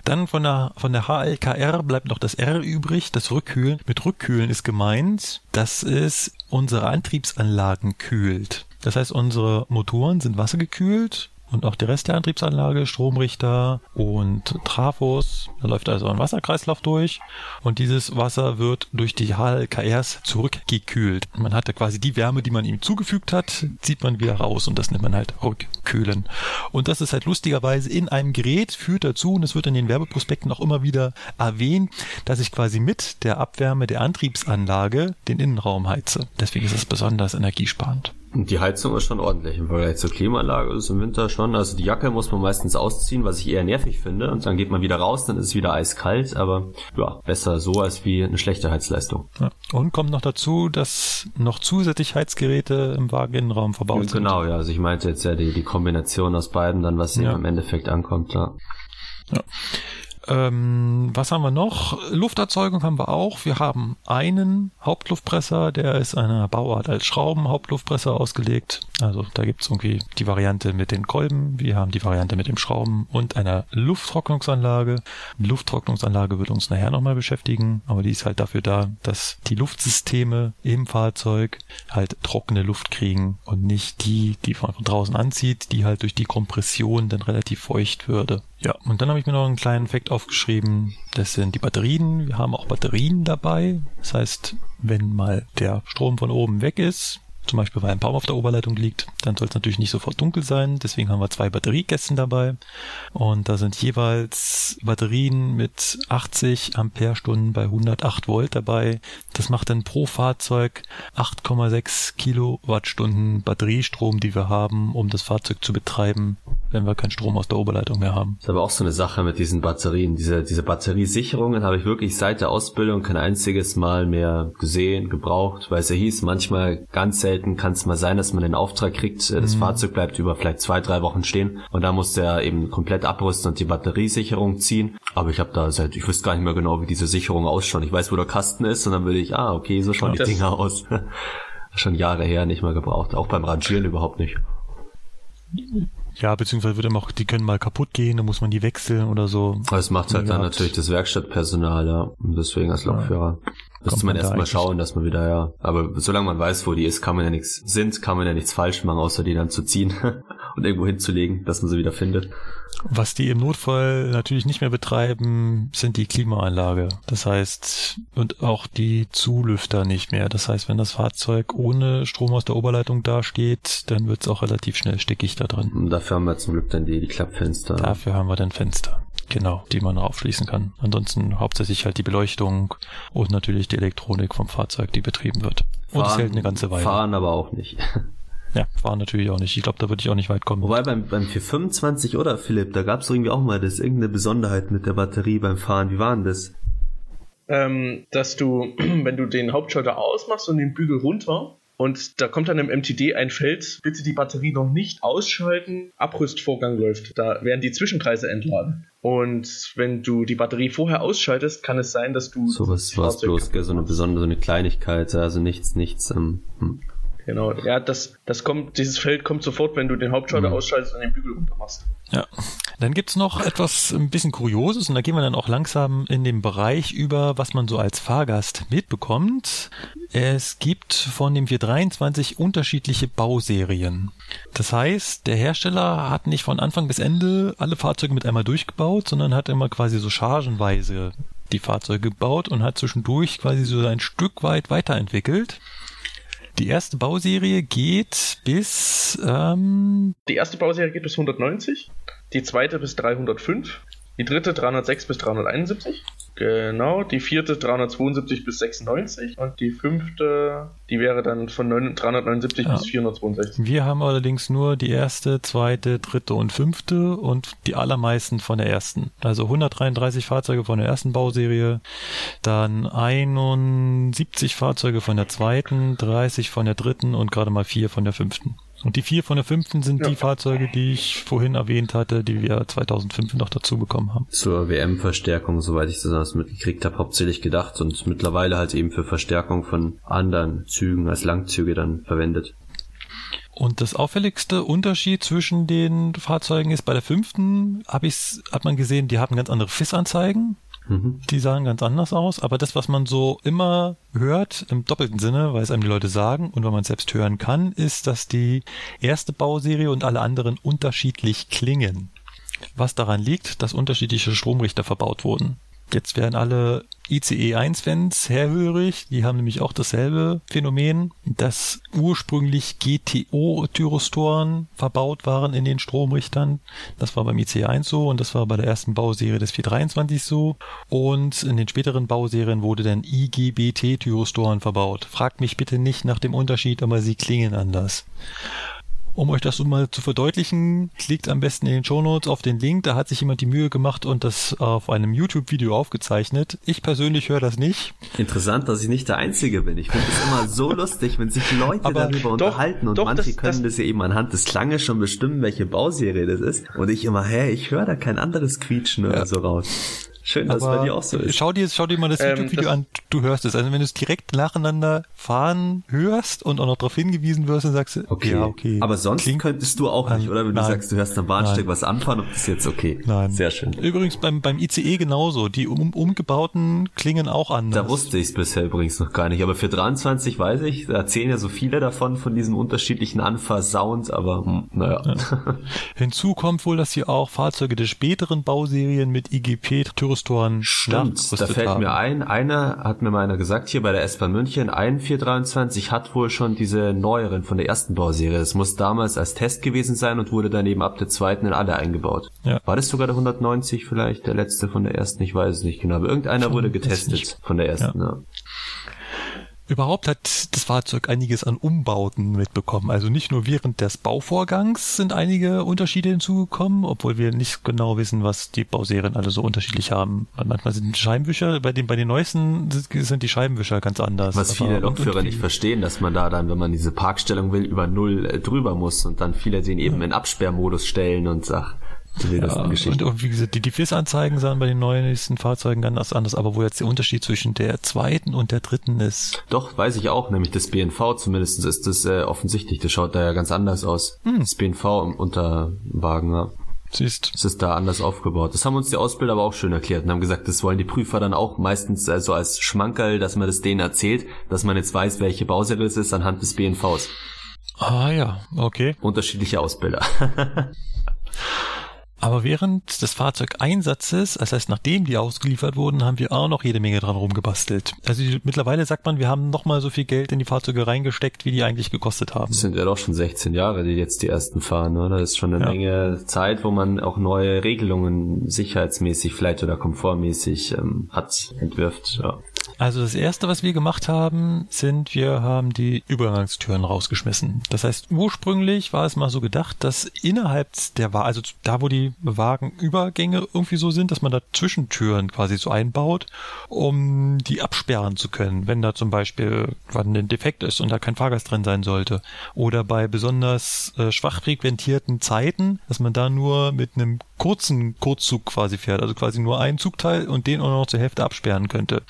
Dann von der, von der HLKR bleibt noch das R übrig, das Rückkühlen. Mit Rückkühlen ist gemeint, dass es unsere Antriebsanlagen kühlt. Das heißt, unsere Motoren sind wassergekühlt und auch der Rest der Antriebsanlage, Stromrichter und Trafos. Da läuft also ein Wasserkreislauf durch und dieses Wasser wird durch die HLKRs zurückgekühlt. Man hatte quasi die Wärme, die man ihm zugefügt hat, zieht man wieder raus und das nennt man halt Rückkühlen. Und das ist halt lustigerweise in einem Gerät, führt dazu, und es wird in den Werbeprospekten auch immer wieder erwähnt, dass ich quasi mit der Abwärme der Antriebsanlage den Innenraum heize. Deswegen ist es besonders energiesparend. Und die Heizung ist schon ordentlich im Vergleich zur Klimaanlage ist es im Winter schon. Also die Jacke muss man meistens ausziehen, was ich eher nervig finde. Und dann geht man wieder raus, dann ist es wieder eiskalt. Aber ja, besser so als wie eine schlechte Heizleistung. Ja. Und kommt noch dazu, dass noch zusätzlich Heizgeräte im Wageninnenraum verbaut Und sind. genau, ja. Also ich meinte jetzt ja die, die Kombination aus beiden, dann was Ja. im Endeffekt ankommt. Ja. Ähm, was haben wir noch? Lufterzeugung haben wir auch. Wir haben einen Hauptluftpresser, der ist einer Bauart als Schrauben-Hauptluftpresser ausgelegt. Also da gibt's irgendwie die Variante mit den Kolben, wir haben die Variante mit dem Schrauben und einer Lufttrocknungsanlage. Die Lufttrocknungsanlage wird uns nachher nochmal beschäftigen, aber die ist halt dafür da, dass die Luftsysteme im Fahrzeug halt trockene Luft kriegen und nicht die, die von draußen anzieht, die halt durch die Kompression dann relativ feucht würde. Ja, und dann habe ich mir noch einen kleinen Fakt aufgeschrieben. Das sind die Batterien. Wir haben auch Batterien dabei. Das heißt, wenn mal der Strom von oben weg ist, zum Beispiel weil ein Baum auf der Oberleitung liegt, dann soll es natürlich nicht sofort dunkel sein. Deswegen haben wir zwei Batteriekästen dabei. Und da sind jeweils Batterien mit 80 Ampere-Stunden bei 108 Volt dabei. Das macht dann pro Fahrzeug 8,6 Kilowattstunden Batteriestrom, die wir haben, um das Fahrzeug zu betreiben, wenn wir keinen Strom aus der Oberleitung mehr haben. Das ist aber auch so eine Sache mit diesen Batterien. Diese, diese Batteriesicherungen habe ich wirklich seit der Ausbildung kein einziges Mal mehr gesehen, gebraucht, weil es ja hieß, manchmal ganz selten kann es mal sein, dass man den Auftrag kriegt, äh, das mhm. Fahrzeug bleibt über vielleicht zwei, drei Wochen stehen und da muss der eben komplett abrüsten und die Batteriesicherung ziehen. Aber ich habe da seit, ich wüsste gar nicht mehr genau, wie diese Sicherung ausschaut. Ich weiß, wo der Kasten ist und dann will ich, ah, okay, so schauen ja, die Dinger aus. *laughs* Schon Jahre her nicht mehr gebraucht, auch beim Rangieren überhaupt nicht. *laughs* Ja, beziehungsweise wird immer auch, die können mal kaputt gehen, dann muss man die wechseln oder so. Das macht halt dann natürlich das Werkstattpersonal, ja. Und deswegen als Lokführer. Ja. Müsste man, man erstmal schauen, dass man wieder, ja. Aber solange man weiß, wo die ist, kann man ja nichts, sind, kann man ja nichts falsch machen, außer die dann zu ziehen *laughs* und irgendwo hinzulegen, dass man sie wieder findet. Was die im Notfall natürlich nicht mehr betreiben, sind die Klimaanlage. Das heißt, und auch die Zulüfter nicht mehr. Das heißt, wenn das Fahrzeug ohne Strom aus der Oberleitung dasteht, dann wird es auch relativ schnell stickig da drin. Und dafür haben wir zum Glück dann die, die Klappfenster. Dafür haben wir dann Fenster. Genau, die man aufschließen kann. Ansonsten hauptsächlich halt die Beleuchtung und natürlich die Elektronik vom Fahrzeug, die betrieben wird. Und es hält eine ganze Weile. Fahren aber auch nicht. *laughs* Ja, fahren natürlich auch nicht. Ich glaube, da würde ich auch nicht weit kommen. Wobei beim, beim 425 oder Philipp, da gab es irgendwie auch mal das irgendeine Besonderheit mit der Batterie beim Fahren. Wie war denn das? Ähm, dass du, *clears throat* wenn du den Hauptschalter ausmachst und den Bügel runter, und da kommt dann im MTD ein Feld, bitte die Batterie noch nicht ausschalten, Abrüstvorgang läuft. Da werden die Zwischenkreise entladen. Und wenn du die Batterie vorher ausschaltest, kann es sein, dass du. So was war bloß, so eine besondere, so eine Kleinigkeit, also nichts, nichts. Ähm, hm. Genau, ja, das, das kommt, dieses Feld kommt sofort, wenn du den Hauptschalter mhm. ausschaltest und den Bügel runter machst. Ja. Dann gibt's noch etwas ein bisschen Kurioses und da gehen wir dann auch langsam in den Bereich über, was man so als Fahrgast mitbekommt. Es gibt von dem 423 unterschiedliche Bauserien. Das heißt, der Hersteller hat nicht von Anfang bis Ende alle Fahrzeuge mit einmal durchgebaut, sondern hat immer quasi so chargenweise die Fahrzeuge gebaut und hat zwischendurch quasi so ein Stück weit weiterentwickelt. Die erste Bauserie geht bis. Ähm die erste Bauserie geht bis 190, die zweite bis 305, die dritte 306 bis 371. Genau, die vierte 372 bis 96 und die fünfte, die wäre dann von 9, 379 ja. bis 462. Wir haben allerdings nur die erste, zweite, dritte und fünfte und die allermeisten von der ersten. Also 133 Fahrzeuge von der ersten Bauserie, dann 71 Fahrzeuge von der zweiten, 30 von der dritten und gerade mal vier von der fünften. Und die vier von der fünften sind ja. die Fahrzeuge, die ich vorhin erwähnt hatte, die wir 2005 noch dazu bekommen haben. Zur WM-Verstärkung, soweit ich das mitgekriegt habe, hauptsächlich gedacht und mittlerweile halt eben für Verstärkung von anderen Zügen als Langzüge dann verwendet. Und das auffälligste Unterschied zwischen den Fahrzeugen ist, bei der fünften hab ich's, hat man gesehen, die haben ganz andere FIS-Anzeigen. Mhm. Die sahen ganz anders aus, aber das, was man so immer hört, im doppelten Sinne, weil es einem die Leute sagen und weil man es selbst hören kann, ist, dass die erste Bauserie und alle anderen unterschiedlich klingen. Was daran liegt, dass unterschiedliche Stromrichter verbaut wurden. Jetzt werden alle ICE 1-Fans herhörig, die haben nämlich auch dasselbe Phänomen, dass ursprünglich GTO-Tyrostoren verbaut waren in den Stromrichtern. Das war beim ICE 1 so und das war bei der ersten Bauserie des 423 so. Und in den späteren Bauserien wurde dann IGBT-Tyrostoren verbaut. Fragt mich bitte nicht nach dem Unterschied, aber sie klingen anders. Um euch das mal zu verdeutlichen, klickt am besten in den Shownotes auf den Link. Da hat sich jemand die Mühe gemacht und das auf einem YouTube-Video aufgezeichnet. Ich persönlich höre das nicht. Interessant, dass ich nicht der Einzige bin. Ich finde es immer so *laughs* lustig, wenn sich Leute Aber darüber doch, unterhalten und doch, manche das, können das, das ja eben anhand des Klanges schon bestimmen, welche Bauserie das ist. Und ich immer, hä, ich höre da kein anderes Quietschen ja. oder so raus. Schön, dass es bei dir auch so ist. Schau dir, schau dir mal das Ähm, YouTube-Video an, du hörst es. Also wenn du es direkt nacheinander fahren hörst und auch noch darauf hingewiesen wirst, dann sagst du, Okay. ja, okay. Aber sonst Klingt- könntest du auch nicht, oder? Wenn du nein. sagst, du hörst am Bahnsteig was anfahren, ob das jetzt okay. Nein. Sehr schön. Übrigens beim, beim ICE genauso. Die um, umgebauten klingen auch anders. Da wusste ich es bisher übrigens noch gar nicht. Aber für 23 weiß ich, da erzählen ja so viele davon, von diesem unterschiedlichen Anfahrsound, aber hm, naja. *laughs* Hinzu kommt wohl, dass sie auch Fahrzeuge der späteren Bauserien mit IGP-Thyristoren Stimmt, da fällt haben. mir ein, einer, hat mir mal einer gesagt, hier bei der S-Bahn München, ein 423 hat wohl schon diese neueren von der ersten Bauserie. Das muss damals als Test gewesen sein und wurde dann eben ab der zweiten in alle eingebaut. Ja. War das sogar der 190 vielleicht, der letzte von der ersten? Ich weiß es nicht genau, aber irgendeiner wurde getestet von der ersten. Ja. Überhaupt hat das Fahrzeug einiges an Umbauten mitbekommen. Also nicht nur während des Bauvorgangs sind einige Unterschiede hinzugekommen, obwohl wir nicht genau wissen, was die Bauserien alle so unterschiedlich haben. Manchmal sind Scheibenwischer, bei den, bei den neuesten sind die Scheibenwischer ganz anders. Was viele Lokführer nicht verstehen, dass man da dann, wenn man diese Parkstellung will, über Null äh, drüber muss und dann viele den eben in Absperrmodus stellen und ach, die Ja, und, und wie gesagt, die, FIS-Anzeigen sahen bei den neuesten Fahrzeugen ganz anders, aber wo jetzt der Unterschied zwischen der zweiten und der dritten ist, Doch, weiß ich auch, nämlich das BNV zumindest ist das äh, offensichtlich. Das schaut da ja ganz anders aus. Hm. Das BNV im Unterwagen, ja. siehst, Das ist da anders aufgebaut. Das haben uns die Ausbilder aber auch schön erklärt und haben gesagt, das wollen die Prüfer dann auch meistens äh, so als Schmankerl, dass man das denen erzählt, dass man jetzt weiß, welche Bauserie es ist anhand des BNVs. ah ja, okay. Unterschiedliche Ausbilder. *laughs* Aber während des Fahrzeugeinsatzes, das heißt nachdem die ausgeliefert wurden, haben wir auch noch jede Menge dran rumgebastelt. Also mittlerweile sagt man, wir haben noch mal so viel Geld in die Fahrzeuge reingesteckt, wie die eigentlich gekostet haben. Das sind ja doch schon 16 Jahre, die jetzt die ersten fahren, oder? Das ist schon eine Ja. Menge Zeit, wo man auch neue Regelungen sicherheitsmäßig vielleicht oder komfortmäßig ähm, hat, entwirft. Ja. Also das erste, was wir gemacht haben, sind, wir haben die Übergangstüren rausgeschmissen. Das heißt, ursprünglich war es mal so gedacht, dass innerhalb der Wagen, also da, wo die Wagenübergänge irgendwie so sind, dass man da Zwischentüren quasi so einbaut, um die absperren zu können, wenn da zum Beispiel wann ein Defekt ist und da kein Fahrgast drin sein sollte. Oder bei besonders äh, schwach frequentierten Zeiten, dass man da nur mit einem kurzen Kurzzug quasi fährt, also quasi nur einen Zugteil und den auch noch zur Hälfte absperren könnte.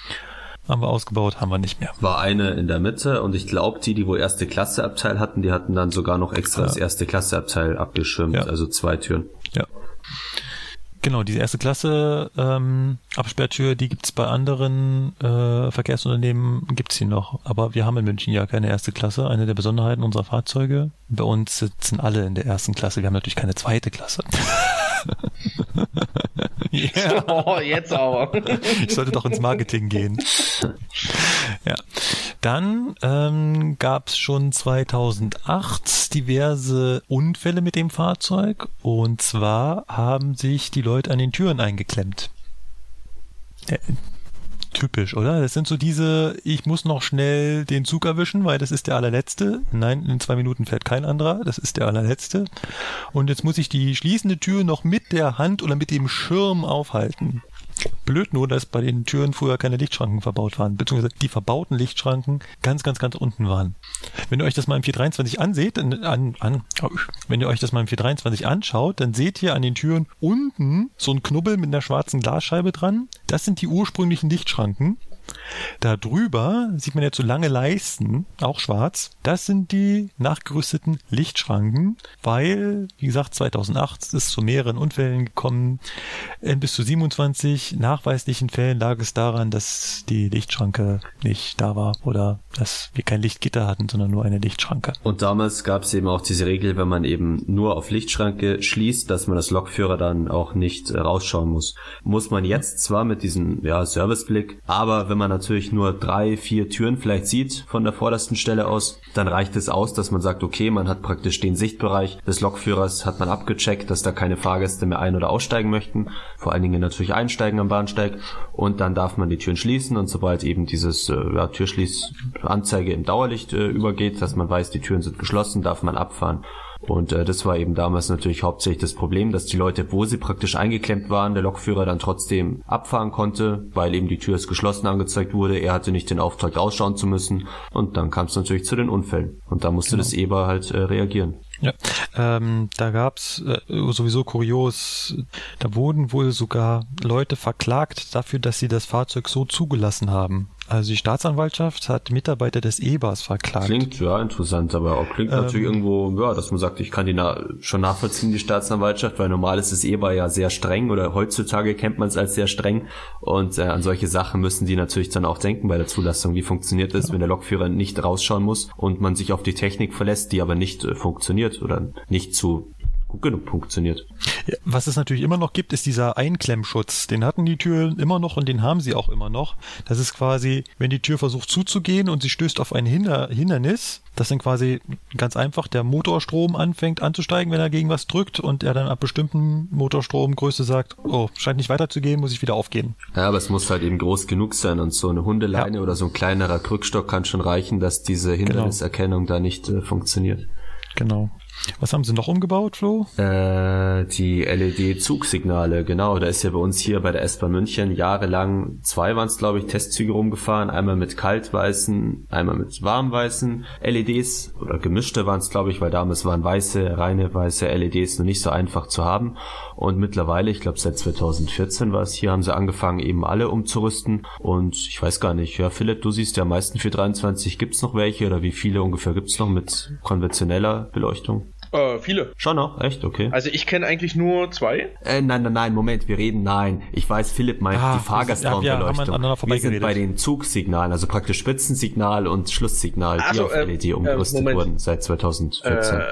Haben wir ausgebaut, haben wir nicht mehr. War eine in der Mitte und ich glaube, die, die wo erste Klasse Abteil hatten, die hatten dann sogar noch extra Ja. das erste Klasse Abteil abgeschirmt, Ja. also zwei Türen. Ja. Genau, diese erste Klasse ähm, Absperrtür, die gibt's bei anderen äh, Verkehrsunternehmen, gibt's die noch. Aber wir haben in München ja keine erste Klasse, eine der Besonderheiten unserer Fahrzeuge. Bei uns sitzen alle in der ersten Klasse. Wir haben natürlich keine zweite Klasse. *laughs* ja. *laughs* Oh, jetzt aber. *laughs* Ich sollte doch ins Marketing gehen. Ja. Dann ähm, gab es schon 2008 diverse Unfälle mit dem Fahrzeug. Und zwar haben sich die Leute an den Türen eingeklemmt. Typisch, oder? Das sind so diese, ich muss noch schnell den Zug erwischen, weil das ist der allerletzte. Nein, in zwei Minuten fährt kein anderer, das ist der allerletzte. Und jetzt muss ich die schließende Tür noch mit der Hand oder mit dem Schirm aufhalten. Blöd nur, dass bei den Türen früher keine Lichtschranken verbaut waren, beziehungsweise die verbauten Lichtschranken ganz, ganz, ganz unten waren. Wenn ihr euch das mal im 423 anseht, an, an, wenn ihr euch das mal im 423 anschaut, dann seht ihr an den Türen unten so ein Knubbel mit einer schwarzen Glasscheibe dran. Das sind die ursprünglichen Lichtschranken. Da drüber sieht man jetzt so lange Leisten, auch schwarz. Das sind die nachgerüsteten Lichtschranken, weil, wie gesagt, 2008 ist es zu mehreren Unfällen gekommen. In bis zu 27 nachweislichen Fällen lag es daran, dass die Lichtschranke nicht da war oder dass wir kein Lichtgitter hatten, sondern nur eine Lichtschranke. Und damals gab es eben auch diese Regel, wenn man eben nur auf Lichtschranke schließt, dass man als Lokführer dann auch nicht äh, rausschauen muss. Muss man jetzt zwar mit diesem ja, Serviceblick, aber wenn man natürlich nur drei, vier Türen vielleicht sieht von der vordersten Stelle aus, dann reicht es aus, dass man sagt, okay, man hat praktisch den Sichtbereich des Lokführers, hat man abgecheckt, dass da keine Fahrgäste mehr ein- oder aussteigen möchten, vor allen Dingen natürlich einsteigen am Bahnsteig und dann darf man die Türen schließen und sobald eben dieses äh, Türschließanzeige im Dauerlicht äh, übergeht, dass man weiß, die Türen sind geschlossen, darf man abfahren. Und äh, das war eben damals natürlich hauptsächlich das Problem, dass die Leute, wo sie praktisch eingeklemmt waren, der Lokführer dann trotzdem abfahren konnte, weil eben die Tür ist geschlossen angezeigt wurde. Er hatte nicht den Auftrag rausschauen zu müssen. Und dann kam es natürlich zu den Unfällen. Und da musste das EBA halt äh, reagieren. Ja, ähm, da gab's äh, sowieso kurios, da wurden wohl sogar Leute verklagt dafür, dass sie das Fahrzeug so zugelassen haben. Also die Staatsanwaltschaft hat Mitarbeiter des EBAs verklagt. Klingt ja interessant, aber auch klingt ähm, natürlich irgendwo, ja, dass man sagt, ich kann die na schon nachvollziehen, die Staatsanwaltschaft, weil normal ist das EBA ja sehr streng oder heutzutage kennt man es als sehr streng und äh, an solche Sachen müssen die natürlich dann auch denken bei der Zulassung. Wie funktioniert es, ja. wenn der Lokführer nicht rausschauen muss und man sich auf die Technik verlässt, die aber nicht äh, funktioniert oder nicht zu gut genug funktioniert. Ja, was es natürlich immer noch gibt, ist dieser Einklemmschutz. Den hatten die Türen immer noch und den haben sie auch immer noch. Das ist quasi, wenn die Tür versucht zuzugehen und sie stößt auf ein Hinder Hindernis, dass dann quasi ganz einfach der Motorstrom anfängt anzusteigen, wenn er gegen was drückt und er dann ab bestimmten Motorstromgröße sagt, oh, scheint nicht weiterzugehen, muss ich wieder aufgehen. Ja, aber es muss halt eben groß genug sein und so eine Hundeleine ja. oder so ein kleinerer Krückstock kann schon reichen, dass diese genau. Hinderniserkennung genau. da nicht äh, funktioniert. Genau. Was haben sie noch umgebaut, Flo? Äh, die LED-Zugsignale, genau. Da ist ja bei uns hier bei der S-Bahn München jahrelang zwei waren es, glaube ich, Testzüge rumgefahren. Einmal mit kaltweißen, einmal mit warmweißen LEDs oder gemischte waren es, glaube ich, weil damals waren weiße, reine weiße LEDs noch nicht so einfach zu haben. Und mittlerweile, ich glaube seit 2014 war es hier, haben sie angefangen, eben alle umzurüsten. Und ich weiß gar nicht, ja, Philipp, du siehst ja am meisten für 23. Gibt's noch welche oder wie viele ungefähr gibt's noch mit konventioneller Beleuchtung? Äh, viele. Schon noch? Echt? Okay. Also ich kenne eigentlich nur zwei. Äh, nein, nein, nein, Moment, wir reden, nein. Ich weiß, Philipp meint ah, die Fahrgastraumbeleuchtung. Ja, wir, sind bei den Zugsignalen, also praktisch Spitzensignal und Schlusssignal, die so, auf äh, LED umgerüstet äh, wurden seit 2014. Äh,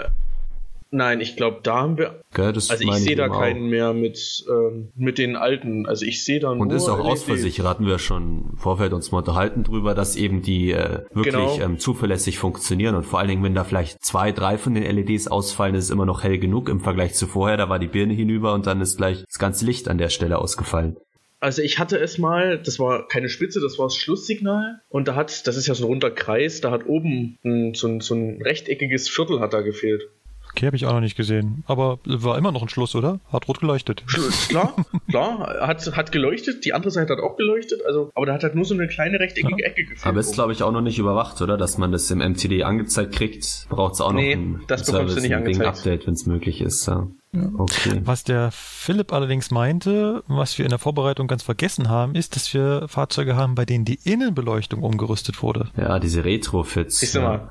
Nein, ich glaube, da haben wir. Gell, also ich sehe da keinen auch. mehr mit, ähm, mit den alten. Also ich sehe da nur. Und ist auch ausversichert, hatten wir schon im Vorfeld uns mal unterhalten drüber, dass eben die äh, wirklich genau. ähm, zuverlässig funktionieren. Und vor allen Dingen, wenn da vielleicht zwei, drei von den LEDs ausfallen, ist es immer noch hell genug im Vergleich zu vorher. Da war die Birne hinüber und dann ist gleich das ganze Licht an der Stelle ausgefallen. Also ich hatte es mal, das war keine Spitze, das war das Schlusssignal und da hat, das ist ja so ein runder Kreis, da hat oben ein, so, ein, so ein rechteckiges Viertel hat da gefehlt. Okay, habe ich auch noch nicht gesehen. Aber war immer noch ein Schluss, oder? Hat rot geleuchtet. *laughs* Klar, klar, hat, hat geleuchtet. Die andere Seite hat auch geleuchtet. Also, aber da hat halt nur so eine kleine rechteckige ja. Ecke gefehlt. Aber ist, glaube ich, auch noch nicht überwacht, oder? Dass man das im MTD angezeigt kriegt. Braucht es auch nee, noch ein das Service, du nicht ein Update, wenn es möglich ist. Ja. Ja. Okay. Was der Philipp allerdings meinte, was wir in der Vorbereitung ganz vergessen haben, ist, dass wir Fahrzeuge haben, bei denen die Innenbeleuchtung umgerüstet wurde. Ja, diese Retrofits. Siehst du mal,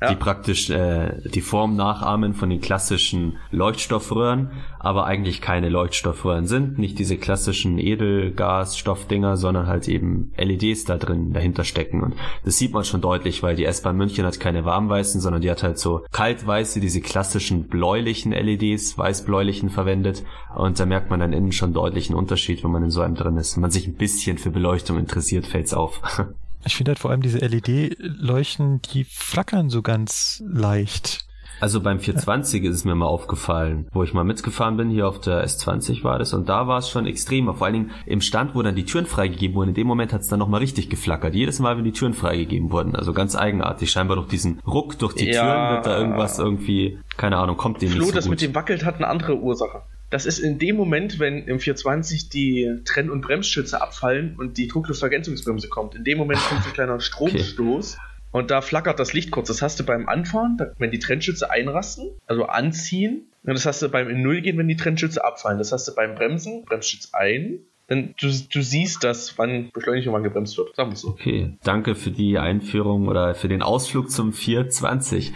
ja. die praktisch äh, die Form nachahmen von den klassischen Leuchtstoffröhren, aber eigentlich keine Leuchtstoffröhren sind, nicht diese klassischen Edelgasstoffdinger, sondern halt eben LEDs da drin dahinter stecken und das sieht man schon deutlich, weil die S-Bahn München hat keine warmweißen, sondern die hat halt so kaltweiße, diese klassischen bläulichen LEDs, weißbläulichen verwendet und da merkt man dann innen schon deutlichen Unterschied, wenn man in so einem drin ist. Wenn man sich ein bisschen für Beleuchtung interessiert, fällt's auf. *laughs* Ich finde halt vor allem diese LED-Leuchten, die flackern so ganz leicht. Also beim 420 ist es mir mal aufgefallen, wo ich mal mitgefahren bin, hier auf der S20 war das, und da war es schon extremer. Vor allen Dingen im Stand, wo dann die Türen freigegeben wurden, in dem Moment hat es dann nochmal richtig geflackert. Jedes Mal, wenn die Türen freigegeben wurden. Also ganz eigenartig. Scheinbar durch diesen Ruck durch die ja. Türen wird da irgendwas irgendwie, keine Ahnung, kommt dem Flo, nicht so das gut. mit dem wackelt hat eine andere Ursache. Das ist in dem Moment, wenn im 420 die Trenn- und Bremsschütze abfallen und die Druckluftvergänzungsbremse kommt. In dem Moment kommt so ein kleiner Stromstoß. Okay. Und da flackert das Licht kurz. Das hast du beim Anfahren, wenn die Trennschütze einrasten, also anziehen. Und das hast du beim in Null gehen, wenn die Trennschütze abfallen. Das hast du beim Bremsen, Bremsschütze ein, denn du, du siehst das, wann beschleunigt und wann gebremst wird. Sagen wir so. Okay, danke für die Einführung oder für den Ausflug zum 420.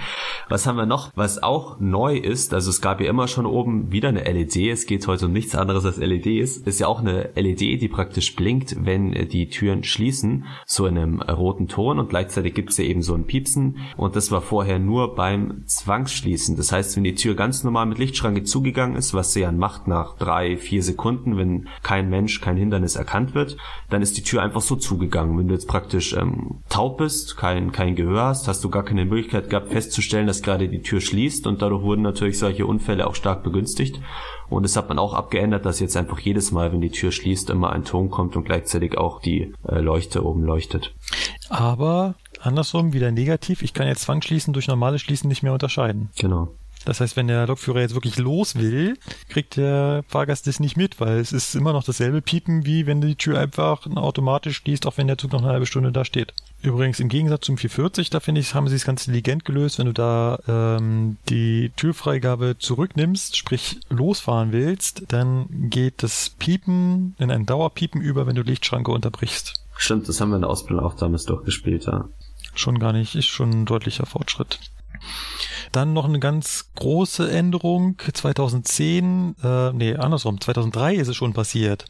Was haben wir noch? Was auch neu ist, also es gab ja immer schon oben wieder eine LED, es geht heute um nichts anderes als LEDs, ist ja auch eine LED, die praktisch blinkt, wenn die Türen schließen, so in einem roten Ton und gleichzeitig gibt es ja eben so ein Piepsen und das war vorher nur beim Zwangsschließen. Das heißt, wenn die Tür ganz normal mit Lichtschranke zugegangen ist, was sie dann macht nach drei, vier Sekunden, wenn kein Mensch kein Hindernis erkannt wird, dann ist die Tür einfach so zugegangen. Wenn du jetzt praktisch ähm, taub bist, kein, kein Gehör hast, hast du gar keine Möglichkeit gehabt festzustellen, dass gerade die Tür schließt und dadurch wurden natürlich solche Unfälle auch stark begünstigt. Und das hat man auch abgeändert, dass jetzt einfach jedes Mal, wenn die Tür schließt, immer ein Ton kommt und gleichzeitig auch die äh, Leuchte oben leuchtet. Aber andersrum wieder negativ, ich kann jetzt Zwangsschließen durch normales Schließen nicht mehr unterscheiden. Genau. Das heißt, wenn der Lokführer jetzt wirklich los will, kriegt der Fahrgast das nicht mit, weil es ist immer noch dasselbe Piepen, wie wenn die Tür einfach automatisch schließt, auch wenn der Zug noch eine halbe Stunde da steht. Übrigens im Gegensatz zum 440, da finde ich, haben sie es ganz intelligent gelöst, wenn du da ähm, die Türfreigabe zurücknimmst, sprich losfahren willst, dann geht das Piepen in ein Dauerpiepen über, wenn du Lichtschranke unterbrichst. Stimmt, das haben wir in der Ausbildung auch damals durchgespielt, ja. Schon gar nicht, ist schon ein deutlicher Fortschritt. Dann noch eine ganz große Änderung. 2010, äh, nee, andersrum, 2003 ist es schon passiert.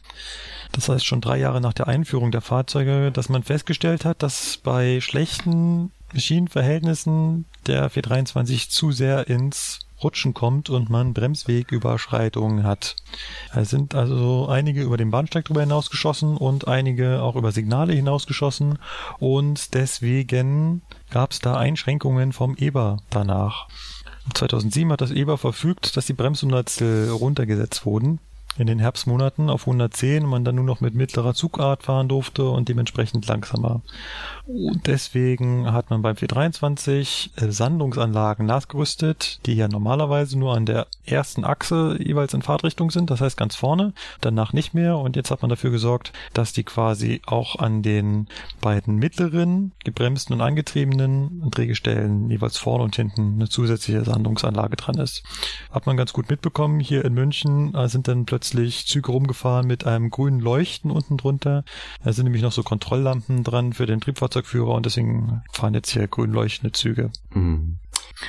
Das heißt schon drei Jahre nach der Einführung der Fahrzeuge, dass man festgestellt hat, dass bei schlechten Schienenverhältnissen der 423 zu sehr ins Rutschen kommt und man Bremswegüberschreitungen hat. Es sind also einige über den Bahnsteig drüber hinausgeschossen und einige auch über Signale hinausgeschossen und deswegen gab es da Einschränkungen vom Eber danach. 2007 hat das Eber verfügt, dass die Bremshundertstel runtergesetzt wurden in den Herbstmonaten auf 110 und man dann nur noch mit mittlerer Zugart fahren durfte und dementsprechend langsamer. Und deswegen hat man beim 423 äh, Sandungsanlagen nachgerüstet, die ja normalerweise nur an der ersten Achse jeweils in Fahrtrichtung sind, das heißt ganz vorne, danach nicht mehr. Und jetzt hat man dafür gesorgt, dass die quasi auch an den beiden mittleren, gebremsten und angetriebenen Drehgestellen jeweils vorne und hinten eine zusätzliche Sandungsanlage dran ist. Hat man ganz gut mitbekommen. Hier in München äh, sind dann plötzlich Züge rumgefahren mit einem grünen Leuchten unten drunter. Da sind nämlich noch so Kontrolllampen dran für den Triebfahrzeug Fahrzeugführer und deswegen fahren jetzt hier grün leuchtende Züge. Mhm.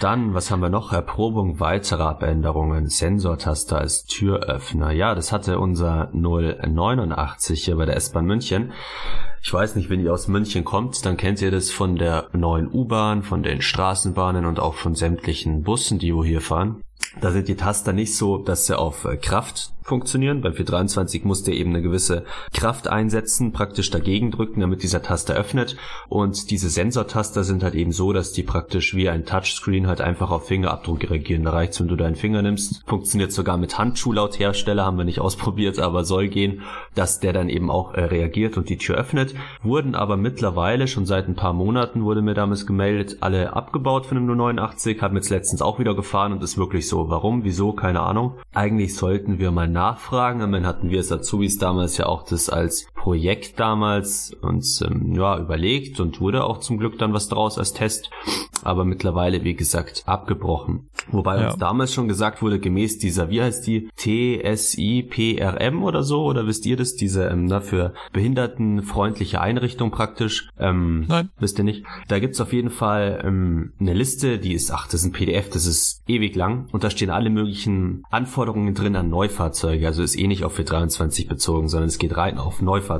Dann, was haben wir noch? Erprobung weiterer Abänderungen. Sensortaster als Türöffner. Ja, das hatte unser 089 hier bei der S-Bahn München. Ich weiß nicht, wenn ihr aus München kommt, dann kennt ihr das von der neuen U-Bahn, von den Straßenbahnen und auch von sämtlichen Bussen, die hier fahren. Da sind die Taster nicht so, dass sie auf äh, Kraft funktionieren. Beim 423 musste eben eine gewisse Kraft einsetzen, praktisch dagegen drücken, damit dieser Taster öffnet. Und diese Sensortaster sind halt eben so, dass die praktisch wie ein Touchscreen halt einfach auf Fingerabdruck reagieren. Da reicht's, wenn du deinen Finger nimmst. Funktioniert sogar mit Handschuh laut Hersteller, haben wir nicht *laughs* ausprobiert, aber soll gehen, dass der dann eben auch äh, reagiert und die Tür öffnet. Wurden aber mittlerweile, schon seit ein paar Monaten wurde mir damals gemeldet, alle abgebaut von dem 089, haben jetzt letztens auch wieder gefahren und ist wirklich so. Warum, wieso, keine Ahnung. Eigentlich sollten wir mal nachfragen. Und dann hatten wir es Azubis damals ja auch das als Projekt damals uns ähm, ja, überlegt und wurde auch zum Glück dann was draus als Test. Aber mittlerweile, wie gesagt, abgebrochen. Wobei ja. uns damals schon gesagt wurde, gemäß dieser, wie heißt die, TSIPRM oder so, oder wisst ihr das, diese ähm, na, für behindertenfreundliche Einrichtung praktisch? Ähm, Nein. Wisst ihr nicht? Da gibt's auf jeden Fall ähm, eine Liste, die ist, ach, das ist ein PDF, das ist ewig lang und da stehen alle möglichen Anforderungen drin an Neufahrzeuge. Also ist eh nicht auf 423 bezogen, sondern es geht rein auf Neufahrzeuge.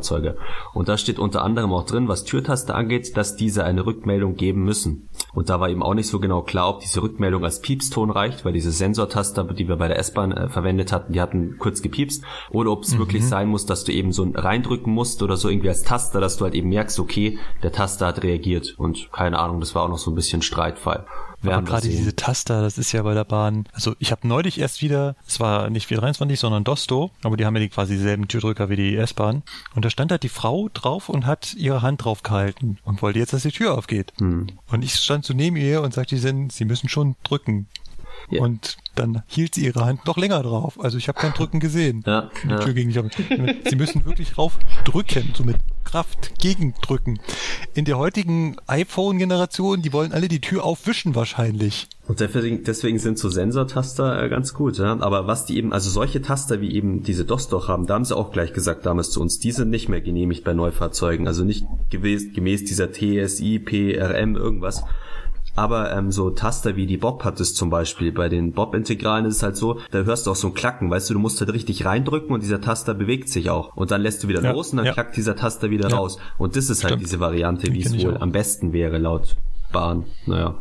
Und da steht unter anderem auch drin, was Türtaste angeht, dass diese eine Rückmeldung geben müssen. Und da war eben auch nicht so genau klar, ob diese Rückmeldung als Piepston reicht, weil diese Sensortaster, die wir bei der S-Bahn äh, verwendet hatten, die hatten kurz gepiepst, oder ob es mhm. wirklich sein muss, dass du eben so reindrücken musst oder so irgendwie als Taster, dass du halt eben merkst, okay, der Taster hat reagiert. Und keine Ahnung, das war auch noch so ein bisschen Streitfall. Aber gerade diese Taster, das ist ja bei der Bahn. Also ich habe neulich erst wieder, es war nicht 423, sondern Dosto, aber die haben ja die quasi dieselben Türdrücker wie die S-Bahn. Und da stand halt die Frau drauf und hat ihre Hand drauf gehalten und wollte jetzt, dass die Tür aufgeht. Hm. Und ich stand so neben ihr und sagte, sie müssen schon drücken. Ja. Und dann hielt sie ihre Hand noch länger drauf. Also ich habe kein Drücken gesehen. Ja, die ja. Tür ging nicht auf. Sie müssen wirklich rauf drücken, so mit Kraft gegendrücken. In der heutigen iPhone-Generation, die wollen alle die Tür aufwischen wahrscheinlich. Und deswegen, deswegen sind so Sensortaster äh, ganz gut, ja. Aber was die eben, also solche Taster wie eben diese DOS doch haben, da haben sie auch gleich gesagt damals zu uns, die sind nicht mehr genehmigt bei Neufahrzeugen. Also nicht gemäß, gemäß dieser TSI, PRM, irgendwas, aber ähm, so Taster wie die Bob hat es zum Beispiel. Bei den Bob-Integralen ist es halt so, da hörst du auch so ein Klacken, weißt du, du musst halt richtig reindrücken und dieser Taster bewegt sich auch. Und dann lässt du wieder ja, los und dann ja. klackt dieser Taster wieder ja. raus. Und das ist halt Stimmt. halt diese Variante, wie es wohl am besten wäre, laut Bahn. Naja.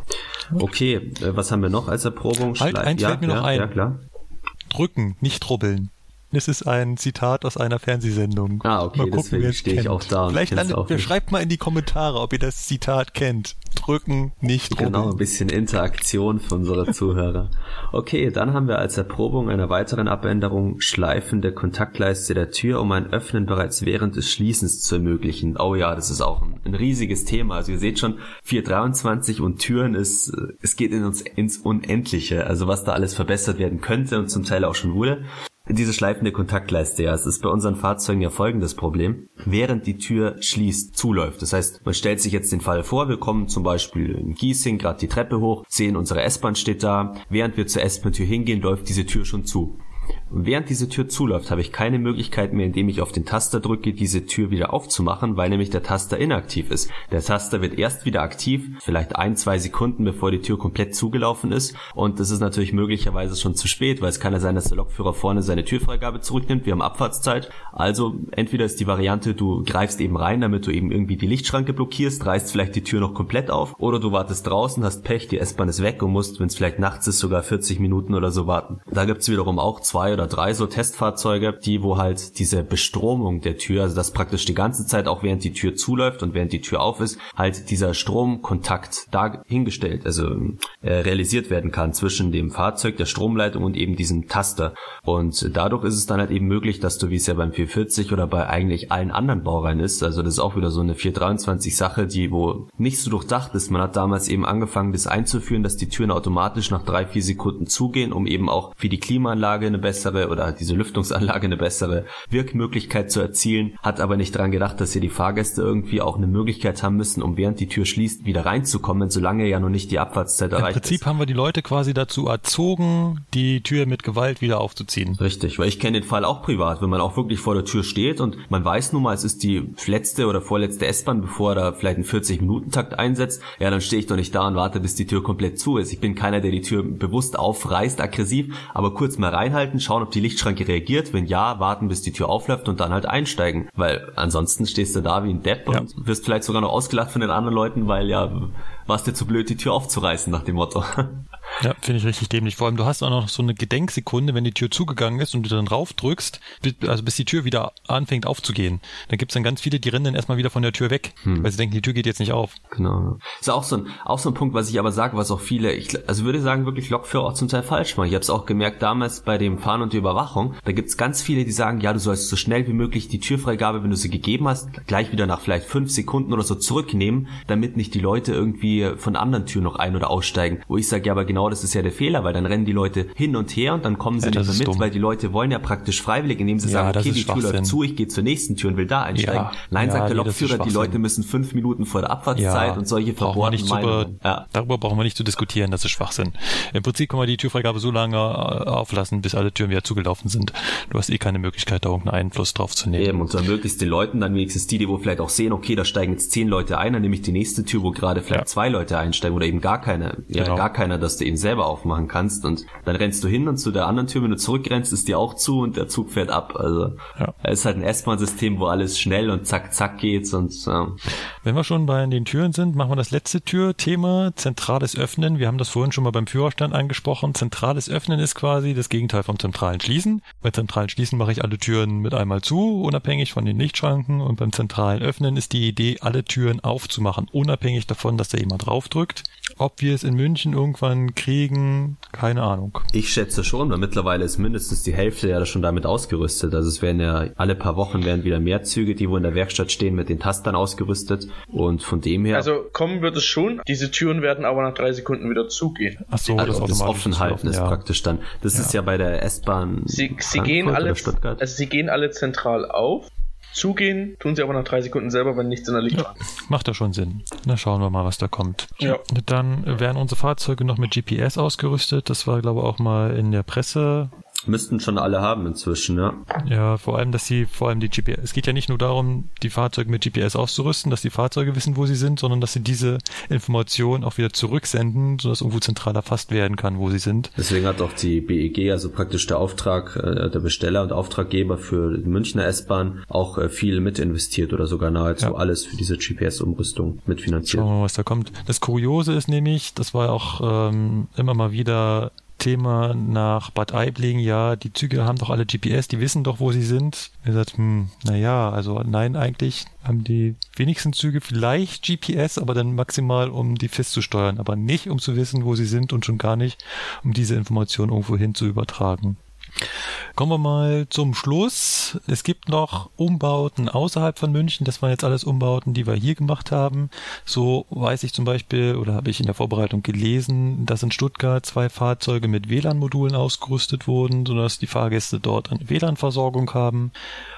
Okay, äh, was haben wir noch als Erprobung? Halt, eins ja, fällt mir noch ein. Ja, klar. Drücken, nicht rubbeln. Es ist ein Zitat aus einer Fernsehsendung. Ah, okay, mal gucken, deswegen stehe ich auch da. Vielleicht landet, auch schreibt mal in die Kommentare, ob ihr das Zitat kennt. Drücken, nicht rubbeln. Genau, ein bisschen Interaktion für unsere Zuhörer. Okay, dann haben wir als Erprobung einer weiteren Abänderung schleifende Kontaktleiste der Tür, um ein Öffnen bereits während des Schließens zu ermöglichen. Oh ja, das ist auch ein, ein riesiges Thema. Also ihr seht schon, 423 und Türen ist, es geht in uns ins Unendliche. Also was da alles verbessert werden könnte und zum Teil auch schon wurde. Diese schleifende Kontaktleiste, ja, es ist bei unseren Fahrzeugen ja folgendes Problem. Während die Tür schließt, zuläuft. Das heißt, man stellt sich jetzt den Fall vor, wir kommen zum Beispiel in Giesing gerade die Treppe hoch, sehen, unsere S-Bahn steht da. Während wir zur S-Bahn-Tür hingehen, läuft diese Tür schon zu. Während diese Tür zuläuft, habe ich keine Möglichkeit mehr, indem ich auf den Taster drücke, diese Tür wieder aufzumachen, weil nämlich der Taster inaktiv ist. Der Taster wird erst wieder aktiv, vielleicht ein, zwei Sekunden, bevor die Tür komplett zugelaufen ist. Und das ist natürlich möglicherweise schon zu spät, weil es kann ja sein, dass der Lokführer vorne seine Türfreigabe zurücknimmt. Wir haben Abfahrtszeit. Also entweder ist die Variante, du greifst eben rein, damit du eben irgendwie die Lichtschranke blockierst, reißt vielleicht die Tür noch komplett auf, oder du wartest draußen, hast Pech, die S-Bahn ist weg und musst, wenn es vielleicht nachts ist, sogar 40 Minuten oder so warten. Da gibt's wiederum auch zwei oder drei so Testfahrzeuge, die wo halt diese Bestromung der Tür, also das praktisch die ganze Zeit auch während die Tür zuläuft und während die Tür auf ist, halt dieser Stromkontakt da hingestellt, also äh, realisiert werden kann zwischen dem Fahrzeug, der Stromleitung und eben diesem Taster. Und dadurch ist es dann halt eben möglich, dass du, wie es ja beim 440 oder bei eigentlich allen anderen Baureihen ist, also das ist auch wieder so eine 423 Sache, die wo nicht so durchdacht ist. Man hat damals eben angefangen, das einzuführen, dass die Türen automatisch nach drei, vier Sekunden zugehen, um eben auch für die Klimaanlage eine bessere oder diese Lüftungsanlage eine bessere Wirkmöglichkeit zu erzielen, hat aber nicht dran gedacht, dass hier die Fahrgäste irgendwie auch eine Möglichkeit haben müssen, um während die Tür schließt, wieder reinzukommen, solange ja noch nicht die Abfahrtszeit Im erreicht Prinzip ist. haben wir die Leute quasi dazu erzogen, die Tür mit Gewalt wieder aufzuziehen. Richtig, weil ich kenne den Fall auch privat, wenn man auch wirklich vor der Tür steht und man weiß nun mal, es ist die letzte oder vorletzte S-Bahn, bevor er da vielleicht einen 40-Minuten-Takt einsetzt, ja, dann stehe ich doch nicht da und warte, bis die Tür komplett zu ist. Ich bin keiner, der die Tür bewusst aufreißt, aggressiv, aber kurz mal reinhalten, schauen, ob die Lichtschranke reagiert. Wenn ja, warten, bis die Tür aufläuft und dann halt einsteigen. Weil ansonsten stehst du da wie ein Depp Ja. und wirst vielleicht sogar noch ausgelacht von den anderen Leuten, weil ja, warst dir zu blöd, die Tür aufzureißen, nach dem Motto. *laughs* Ja, finde ich richtig dämlich. Vor allem, du hast auch noch so eine Gedenksekunde, wenn die Tür zugegangen ist und du dann raufdrückst, also bis die Tür wieder anfängt aufzugehen. Dann gibt's dann ganz viele, die rennen dann erstmal wieder von der Tür weg, weil sie denken, die Tür geht jetzt nicht auf. Genau. Ist auch so ein, auch so ein Punkt, was ich aber sage, was auch viele, ich also würde sagen, wirklich Lokführer auch zum Teil falsch machen. Ich habe es auch gemerkt damals bei dem Fahren und der Überwachung. Da gibt's ganz viele, die sagen, ja, du sollst so schnell wie möglich die Türfreigabe, wenn du sie gegeben hast, gleich wieder nach vielleicht fünf Sekunden oder so zurücknehmen, damit nicht die Leute irgendwie von anderen Türen noch ein- oder aussteigen. Wo ich sage, ja, aber genau das ist ja der Fehler, weil dann rennen die Leute hin und her und dann kommen sie Ja, nicht mit, dumm. weil die Leute wollen ja praktisch freiwillig, indem sie Ja, sagen, okay, die Tür läuft zu, ich gehe zur nächsten Tür und will da einsteigen. Ja. Nein, sagt der Lokführer, die. Leute müssen fünf Minuten vor der Abfahrtszeit und solche verbohrten Meinungen. Ja. Darüber brauchen wir nicht zu diskutieren, das ist Schwachsinn. Im Prinzip können wir die Türfreigabe so lange äh, auflassen, bis alle Türen wieder zugelaufen sind. Du hast eh keine Möglichkeit, da irgendeinen Einfluss drauf zu nehmen. Eben, und dann möglichst den Leuten dann wenigstens die, die wo vielleicht auch sehen, okay, da steigen jetzt zehn Leute ein, dann nehme ich die nächste Tür, wo gerade vielleicht zwei Leute einsteigen oder eben gar keine, ja, Genau. gar keiner, dass du eben selber aufmachen kannst und dann rennst du hin und zu der anderen Tür, wenn du zurückrennst, ist die auch zu und der Zug fährt ab. Also Ja. es ist halt ein S-Bahn-System, wo alles schnell und zack, zack geht und ähm, Wenn wir schon bei den Türen sind, machen wir das letzte Türthema, zentrales Öffnen. Wir haben das vorhin schon mal beim Führerstand angesprochen. Zentrales Öffnen ist quasi das Gegenteil vom zentralen Schließen. Bei zentralen Schließen mache ich alle Türen mit einmal zu, unabhängig von den Lichtschranken. Und beim zentralen Öffnen ist die Idee, alle Türen aufzumachen, unabhängig davon, dass da jemand draufdrückt. Ob wir es in München irgendwann kriegen, keine Ahnung. ich schätze schon, weil mittlerweile ist mindestens die Hälfte ja schon damit ausgerüstet. Also es werden ja alle paar Wochen werden wieder mehr Züge, die wo in der Werkstatt stehen, mit den Tastern ausgerüstet und von dem her Also kommen wird es schon. Diese Türen werden aber nach drei Sekunden wieder zugehen. Ach so, Also das, automatisch Offenhalten ist ja. praktisch dann. Das ist ja bei der S-Bahn Sie, sie gehen oder alle, Stuttgart. also sie gehen alle zentral auf. Zugehen tun sie aber nach drei Sekunden selber, wenn nichts in der Lichtschranke ist. Macht ja schon Sinn. Na, schauen wir mal, was da kommt. Ja. Dann werden unsere Fahrzeuge noch mit GPS ausgerüstet. Das war, glaube ich, auch mal in der Presse. Müssten schon alle haben inzwischen, ja. Ja, vor allem, dass sie, vor allem die GPS, es geht ja nicht nur darum, die Fahrzeuge mit GPS auszurüsten, dass die Fahrzeuge wissen, wo sie sind, sondern dass sie diese Information auch wieder zurücksenden, sodass irgendwo zentral erfasst werden kann, wo sie sind. Deswegen hat auch die BEG, also praktisch der Auftrag, äh, der Besteller und Auftraggeber für die Münchner S-Bahn, auch äh, viel mit investiert oder sogar nahezu Ja. alles für diese GPS-Umrüstung mitfinanziert. Schauen wir mal, was da kommt. Das Kuriose ist nämlich, das war auch ähm, immer mal wieder Thema nach Bad Aibling, ja, die Züge haben doch alle GPS, die wissen doch, wo sie sind. Er sagt, hm, naja, also nein, eigentlich haben die wenigsten Züge vielleicht GPS, aber dann maximal, um die FIS zu steuern, aber nicht, um zu wissen, wo sie sind und schon gar nicht, um diese Information irgendwo hin zu übertragen. Kommen wir mal zum Schluss. Es gibt noch Umbauten außerhalb von München. Das waren jetzt alles Umbauten, die wir hier gemacht haben. So weiß ich zum Beispiel oder habe ich in der Vorbereitung gelesen, dass in Stuttgart zwei Fahrzeuge mit WLAN-Modulen ausgerüstet wurden, sodass die Fahrgäste dort eine WLAN-Versorgung haben.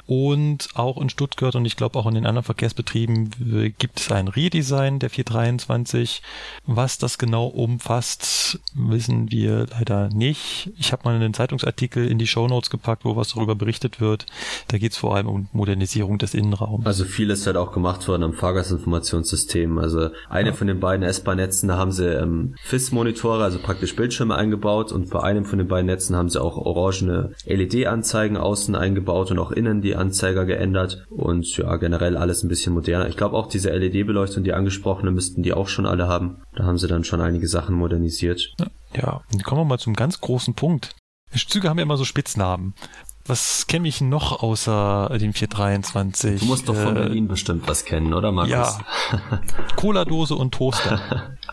Und auch in Stuttgart und ich glaube auch in den anderen Verkehrsbetrieben gibt es ein Redesign der 423. Was das genau umfasst, wissen wir leider nicht. Ich habe mal einen Zeitungsartikel in die Show Notes gepackt, wo was darüber berichtet wird. Da geht es vor allem um Modernisierung des Innenraums. Also vieles halt auch gemacht worden am Fahrgastinformationssystem. Also eine ja. von den beiden S-Bahn-Netzen, da haben sie ähm, FIS-Monitore, also praktisch Bildschirme eingebaut und bei einem von den beiden Netzen haben sie auch orangene LED-Anzeigen außen eingebaut und auch innen die Anzeiger geändert und ja, generell alles ein bisschen moderner. Ich glaube auch diese LED-Beleuchtung, die angesprochene, müssten die auch schon alle haben. Da haben sie dann schon einige Sachen modernisiert. Ja, und kommen wir mal zum ganz großen Punkt. Züge haben ja immer so Spitznamen. Was kenne ich noch außer dem 423? Du musst doch von äh, Berlin bestimmt was kennen, oder Markus? Ja. *laughs* Cola-Dose und Toaster. *laughs*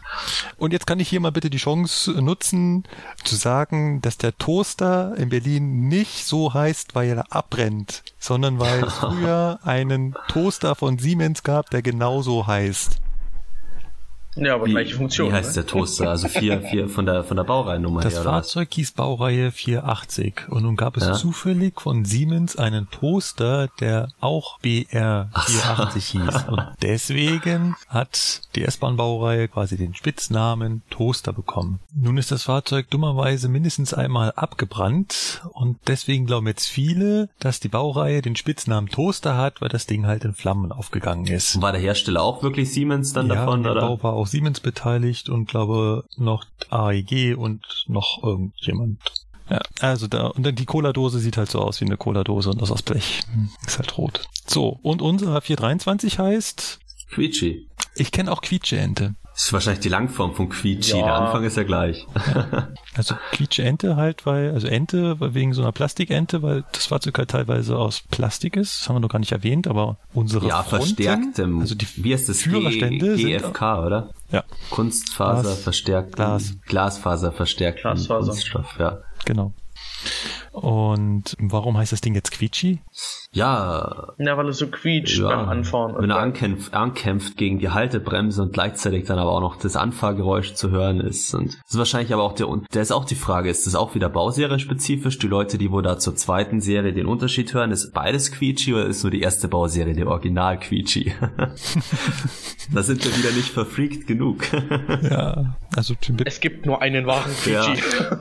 Und jetzt kann ich hier mal bitte die Chance nutzen, zu sagen, dass der Toaster in Berlin nicht so heißt, weil er abbrennt, sondern weil es *laughs* früher einen Toaster von Siemens gab, der genauso heißt. Ja, aber wie, gleiche Funktion. Wie heißt ne? der Toaster? Also vier, vier von der von der Baureihenummer das her. Das Fahrzeug hieß Baureihe 480 und nun gab es ja? zufällig von Siemens einen Toaster, der auch BR 480 so. hieß. Und deswegen hat die S-Bahn-Baureihe quasi den Spitznamen Toaster bekommen. Nun ist das Fahrzeug dummerweise mindestens einmal abgebrannt und deswegen glauben jetzt viele, dass die Baureihe den Spitznamen Toaster hat, weil das Ding halt in Flammen aufgegangen ist. War der Hersteller auch wirklich Siemens dann ja, davon? Der oder? Bau war auch Siemens beteiligt und glaube noch AEG und noch irgendjemand. Ja, also da, und dann die Cola-Dose sieht halt so aus wie eine Cola-Dose und das aus Blech. Hm, ist halt rot. So, und unser 423 heißt? Quietschi. Ich kenne auch Quietsche-Ente. Das ist wahrscheinlich die Langform von Quietschi. Ja. Der Anfang ist ja gleich. Ja. *laughs* Also Quietsche-Ente halt, weil, also Ente wegen so einer Plastikente, weil das Fahrzeug halt teilweise aus Plastik ist. Das haben wir noch gar nicht erwähnt, aber unsere Ja, Fronten, verstärktem. Also die Wie heißt das? Führerstände G GFK, oder? Ja. Kunstfaser Glas, verstärkt. Glas. Glasfaser verstärkt. Glasfaser. Kunststoff, ja. Genau. Und warum heißt das Ding jetzt Quietschi? Ja. Ja, weil es so quietscht ja, beim Anfahren. Wenn er ankämpft, ankämpft gegen die Haltebremse und gleichzeitig dann aber auch noch das Anfahrgeräusch zu hören ist. Und das ist wahrscheinlich aber auch der, der ist auch die Frage, ist das auch wieder bauserienspezifisch? Die Leute, die wohl da zur zweiten Serie den Unterschied hören, ist beides Quietschi oder ist nur die erste Bauserie der Original Quietschi? *laughs* da sind wir wieder nicht verfreakt genug. *laughs* ja, also es gibt nur einen wahren Quietschi. Ja.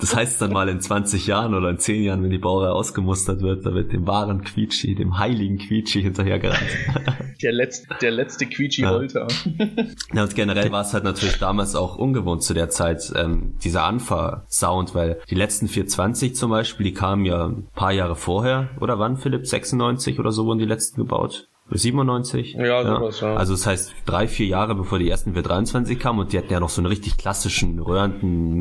Das heißt dann mal in 20 Jahren oder in 10 Jahren, wenn die Baureihe ausgemustert wird, da wird dem wahren Quietschi, dem heiligen Quietschi hinterhergerannt. *laughs* Der letzte, der letzte Quietschi ja. Ja, *laughs* und generell war es halt natürlich damals auch ungewohnt zu der Zeit, ähm, dieser Anfahr-Sound, weil die letzten 420 zum Beispiel, die kamen ja ein paar Jahre vorher, oder wann, Philipp? 96 oder so wurden die letzten gebaut? 97? Ja, sowas, ja. Also das heißt drei, vier Jahre bevor die ersten 423 kamen und die hatten ja noch so einen richtig klassischen, röhrenden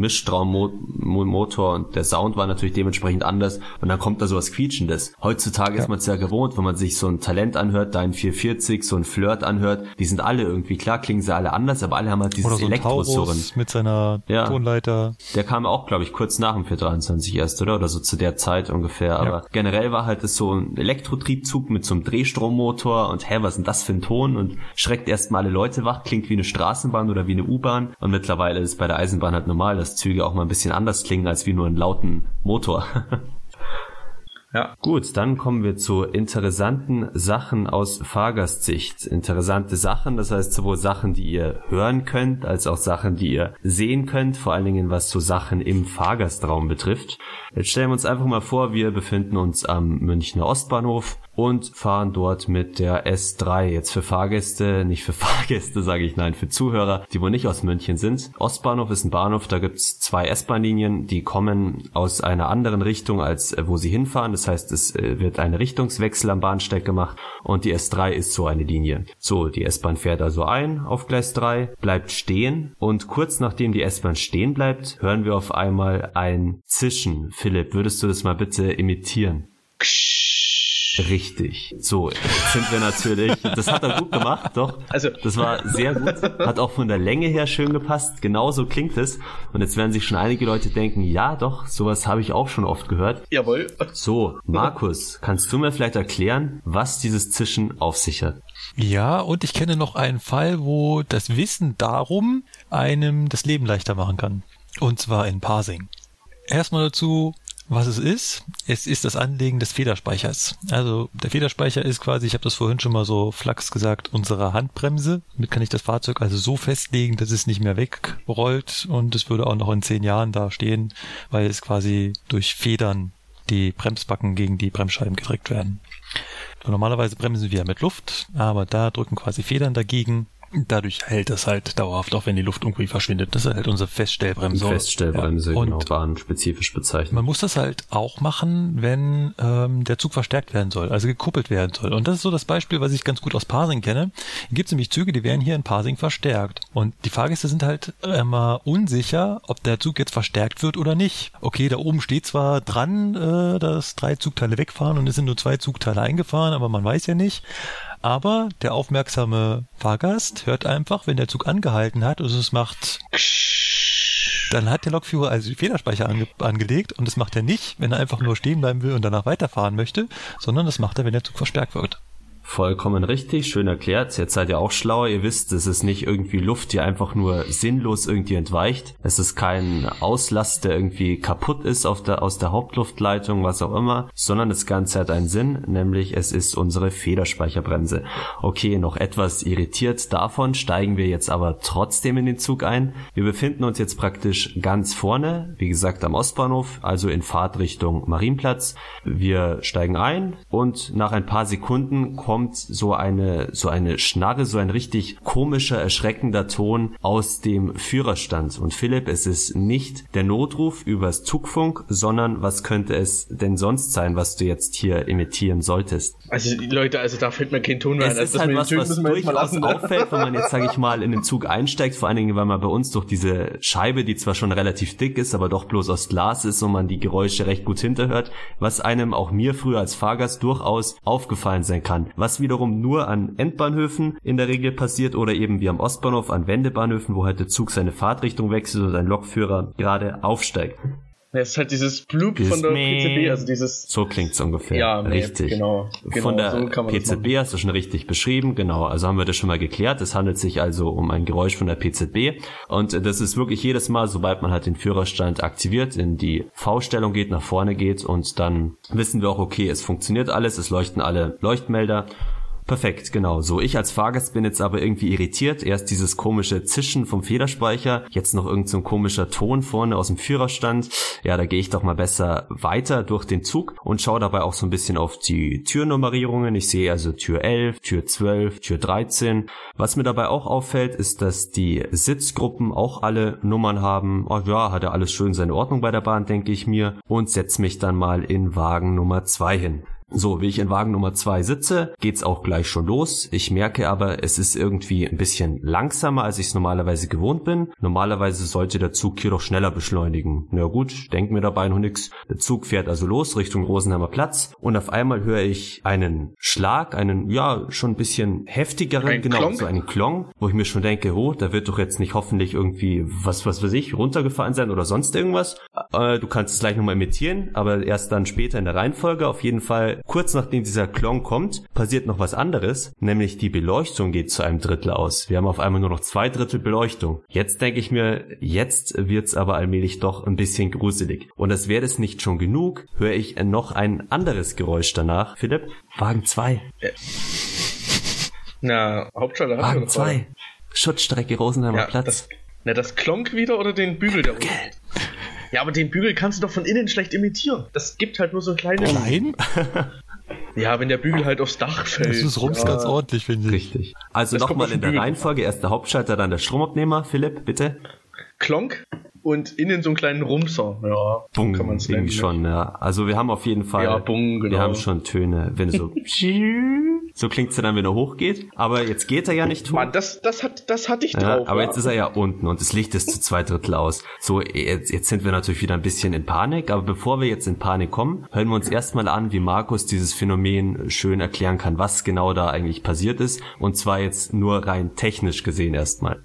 Mischtraummotor und der Sound war natürlich dementsprechend anders und dann kommt da sowas Quietschendes. Heutzutage ja. ist man es ja gewohnt, wenn man sich so ein Talent anhört, da ein 440, so ein Flirt anhört, die sind alle irgendwie, klar klingen sie alle anders, aber alle haben halt dieses so Elektrosurren. mit seiner ja. Tonleiter. Der kam auch, glaube ich, kurz nach dem 423 erst, oder? Oder so zu der Zeit ungefähr. Aber generell war halt das so ein Elektrotriebzug mit so einem Drehstrommotor Motor und hä, was ist denn das für ein Ton? Und schreckt erstmal alle Leute wach, klingt wie eine Straßenbahn oder wie eine U-Bahn. Und mittlerweile ist es bei der Eisenbahn halt normal, dass Züge auch mal ein bisschen anders klingen als wie nur einen lauten Motor. *laughs* Ja. Gut, dann kommen wir zu interessanten Sachen aus Fahrgastsicht. Interessante Sachen, das heißt sowohl Sachen, die ihr hören könnt, als auch Sachen, die ihr sehen könnt, vor allen Dingen was so Sachen im Fahrgastraum betrifft. Jetzt stellen wir uns einfach mal vor, wir befinden uns am Münchner Ostbahnhof und fahren dort mit der S3. Jetzt für Fahrgäste, nicht für *laughs* Fahrgäste sage ich nein, für Zuhörer, die wohl nicht aus München sind. Ostbahnhof ist ein Bahnhof, da gibt's zwei S-Bahn-Linien, die kommen aus einer anderen Richtung, als äh, wo sie hinfahren. Das heißt, es äh, wird ein Richtungswechsel am Bahnsteig gemacht und die S3 ist so eine Linie. So, die S-Bahn fährt also ein auf Gleis 3, bleibt stehen und kurz nachdem die S-Bahn stehen bleibt, hören wir auf einmal ein Zischen. Philipp, würdest du das mal bitte imitieren? Ksch Richtig. So, jetzt sind wir natürlich, das hat er gut gemacht, doch. Also, das war sehr gut. Hat auch von der Länge her schön gepasst. Genauso klingt es. Und jetzt werden sich schon einige Leute denken, ja, doch, sowas habe ich auch schon oft gehört. Jawohl. So, Markus, kannst du mir vielleicht erklären, was dieses Zischen auf sich hat? Ja, und ich kenne noch einen Fall, wo das Wissen darum einem das Leben leichter machen kann. Und zwar in Parsing. Erstmal dazu, was es ist, es ist das Anlegen des Federspeichers. Also der Federspeicher ist quasi, ich habe das vorhin schon mal so flachs gesagt, unsere Handbremse. Damit kann ich das Fahrzeug also so festlegen, dass es nicht mehr wegrollt und es würde auch noch in zehn Jahren da stehen, weil es quasi durch Federn die Bremsbacken gegen die Bremsscheiben gedrückt werden. Normalerweise bremsen wir mit Luft, aber da drücken quasi Federn dagegen Dadurch hält es halt dauerhaft, auch wenn die Luft irgendwie verschwindet. Das ist halt unsere Feststellbremse. Feststellbremse, ja. genau, bahnspezifisch bezeichnet. Man muss das halt auch machen, wenn ähm, der Zug verstärkt werden soll, also gekuppelt werden soll. Und das ist so das Beispiel, was ich ganz gut aus Parsing kenne. Gibt es nämlich Züge, die werden hier in Parsing verstärkt. Und die Fahrgäste sind halt immer unsicher, ob der Zug jetzt verstärkt wird oder nicht. Okay, da oben steht zwar dran, äh, dass drei Zugteile wegfahren und es sind nur zwei Zugteile eingefahren, aber man weiß ja nicht. Aber der aufmerksame Fahrgast hört einfach, wenn der Zug angehalten hat und es macht dann hat der Lokführer also die Federspeicher ange angelegt und das macht er nicht, wenn er einfach nur stehen bleiben will und danach weiterfahren möchte, sondern das macht er, wenn der Zug verstärkt wird. Vollkommen richtig, schön erklärt. Jetzt seid ihr auch schlauer. Ihr wisst, es ist nicht irgendwie Luft, die einfach nur sinnlos irgendwie entweicht. Es ist kein Auslast, der irgendwie kaputt ist auf der, aus der Hauptluftleitung, was auch immer, sondern das Ganze hat einen Sinn, nämlich es ist unsere Federspeicherbremse. Okay, noch etwas irritiert davon steigen wir jetzt aber trotzdem in den Zug ein. Wir befinden uns jetzt praktisch ganz vorne, wie gesagt am Ostbahnhof, also in Fahrtrichtung Marienplatz. Wir steigen ein und nach ein paar Sekunden kommt kommt so eine, so eine Schnarre, so ein richtig komischer, erschreckender Ton aus dem Führerstand. Und Philipp, es ist nicht der Notruf übers Zugfunk, sondern was könnte es denn sonst sein, was du jetzt hier imitieren solltest? Also Leute, also da fällt mir kein Ton mehr ein. Es ist halt was, was durchaus auffällt, wenn man jetzt, sage ich mal, in den Zug einsteigt, vor allen Dingen, weil man bei uns durch diese Scheibe, die zwar schon relativ dick ist, aber doch bloß aus Glas ist und man die Geräusche recht gut hinterhört, was einem auch mir früher als Fahrgast durchaus aufgefallen sein kann. Was was wiederum nur an Endbahnhöfen in der Regel passiert oder eben wie am Ostbahnhof an Wendebahnhöfen, wo halt der Zug seine Fahrtrichtung wechselt und ein Lokführer gerade aufsteigt. Ja, es ist halt dieses Bloop dieses von der PCB, also dieses. So klingt's ungefähr. Ja, richtig. Genau, genau. Von der so PCB hast du schon richtig beschrieben, genau. Also haben wir das schon mal geklärt. Es handelt sich also um ein Geräusch von der PCB. Und das ist wirklich jedes Mal, sobald man halt den Führerstand aktiviert, in die V-Stellung geht, nach vorne geht und dann wissen wir auch, okay, es funktioniert alles, es leuchten alle Leuchtmelder Perfekt, genau. So, ich als Fahrgast bin jetzt aber irgendwie irritiert. Erst dieses komische Zischen vom Federspeicher, jetzt noch irgendein so komischer Ton vorne aus dem Führerstand. Ja, da gehe ich doch mal besser weiter durch den Zug und schaue dabei auch so ein bisschen auf die Türnummerierungen. Ich sehe also Tür 11, Tür 12, Tür 13. Was mir dabei auch auffällt, ist, dass die Sitzgruppen auch alle Nummern haben. Oh ja, hat ja alles schön seine Ordnung bei der Bahn, denke ich mir. Und setze mich dann mal in Wagen Nummer 2 hin. So, wie ich in Wagen Nummer zwei sitze, geht's auch gleich schon los. Ich merke aber, es ist irgendwie ein bisschen langsamer, als ich es normalerweise gewohnt bin. Normalerweise sollte der Zug hier doch schneller beschleunigen. Na gut, denk mir dabei noch nix. Der Zug fährt also los Richtung Rosenheimer Platz und auf einmal höre ich einen Schlag, einen, ja, schon ein bisschen heftigeren, ein genau, Klonk. so einen Klong, wo ich mir schon denke, oh, da wird doch jetzt nicht hoffentlich irgendwie, was, was weiß ich, runtergefallen sein oder sonst irgendwas. Äh, du kannst es gleich nochmal imitieren, aber erst dann später in der Reihenfolge. Auf jeden Fall kurz nachdem dieser Klon kommt, passiert noch was anderes, nämlich die Beleuchtung geht zu einem Drittel aus. Wir haben auf einmal nur noch zwei Drittel Beleuchtung. Jetzt denke ich mir, jetzt wird's aber allmählich doch ein bisschen gruselig. Und als wäre es nicht schon genug, höre ich noch ein anderes Geräusch danach. Philipp, Wagen 2. Na, Hauptschalter Wagen 2. Schutzstrecke Rosenheimer ja, Platz. Das, na, das Klonk wieder oder den Bügel da unten? Ja, aber den Bügel kannst du doch von innen schlecht imitieren. Das gibt halt nur so kleine. Klein? *laughs* Ja, wenn der Bügel halt aufs Dach fällt. Das ist rums ja. ganz ordentlich, finde ich. Richtig. Also nochmal in der Bügel. Reihenfolge. Erst der Hauptschalter, dann der Stromabnehmer. Philipp, bitte. Klonk und innen so einen kleinen Rumser. Ja, Bung, kann man es irgendwie schon, ja. Also wir haben auf jeden Fall, ja, Bung, genau. wir haben schon Töne, wenn so *laughs* So klingt's dann, wenn er hochgeht. Aber jetzt geht er ja nicht hoch. Mann, das, das, hat, das hatte ich Ja, drauf. aber ja. jetzt ist er ja unten und das Licht ist zu zwei Drittel aus. So, jetzt, jetzt sind wir natürlich wieder ein bisschen in Panik, aber bevor wir jetzt in Panik kommen, hören wir uns erstmal an, wie Markus dieses Phänomen schön erklären kann, was genau da eigentlich passiert ist. Und zwar jetzt nur rein technisch gesehen erstmal.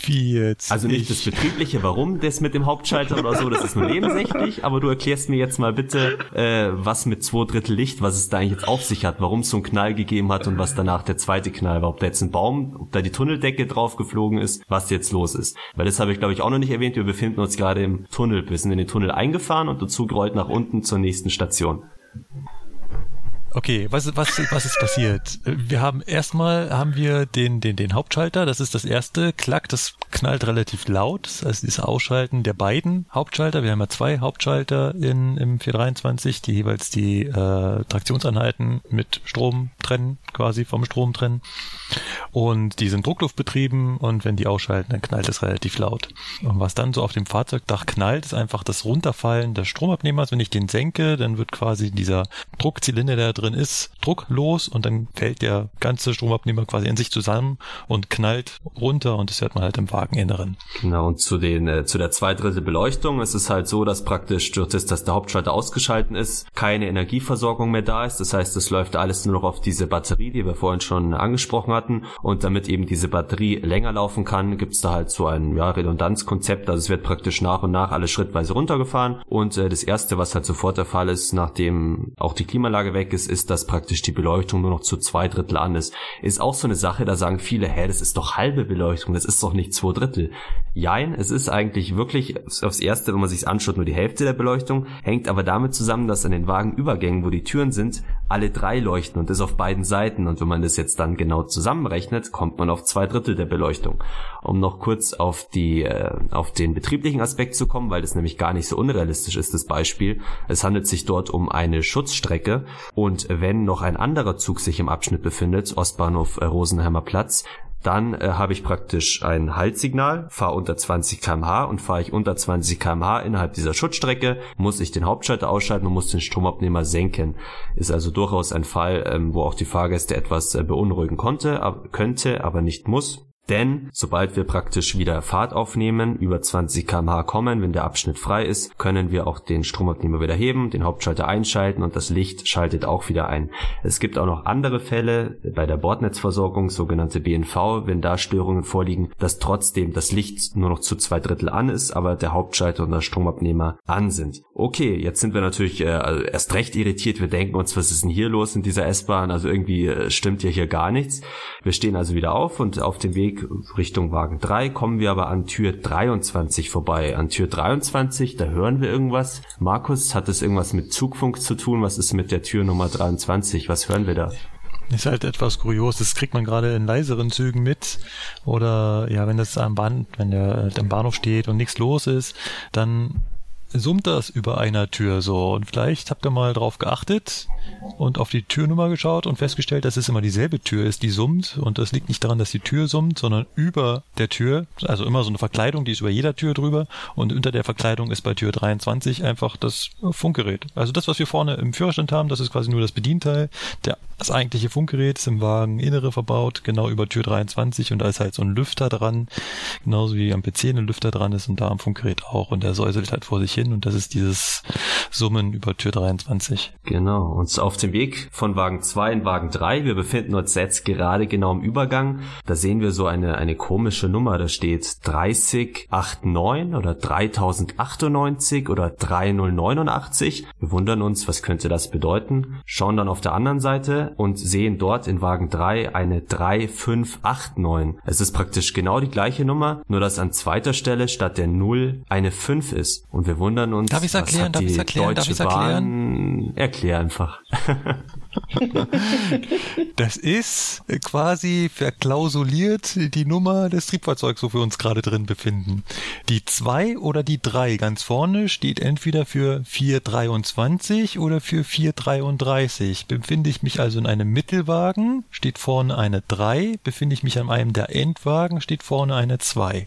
Wie jetzt? Also nicht ich, das Betriebliche, warum das mit dem Hauptschalter oder so, das ist nur nebensächlich, aber du erklärst mir jetzt mal bitte, äh, was mit zwei Drittel Licht, was es da eigentlich jetzt auf sich hat, warum es so einen Knall gegeben hat und was danach der zweite Knall war, ob da jetzt ein Baum, ob da die Tunneldecke drauf geflogen ist, was jetzt los ist. Weil das habe ich glaube ich auch noch nicht erwähnt, wir befinden uns gerade im Tunnel, wir sind in den Tunnel eingefahren und der Zug rollt nach unten zur nächsten Station. Okay, was, was, was ist passiert? Wir haben erstmal haben wir den, den, den Hauptschalter, das ist das erste, klack, das knallt relativ laut, das heißt dieses Ausschalten der beiden Hauptschalter, wir haben ja zwei Hauptschalter in, im 423, die jeweils die äh, Traktionseinheiten mit Strom trennen, quasi vom Strom trennen. Und die sind druckluftbetrieben. Und wenn die ausschalten, dann knallt es relativ laut. Und was dann so auf dem Fahrzeugdach knallt, ist einfach das Runterfallen des Stromabnehmers, wenn ich den senke, dann wird quasi dieser Druckzylinder, der drin ist, drucklos und dann fällt der ganze Stromabnehmer quasi in sich zusammen und knallt runter und das hört man halt im Wageninneren. Genau, und zu den, äh, zu der Zweidrittel Beleuchtung ist es halt so, dass praktisch durch das, dass der Hauptschalter ausgeschalten ist, keine Energieversorgung mehr da ist. Das heißt, es läuft alles nur noch auf diese Batterie, die wir vorhin schon angesprochen hatten. Und damit eben diese Batterie länger laufen kann, gibt's da halt so ein ja, Redundanzkonzept. Also es wird praktisch nach und nach alles schrittweise runtergefahren. Und äh, das erste, was halt sofort der Fall ist, nachdem auch die Klimaanlage weg ist, ist, dass praktisch die Beleuchtung nur noch zu zwei Drittel an ist. Ist auch so eine Sache, da sagen viele, hä, das ist doch halbe Beleuchtung, das ist doch nicht zwei Drittel. Jein, es ist eigentlich wirklich aufs erste, wenn man sich's anschaut, nur die Hälfte der Beleuchtung, hängt aber damit zusammen, dass an den Wagenübergängen, wo die Türen sind, alle drei leuchten und das auf beiden Seiten. Und wenn man das jetzt dann genau zusammenrechnet, kommt man auf zwei Drittel der Beleuchtung. Um noch kurz auf die, äh, auf den betrieblichen Aspekt zu kommen, weil das nämlich gar nicht so unrealistisch ist, das Beispiel. Es handelt sich dort um eine Schutzstrecke und wenn noch ein anderer Zug sich im Abschnitt befindet, Ostbahnhof äh, Rosenheimer Platz, dann äh, habe ich praktisch ein Haltsignal, fahre unter 20 km/h und fahre ich unter 20 km/h innerhalb dieser Schutzstrecke, muss ich den Hauptschalter ausschalten und muss den Stromabnehmer senken. Ist also durchaus ein Fall, ähm, wo auch die Fahrgäste etwas äh, beunruhigen konnte, ab, könnte, aber nicht muss. Denn sobald wir praktisch wieder Fahrt aufnehmen, über 20 km/h kommen, wenn der Abschnitt frei ist, können wir auch den Stromabnehmer wieder heben, den Hauptschalter einschalten und das Licht schaltet auch wieder ein. Es gibt auch noch andere Fälle bei der Bordnetzversorgung, sogenannte BNV, wenn da Störungen vorliegen, dass trotzdem das Licht nur noch zu zwei Drittel an ist, aber der Hauptschalter und der Stromabnehmer an sind. Okay, jetzt sind wir natürlich äh, erst recht irritiert. Wir denken uns, was ist denn hier los in dieser S-Bahn? Also irgendwie äh, stimmt ja hier gar nichts. Wir stehen also wieder auf und auf dem Weg Richtung Wagen 3 kommen wir aber an Tür 23 vorbei. An Tür 23, da hören wir irgendwas. Markus, hat es irgendwas mit Zugfunk zu tun? Was ist mit der Tür Nummer 23? Was hören wir da? Ist halt etwas kurios, das kriegt man gerade in leiseren Zügen mit. Oder ja, wenn das am Bahn, wenn der halt am Bahnhof steht und nichts los ist, dann summt das über einer Tür so. Und vielleicht habt ihr mal drauf geachtet und auf die Türnummer geschaut und festgestellt, dass es immer dieselbe Tür ist, die summt. Und das liegt nicht daran, dass die Tür summt, sondern über der Tür, also immer so eine Verkleidung, die ist über jeder Tür drüber. Und unter der Verkleidung ist bei Tür 23 einfach das Funkgerät. Also das, was wir vorne im Führerstand haben, das ist quasi nur das Bedienteil. Der, das eigentliche Funkgerät ist im Wagen Innere verbaut, genau über Tür 23 und da ist halt so ein Lüfter dran, genauso wie am PC ein Lüfter dran ist und da am Funkgerät auch und der säuselt halt vor sich hin und das ist dieses Summen über Tür 23. Genau, und auf dem Weg von Wagen 2 in Wagen 3, wir befinden uns jetzt gerade genau im Übergang, da sehen wir so eine, eine komische Nummer, da steht 3089 oder 3098 oder 3089. Wir wundern uns, was könnte das bedeuten? Schauen dann auf der anderen Seite und sehen dort in Wagen 3 eine 3589. Es ist praktisch genau die gleiche Nummer, nur dass an zweiter Stelle statt der 0 eine 5 ist. Und wir wundern uns, Darf ich's was erklären? hat Darf die ich's erklären? Darf Deutsche ich's erklären? Bahn... Erklär einfach. *laughs* Das ist quasi verklausuliert die Nummer des Triebfahrzeugs, wo wir uns gerade drin befinden. Die 2 oder die 3 ganz vorne steht entweder für 423 oder für 433. Befinde ich mich also in einem Mittelwagen, steht vorne eine 3. Befinde ich mich an einem der Endwagen, steht vorne eine 2.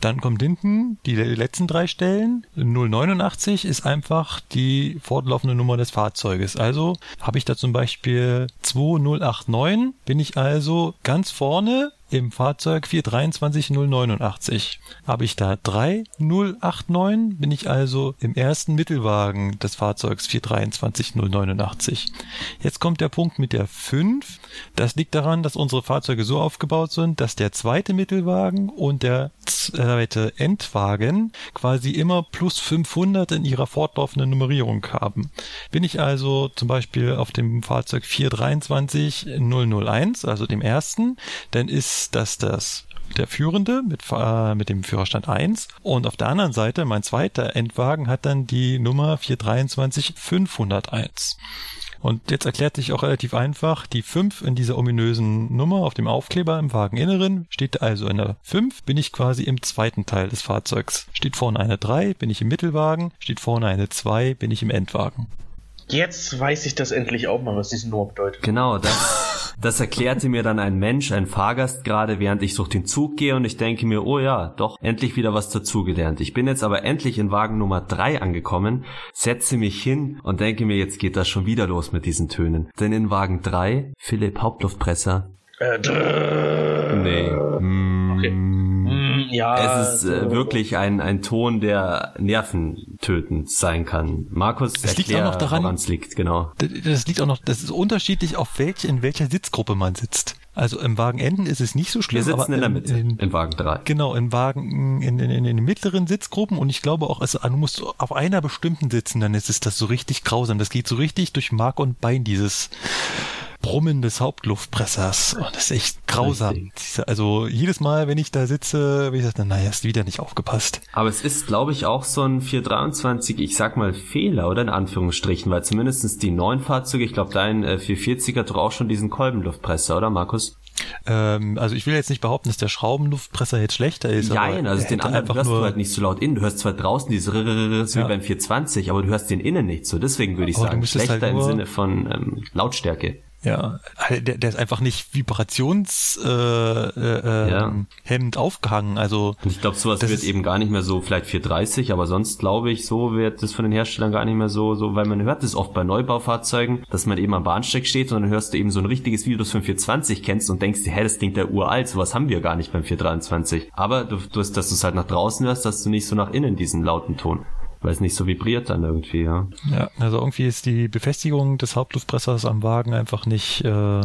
Dann kommt hinten die letzten drei Stellen. 089 ist einfach die fortlaufende Nummer des Fahrzeuges. Also habe ich da zum Beispiel 2089, bin ich also ganz vorne im Fahrzeug 423089. Habe ich da 3089, bin ich also im ersten Mittelwagen des Fahrzeugs 423089. Jetzt kommt der Punkt mit der 5. Das liegt daran, dass unsere Fahrzeuge so aufgebaut sind, dass der zweite Mittelwagen und der zweite Endwagen quasi immer plus 500 in ihrer fortlaufenden Nummerierung haben. Bin ich also zum Beispiel auf dem Fahrzeug 423001, also dem ersten, dann ist dass das der Führende mit, äh, mit dem Führerstand 1 und auf der anderen Seite mein zweiter Endwagen hat dann die Nummer 423501. Und jetzt erklärt sich auch relativ einfach, die 5 in dieser ominösen Nummer auf dem Aufkleber im Wageninneren steht also in der 5, bin ich quasi im zweiten Teil des Fahrzeugs. Steht vorne eine 3, bin ich im Mittelwagen, steht vorne eine 2, bin ich im Endwagen. Jetzt weiß ich das endlich auch mal, was diese Nummer bedeutet. Genau, das, *laughs* das erklärte mir dann ein Mensch, ein Fahrgast gerade, während ich durch den Zug gehe und ich denke mir, oh ja, doch, endlich wieder was dazugelernt. Ich bin jetzt aber endlich in Wagen Nummer drei angekommen, setze mich hin und denke mir, jetzt geht das schon wieder los mit diesen Tönen. Denn in Wagen drei Philipp Hauptluftpresser. Äh, nee. Mm, okay. Ja. Es ist äh, so. wirklich ein, ein Ton, der nerventötend sein kann. Markus, das erklär, liegt auch noch daran, woran es liegt, genau. Das, das liegt auch noch, das ist unterschiedlich, auf welche, in welcher Sitzgruppe man sitzt. Also im Wagen Enden ist es nicht so schlimm. Wir sitzen in der Mitte, in, in Wagen 3. Genau, in Wagen, in, in, in, in den mittleren Sitzgruppen und ich glaube auch, also, du musst auf einer bestimmten sitzen, dann ist es das so richtig grausam. Das geht so richtig durch Mark und Bein, dieses Brummen des Hauptluftpressers. Und das ist echt grausam. Also jedes Mal, wenn ich da sitze, wie gesagt, naja, ist wieder nicht aufgepasst. Aber es ist, glaube ich, auch so ein 423, ich sag mal Fehler, oder in Anführungsstrichen, weil zumindestens die neuen Fahrzeuge, ich glaube, dein äh, 440 hat doch auch schon diesen Kolbenluftpresser, oder Markus? Ähm, also ich will jetzt nicht behaupten, dass der Schraubenluftpresser jetzt schlechter ist. Nein, also den anderen hörst du halt nicht so laut innen. Du hörst zwar draußen dieses Rrrr, wie beim 420, aber du hörst den innen nicht so. Deswegen würde ich aber sagen, schlechter halt im Sinne von ähm, Lautstärke. Ja, der, der ist einfach nicht vibrationshemmend äh, äh, ja. hemmend aufgehangen. Also ich glaube, sowas wird eben gar nicht mehr so, vielleicht 430, aber sonst glaube ich, so wird das von den Herstellern gar nicht mehr so, so, weil man hört das oft bei Neubaufahrzeugen, dass man eben am Bahnsteig steht und dann hörst du eben so ein richtiges Video, das von 420 kennst und denkst dir, hä, das klingt ja uralt, sowas haben wir gar nicht beim 423. Aber du, du hast, dass du es halt nach draußen hörst, dass du nicht so nach innen diesen lauten Ton weil es nicht so vibriert dann irgendwie, ja. Ja, also irgendwie ist die Befestigung des Hauptluftpressers am Wagen einfach nicht äh,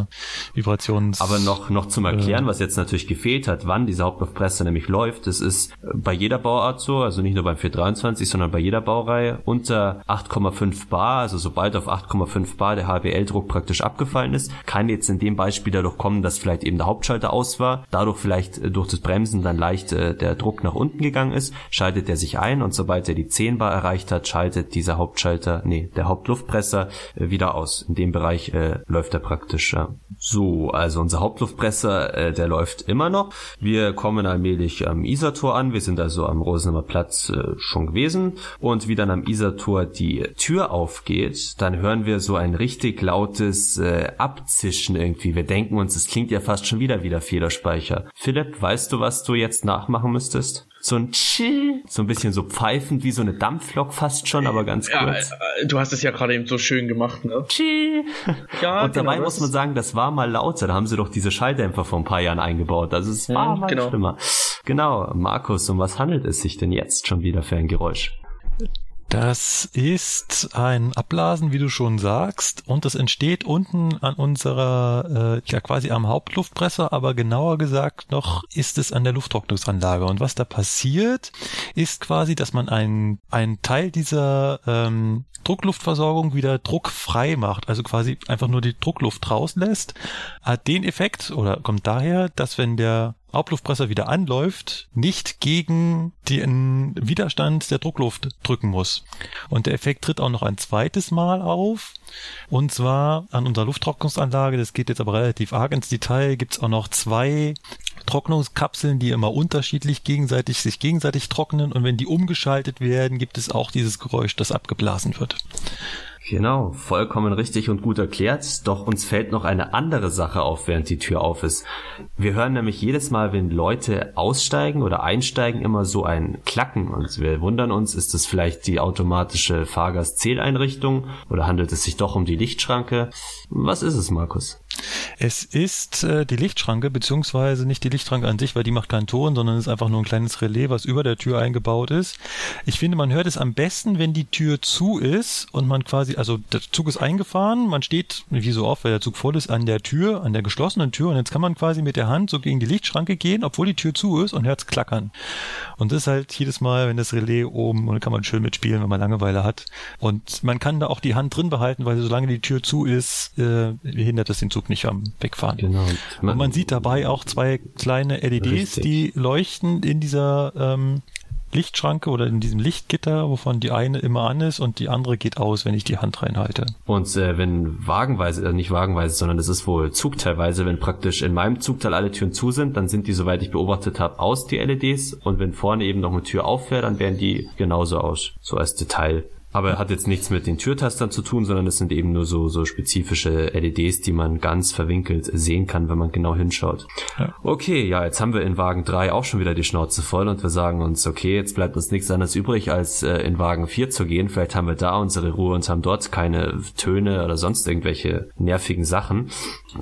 vibrations... Aber noch, noch zum Erklären, äh, was jetzt natürlich gefehlt hat, wann dieser Hauptluftpresser nämlich läuft, das ist bei jeder Bauart so, also nicht nur beim 423, sondern bei jeder Baureihe unter 8,5 Bar, also sobald auf 8,5 Bar der HBL-Druck praktisch abgefallen ist, kann jetzt in dem Beispiel dadurch kommen, dass vielleicht eben der Hauptschalter aus war, dadurch vielleicht äh, durch das Bremsen dann leicht äh, der Druck nach unten gegangen ist, schaltet er sich ein und sobald er die 10 Bar Bar erreicht hat, schaltet dieser Hauptschalter, nee, der Hauptluftpresser äh, wieder aus. In dem Bereich äh, läuft er praktisch. Ja. So, also unser Hauptluftpresser, äh, der läuft immer noch. Wir kommen allmählich am Isartor an. Wir sind also am Rosenheimer Platz äh, schon gewesen. Und wie dann am Isartor die Tür aufgeht, dann hören wir so ein richtig lautes äh, Abzischen irgendwie. Wir denken uns, es klingt ja fast schon wieder wie der Federspeicher. Philipp, weißt du, was du jetzt nachmachen müsstest? So ein Chill, so ein bisschen so pfeifend wie so eine Dampflok fast schon, aber ganz ja, kurz. Äh, du hast es ja gerade eben so schön gemacht, ne? Chill. *laughs* Ja, Und dabei genau, muss man sagen, das war mal lauter. Da haben sie doch diese Schalldämpfer vor ein paar Jahren eingebaut. Also es war ja, mal genau. schlimmer. Genau, Markus, um was handelt es sich denn jetzt schon wieder für ein Geräusch? Das ist ein Abblasen, wie du schon sagst, und das entsteht unten an unserer, äh, ja quasi am Hauptluftpresser, aber genauer gesagt noch ist es an der Lufttrocknungsanlage. Und was da passiert, ist quasi, dass man einen, einen Teil dieser ähm, Druckluftversorgung wieder druckfrei macht, also quasi einfach nur die Druckluft rauslässt, hat den Effekt oder kommt daher, dass wenn der Hauptluftpresser wieder anläuft, nicht gegen den Widerstand der Druckluft drücken muss. Und der Effekt tritt auch noch ein zweites Mal auf. Und zwar an unserer Lufttrocknungsanlage, das geht jetzt aber relativ arg ins Detail, gibt's auch noch zwei Trocknungskapseln, die immer unterschiedlich gegenseitig sich gegenseitig trocknen und wenn die umgeschaltet werden, gibt es auch dieses Geräusch, das abgeblasen wird. Genau, vollkommen richtig und gut erklärt. Doch uns fällt noch eine andere Sache auf, während die Tür auf ist. Wir hören nämlich jedes Mal, wenn Leute aussteigen oder einsteigen, immer so ein Klacken. Und wir wundern uns, ist es vielleicht die automatische Fahrgastzähleinrichtung oder handelt es sich doch um die Lichtschranke? Was ist es, Markus? Es ist äh, die Lichtschranke, beziehungsweise nicht die Lichtschranke an sich, weil die macht keinen Ton, sondern ist einfach nur ein kleines Relais, was über der Tür eingebaut ist. Ich finde, man hört es am besten, wenn die Tür zu ist und man quasi, also der Zug ist eingefahren, man steht, wie so oft, weil der Zug voll ist, an der Tür, an der geschlossenen Tür und jetzt kann man quasi mit der Hand so gegen die Lichtschranke gehen, obwohl die Tür zu ist und hört es klackern. Und das ist halt jedes Mal, wenn das Relais oben, und dann kann man schön mitspielen, wenn man Langeweile hat. Und man kann da auch die Hand drin behalten, weil solange die Tür zu ist, äh, hindert es den Zug nicht am Wegfahren. Genau. Man, und man sieht dabei auch zwei kleine LEDs, richtig. die leuchten in dieser ähm, Lichtschranke oder in diesem Lichtgitter, wovon die eine immer an ist und die andere geht aus, wenn ich die Hand reinhalte. Und äh, wenn wagenweise, äh, nicht wagenweise, sondern es ist wohl zugteilweise, wenn praktisch in meinem Zugteil alle Türen zu sind, dann sind die, soweit ich beobachtet habe, aus die LEDs und wenn vorne eben noch eine Tür auffährt, dann werden die genauso aus, so als Detail. Aber hat jetzt nichts mit den Türtastern zu tun, sondern es sind eben nur so, so spezifische LEDs, die man ganz verwinkelt sehen kann, wenn man genau hinschaut. Ja. Okay, ja, jetzt haben wir in Wagen 3 auch schon wieder die Schnauze voll und wir sagen uns, okay, jetzt bleibt uns nichts anderes übrig, als äh, in Wagen 4 zu gehen. Vielleicht haben wir da unsere Ruhe und haben dort keine Töne oder sonst irgendwelche nervigen Sachen.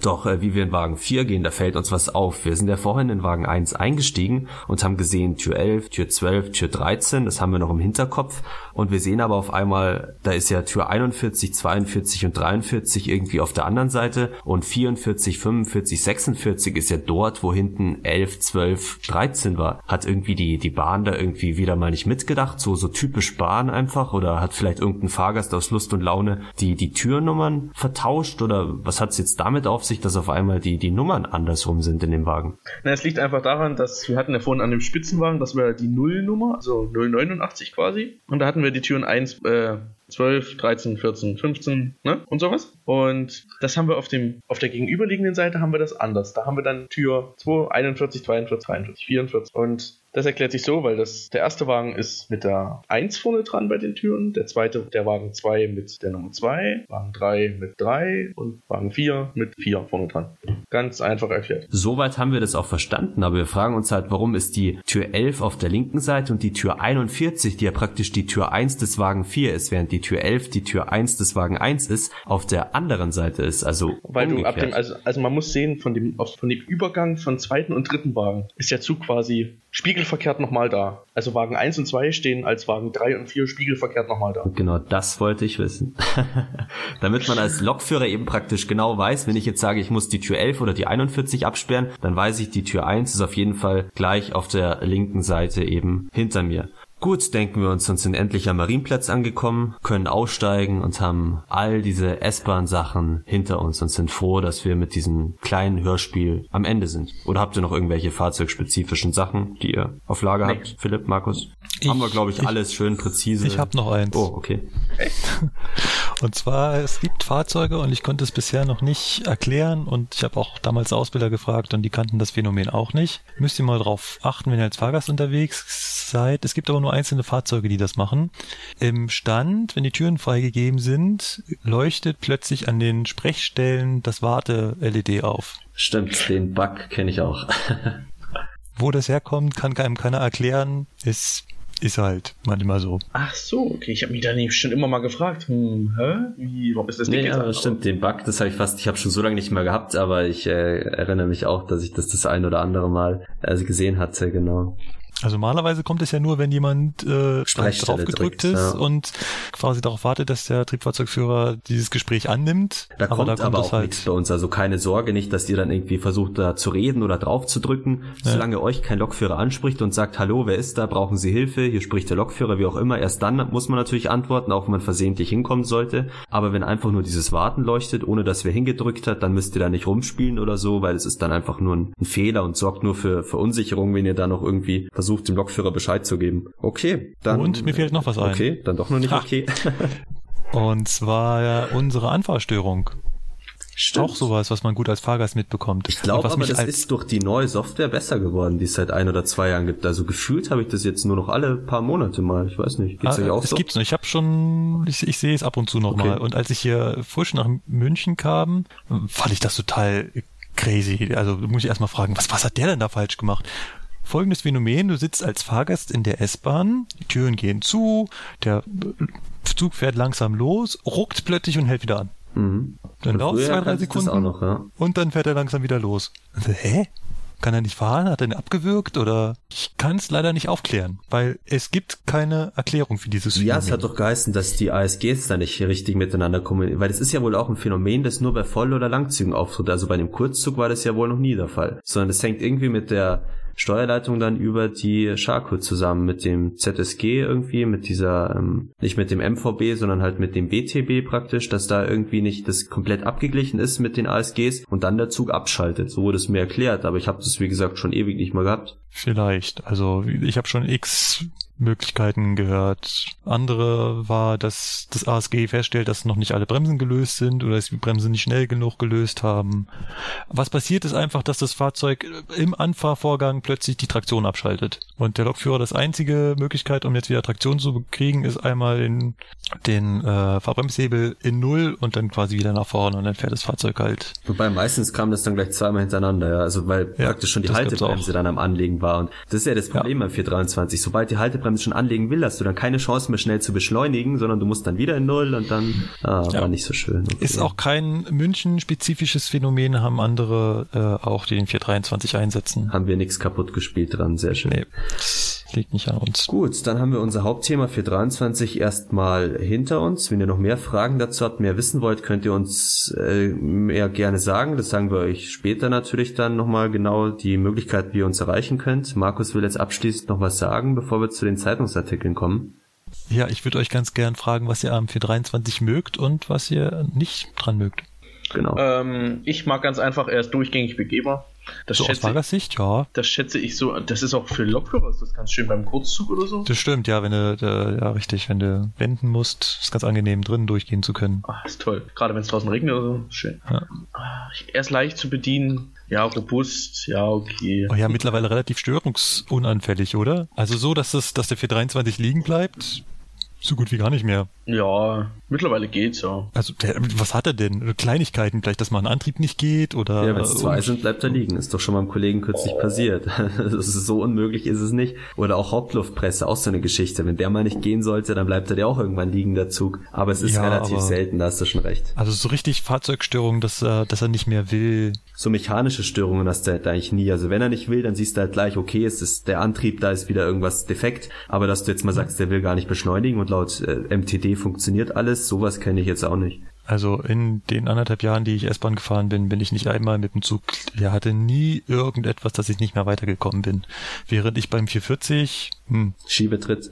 Doch äh, wie wir in Wagen 4 gehen, da fällt uns was auf. Wir sind ja vorhin in Wagen 1 eingestiegen und haben gesehen Tür 11, Tür 12, Tür 13, das haben wir noch im Hinterkopf und wir sehen aber auf einmal, da ist ja Tür 41, 42 und 43 irgendwie auf der anderen Seite. Und 44, 45, 46 ist ja dort, wo hinten 11, 12, 13 war. Hat irgendwie die, die Bahn da irgendwie wieder mal nicht mitgedacht, so, so typisch Bahn einfach? Oder hat vielleicht irgendein Fahrgast aus Lust und Laune die, die Türnummern vertauscht? Oder was hat's jetzt damit auf sich, dass auf einmal die, die Nummern andersrum sind in dem Wagen? Na, es liegt einfach daran, dass wir hatten ja vorhin an dem Spitzenwagen, das wäre die Nullnummer, also 089 quasi. Und da hatten wir die Türen 1, äh, 12, 13, 14, 15, ne? Und sowas. Und das haben wir auf dem, auf der gegenüberliegenden Seite haben wir das anders. Da haben wir dann Tür 2, 41, 42, 43, 44. Und das erklärt sich so, weil das, der erste Wagen ist mit der 1 vorne dran bei den Türen, der zweite, der Wagen 2 mit der Nummer 2, Wagen 3 mit 3 und Wagen 4 mit 4 vorne dran. Ganz einfach erklärt. Soweit haben wir das auch verstanden, aber wir fragen uns halt, warum ist die Tür 11 auf der linken Seite und die Tür 41, die ja praktisch die Tür 1 des Wagen 4 ist, während die Tür 11 die Tür 1 des Wagen 1 ist, auf der anderen Seite ist, also Weil umgekehrt. du ab dem, also, also man muss sehen, von dem, von dem Übergang von zweiten und dritten Wagen ist der Zug quasi spiegelverkehrt nochmal da. Also Wagen 1 und 2 stehen als Wagen 3 und 4 spiegelverkehrt nochmal da. Genau, das wollte ich wissen. *laughs* Damit man als Lokführer eben praktisch genau weiß, wenn ich jetzt sage, ich muss die Tür 11 oder die 41 absperren, dann weiß ich, die Tür 1 ist auf jeden Fall gleich auf der linken Seite eben hinter mir. Gut, denken wir uns, und sind endlich am Marienplatz angekommen, können aussteigen und haben all diese S-Bahn-Sachen hinter uns und sind froh, dass wir mit diesem kleinen Hörspiel am Ende sind. Oder habt ihr noch irgendwelche fahrzeugspezifischen Sachen, die ihr auf Lager nee. habt, Philipp, Markus? Ich, haben wir, glaube ich, ich, alles schön präzise. Ich habe noch eins. Oh, okay. *laughs* Und zwar, es gibt Fahrzeuge und ich konnte es bisher noch nicht erklären und ich habe auch damals Ausbilder gefragt und die kannten das Phänomen auch nicht. Müsst ihr mal drauf achten, wenn ihr als Fahrgast unterwegs seid. Es gibt aber nur einzelne Fahrzeuge, die das machen. Im Stand, wenn die Türen freigegeben sind, leuchtet plötzlich an den Sprechstellen das Warte-LED auf. Stimmt, den Bug kenne ich auch. *laughs* Wo das herkommt, kann einem keiner erklären. Ist ist halt manchmal so. Ach so, okay. Ich habe mich da nämlich schon immer mal gefragt, hm, hä? Wie, warum ist das Ding nee, ja, stimmt, den Bug, das habe ich fast, ich habe schon so lange nicht mehr gehabt, aber ich äh, erinnere mich auch, dass ich das das ein oder andere Mal äh, gesehen hatte, genau. Also normalerweise kommt es ja nur, wenn jemand äh, drauf gedrückt ist ja. und quasi darauf wartet, dass der Triebfahrzeugführer dieses Gespräch annimmt. Da aber kommt, da kommt aber auch halt nichts bei uns. Also keine Sorge nicht, dass ihr dann irgendwie versucht, da zu reden oder drauf zu drücken. Ja. Solange euch kein Lokführer anspricht und sagt, hallo, wer ist da, brauchen Sie Hilfe, hier spricht der Lokführer, wie auch immer, erst dann muss man natürlich antworten, auch wenn man versehentlich hinkommen sollte. Aber wenn einfach nur dieses Warten leuchtet, ohne dass wer hingedrückt hat, dann müsst ihr da nicht rumspielen oder so, weil es ist dann einfach nur ein Fehler und sorgt nur für Verunsicherung, wenn ihr da noch irgendwie versucht, versucht, dem Lokführer Bescheid zu geben. Okay, dann. Und mir fehlt noch was ein. Okay, dann doch noch nicht ha. okay. *laughs* Und zwar unsere Anfahrstörung. Stimmt. Auch sowas, was man gut als Fahrgast mitbekommt. Ich glaube aber, das ist durch die neue Software besser geworden, die es seit ein oder zwei Jahren gibt. Also gefühlt habe ich das jetzt nur noch alle paar Monate mal. Ich weiß nicht. Geht's Ah, euch auch es so? gibt's noch. Ich habe schon, ich, ich sehe es ab und zu noch Okay. mal. Und als ich hier frisch nach München kam, fand ich das total crazy. Also muss ich erstmal fragen, was, was hat der denn da falsch gemacht? Folgendes Phänomen, du sitzt als Fahrgast in der S-Bahn, die Türen gehen zu, der Zug fährt langsam los, ruckt plötzlich und hält wieder an. Mhm. Dann Und dauert es zwei, drei Sekunden noch, ja. und dann fährt er langsam wieder los. Hä? Kann er nicht fahren? Hat er ihn abgewürgt? Oder ich kann es leider nicht aufklären, weil es gibt keine Erklärung für dieses Ja, es Phänomen. hat doch geheißen, dass die ASGs da nicht richtig miteinander kommunizieren, weil das ist ja wohl auch ein Phänomen, das nur bei Voll- oder Langzügen auftritt. Also bei dem Kurzzug war das ja wohl noch nie der Fall, sondern das hängt irgendwie mit der Steuerleitung dann über die Scharko zusammen, mit dem ZSG irgendwie, mit dieser, ähm, nicht mit dem MVB, sondern halt mit dem BTB praktisch, dass da irgendwie nicht das komplett abgeglichen ist mit den ASGs und dann der Zug abschaltet. So wurde es mir erklärt, aber ich habe das wie gesagt schon ewig nicht mehr gehabt. Vielleicht. Also ich habe schon x Möglichkeiten gehört. Andere war, dass das ASG feststellt, dass noch nicht alle Bremsen gelöst sind oder dass die Bremsen nicht schnell genug gelöst haben. Was passiert ist einfach, dass das Fahrzeug im Anfahrvorgang plötzlich die Traktion abschaltet. Und der Lokführer, das einzige Möglichkeit, um jetzt wieder Traktion zu kriegen, ist einmal den, den äh, Fahrbremshebel in Null und dann quasi wieder nach vorne und dann fährt das Fahrzeug halt. Wobei meistens kam das dann gleich zweimal hintereinander, ja. Also weil Ja, praktisch schon die Haltebremse dann am Anlegen war. Und das ist ja das Problem beim 423. Sobald die Haltebremse schon anlegen will, hast du dann keine Chance mehr schnell zu beschleunigen, sondern du musst dann wieder in Null und dann ah, Ja. war nicht so schön. Okay. Ist auch kein München-spezifisches Phänomen, haben andere äh, auch, die den 423 einsetzen. Haben wir nichts kaputt gespielt dran, sehr schön. Nee, liegt nicht an uns. Gut, dann haben wir unser Hauptthema für 23 erstmal hinter uns. Wenn ihr noch mehr Fragen dazu habt, mehr wissen wollt, könnt ihr uns äh, mehr gerne sagen. Das sagen wir euch später natürlich dann nochmal genau die Möglichkeit, wie ihr uns erreichen könnt. Markus will jetzt abschließend noch was sagen, bevor wir zu den Zeitungsartikeln kommen. Ja, ich würde euch ganz gern fragen, was ihr am 423 mögt und was ihr nicht dran mögt. Genau. Ähm, ich mag ganz einfach, er ist durchgängig begehbar. Das, So aus schätze, Fahrgastsicht, ja. das schätze ich so. Das ist auch für Lokführer, ist das ganz schön beim Kurzzug oder so. Das stimmt, ja, wenn du, äh, ja, richtig, wenn du wenden musst, ist ganz angenehm, drinnen durchgehen zu können. Ah, ist toll. Gerade wenn es draußen regnet oder so. ist Schön. Ja. Ah, Er ist leicht zu bedienen. Ja, robust. Ja, okay. Oh ja, mittlerweile relativ störungsunanfällig, oder? Also so, dass das, dass der 423 liegen bleibt, so gut wie gar nicht mehr. Ja, mittlerweile geht's ja. Also, der, was hat er denn? Kleinigkeiten, vielleicht, dass mal ein Antrieb nicht geht oder. Ja, wenn es zwei und- sind, bleibt er liegen. Ist doch schon meinem Kollegen kürzlich passiert. *laughs* Das ist so unmöglich ist es nicht. Oder auch Hauptluftpresse, auch so eine Geschichte. Wenn der mal nicht gehen sollte, dann bleibt er der auch irgendwann liegen, der Zug. Aber es ist Ja, relativ aber- selten, da hast du schon recht. Also so richtig Fahrzeugstörung, dass er, dass er nicht mehr will. So mechanische Störungen hast du halt eigentlich nie. Also wenn er nicht will, dann siehst du halt gleich, okay, es ist der Antrieb, da ist wieder irgendwas defekt. Aber dass du jetzt mal sagst, der will gar nicht beschleunigen und laut äh, MTD funktioniert alles, sowas kenne ich jetzt auch nicht. Also in den anderthalb Jahren, die ich S-Bahn gefahren bin, bin ich nicht einmal mit dem Zug. Der hatte nie irgendetwas, dass ich nicht mehr weitergekommen bin. Während ich beim 440, hm, Schiebetritt.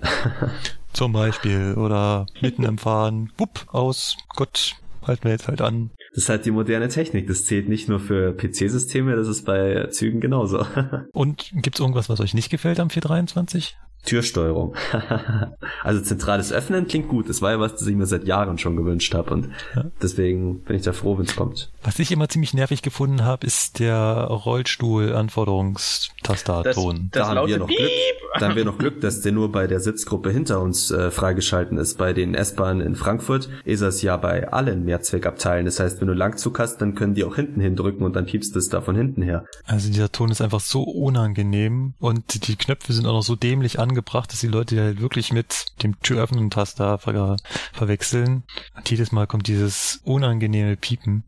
zum Beispiel, oder mitten im Fahren, wupp, aus, Gott, halten wir jetzt halt an. Das ist halt die moderne Technik. Das zählt nicht nur für PC-Systeme, das ist bei Zügen genauso. *laughs* Und gibt's irgendwas, was euch nicht gefällt am 423? Türsteuerung. *laughs* also zentrales Öffnen klingt gut. Das war ja was, das ich mir seit Jahren schon gewünscht habe und Ja. deswegen bin ich da froh, wenn es kommt. Was ich immer ziemlich nervig gefunden habe, ist der Rollstuhl-Anforderungstastaton. Das da haben wir noch Piep. Glück. *laughs* Da haben wir noch Glück, dass der nur bei der Sitzgruppe hinter uns äh, freigeschalten ist. Bei den S-Bahnen in Frankfurt ist es ja bei allen Mehrzweckabteilen. Das heißt, wenn du Langzug hast, dann können die auch hinten hindrücken und dann piepst es da von hinten her. Also dieser Ton ist einfach so unangenehm und die Knöpfe sind auch noch so dämlich angebracht, dass die Leute halt wirklich mit dem türöffnenden Taster ver verwechseln. Und jedes Mal kommt dieses unangenehme Piepen.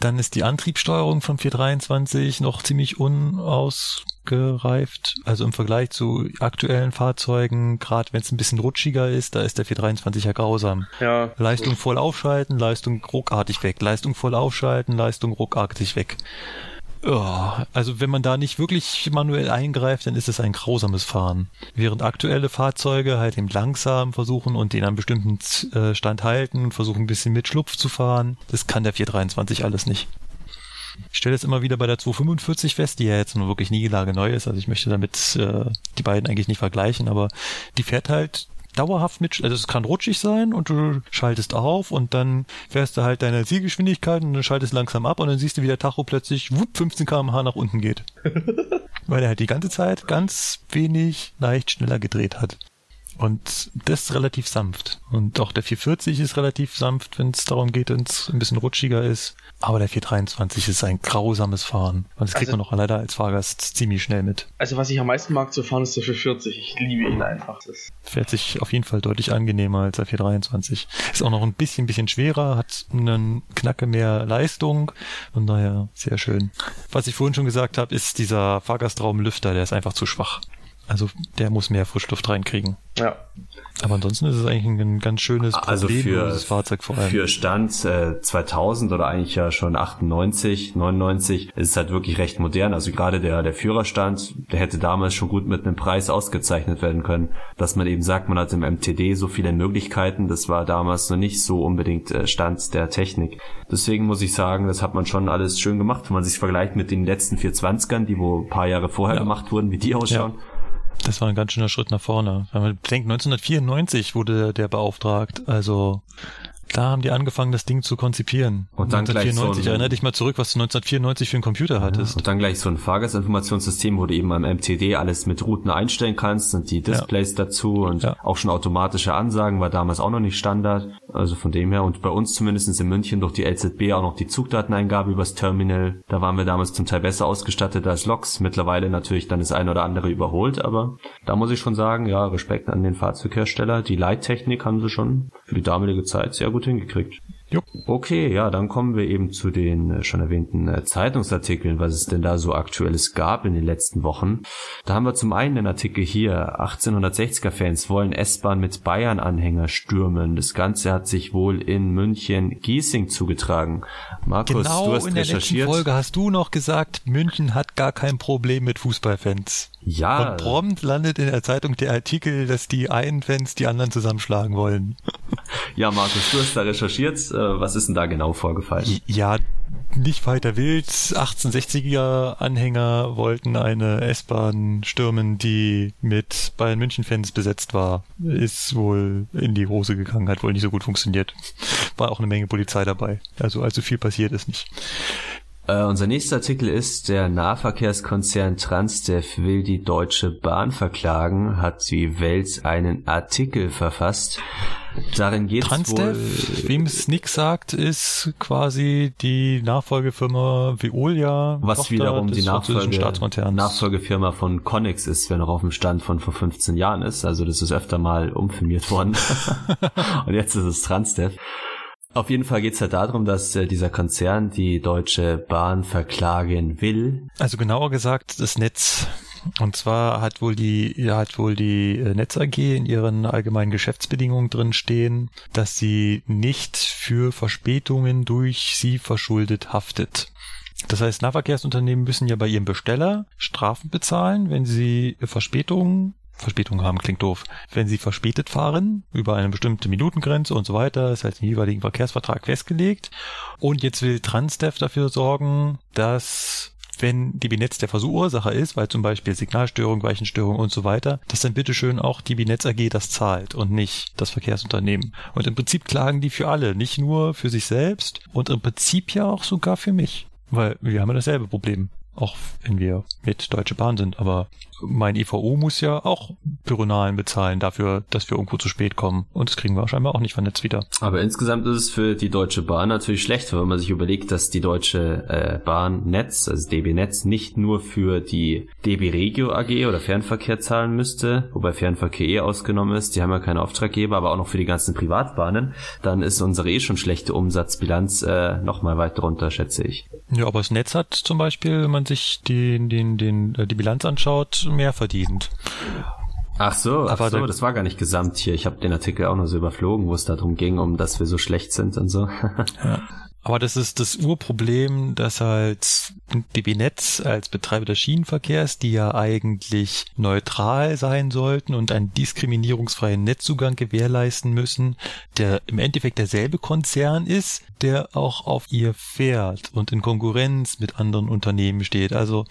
Dann ist die Antriebssteuerung vom 423 noch ziemlich unausgereift. Also im Vergleich zu aktuellen Fahrzeugen, gerade wenn es ein bisschen rutschiger ist, da ist der 423 ja grausam. Ja. Leistung voll aufschalten, Leistung ruckartig weg. Leistung voll aufschalten, Leistung ruckartig weg. Ja, also wenn man da nicht wirklich manuell eingreift, dann ist es ein grausames Fahren. Während aktuelle Fahrzeuge halt eben langsam versuchen und den an bestimmten äh, Stand halten, versuchen ein bisschen mit Schlupf zu fahren, das kann der 423 alles nicht. Ich stelle es immer wieder bei der 245 fest, die ja jetzt nur wirklich nie Lage neu ist. Also ich möchte damit äh, die beiden eigentlich nicht vergleichen, aber die fährt halt dauerhaft mit, also es kann rutschig sein und du schaltest auf und dann fährst du halt deine Zielgeschwindigkeit und dann schaltest langsam ab und dann siehst du, wie der Tacho plötzlich wupp, 15 km/h nach unten geht. *laughs* Weil er halt die ganze Zeit ganz wenig leicht schneller gedreht hat. Und das ist relativ sanft. Und auch der 440 ist relativ sanft, wenn es darum geht, wenn es ein bisschen rutschiger ist. Aber der 423 ist ein grausames Fahren. Und das kriegt Also- man auch leider als Fahrgast ziemlich schnell mit. Also was ich am meisten mag zu fahren ist der 440. Ich liebe ihn einfach. Das Fährt sich auf jeden Fall deutlich angenehmer als der 423. Ist auch noch ein bisschen, bisschen schwerer, hat einen Knacke mehr Leistung. Von daher sehr schön. Was ich vorhin schon gesagt habe, ist dieser Fahrgastraumlüfter, der ist einfach zu schwach. Also der muss mehr Frischluft reinkriegen. ja. Aber ansonsten ist es eigentlich ein ganz schönes, Also für, Fahrzeug vor allem. für Stand äh, 2000 oder eigentlich ja schon 98, 99 ist es halt wirklich recht modern. Also gerade der, der Führerstand, der hätte damals schon gut mit einem Preis ausgezeichnet werden können. Dass man eben sagt, man hat im MTD so viele Möglichkeiten, das war damals noch nicht so unbedingt äh, Stand der Technik. Deswegen muss ich sagen, das hat man schon alles schön gemacht, wenn man sich vergleicht mit den letzten 420ern, die wo ein paar Jahre vorher Ja. gemacht wurden, wie die ausschauen. Das war ein ganz schöner Schritt nach vorne. Wenn man bedenkt, 1994 wurde der beauftragt. Also da haben die angefangen, das Ding zu konzipieren. Und dann gleich so 1994. ein- Erinner dich mal zurück, was du 1994 für einen Computer hattest. Und dann gleich so ein Fahrgastinformationssystem, wo du eben am MTD alles mit Routen einstellen kannst und die Displays dazu und Ja. auch schon automatische Ansagen war damals auch noch nicht Standard. Also von dem her und bei uns zumindest in München durch die LZB auch noch die Zugdateneingabe übers Terminal. Da waren wir damals zum Teil besser ausgestattet als Loks. Mittlerweile natürlich dann das eine oder andere überholt, aber da muss ich schon sagen, ja, Respekt an den Fahrzeughersteller. Die Leittechnik haben sie schon für die damalige Zeit sehr gut hingekriegt. Jupp. Okay, ja, dann kommen wir eben zu den äh, schon erwähnten äh, Zeitungsartikeln, was es denn da so aktuelles gab in den letzten Wochen. Da haben wir zum einen den Artikel hier, 1860er-Fans wollen S-Bahn mit Bayern-Anhänger stürmen. Das Ganze hat sich wohl in München-Giesing zugetragen. Markus, du Genau hast in der letzten recherchiert. Folge hast du noch gesagt, München hat gar kein Problem mit Fußballfans. Ja, Und prompt landet in der Zeitung der Artikel, dass die einen Fans die anderen zusammenschlagen wollen. *laughs* ja, Markus, du hast da recherchiert. Äh, Was ist denn da genau vorgefallen? Ja, nicht weiter wild. 1860er Anhänger wollten eine S-Bahn stürmen, die mit Bayern München Fans besetzt war. Ist wohl in die Hose gegangen, hat wohl nicht so gut funktioniert. War auch eine Menge Polizei dabei. Also allzu viel passiert ist nicht. Äh, unser nächster Artikel ist, der Nahverkehrskonzern Transdev will die Deutsche Bahn verklagen, hat die Welt einen Artikel verfasst. Darin geht es Transdev, wohl, wem es nix sagt, ist quasi die Nachfolgefirma Veolia, was Tochter wiederum die Nachfolge. Nachfolgefirma von Connex ist, wer noch auf dem Stand von vor 15 Jahren ist. Also das ist öfter mal umfirmiert worden. *laughs* Und jetzt ist es Transdev. Auf jeden Fall geht es halt darum, dass äh, dieser Konzern die Deutsche Bahn verklagen will, Also genauer gesagt das Netz. Und zwar hat wohl die, ja, hat wohl die äh, Netz AG in ihren allgemeinen Geschäftsbedingungen drin stehen, dass sie nicht für Verspätungen durch sie verschuldet haftet. Das heißt, Nahverkehrsunternehmen müssen ja bei ihrem Besteller Strafen bezahlen, wenn sie Verspätungen Verspätung haben, klingt doof. Wenn sie verspätet fahren, über eine bestimmte Minutengrenze und so weiter, ist halt im jeweiligen Verkehrsvertrag festgelegt. Und jetzt will Transdev dafür sorgen, dass wenn die Binetz der Verursacher ist, weil zum Beispiel Signalstörung, Weichenstörung und so weiter, dass dann bitteschön auch die Binetz AG das zahlt und nicht das Verkehrsunternehmen. Und im Prinzip klagen die für alle, nicht nur für sich selbst und im Prinzip ja auch sogar für mich. Weil wir haben ja dasselbe Problem. Auch wenn wir mit Deutsche Bahn sind. Aber mein IVU muss ja auch Pyronalen bezahlen dafür, dass wir irgendwo zu spät kommen. Und das kriegen wir scheinbar auch nicht von Netz wieder. Aber insgesamt ist es für die Deutsche Bahn natürlich schlecht, wenn man sich überlegt, dass die Deutsche äh, Bahn Netz, also DB Netz, nicht nur für die DB Regio AG oder Fernverkehr zahlen müsste, wobei Fernverkehr eh ausgenommen ist, die haben ja keine Auftraggeber, aber auch noch für die ganzen Privatbahnen, dann ist unsere eh schon schlechte Umsatzbilanz äh, nochmal weit drunter, schätze ich. Ja, aber das Netz hat zum Beispiel, wenn man sich den, den, den, äh, die Bilanz anschaut, mehr verdient. Ach so, ach Aber so, der- das war gar nicht gesamt hier. Ich habe den Artikel auch nur so überflogen, wo es darum ging, um dass wir so schlecht sind und so. *laughs* Aber das ist das Urproblem, dass halt DB Netz als Betreiber des Schienenverkehrs, die ja eigentlich neutral sein sollten und einen diskriminierungsfreien Netzzugang gewährleisten müssen, der im Endeffekt derselbe Konzern ist, der auch auf ihr fährt und in Konkurrenz mit anderen Unternehmen steht. Also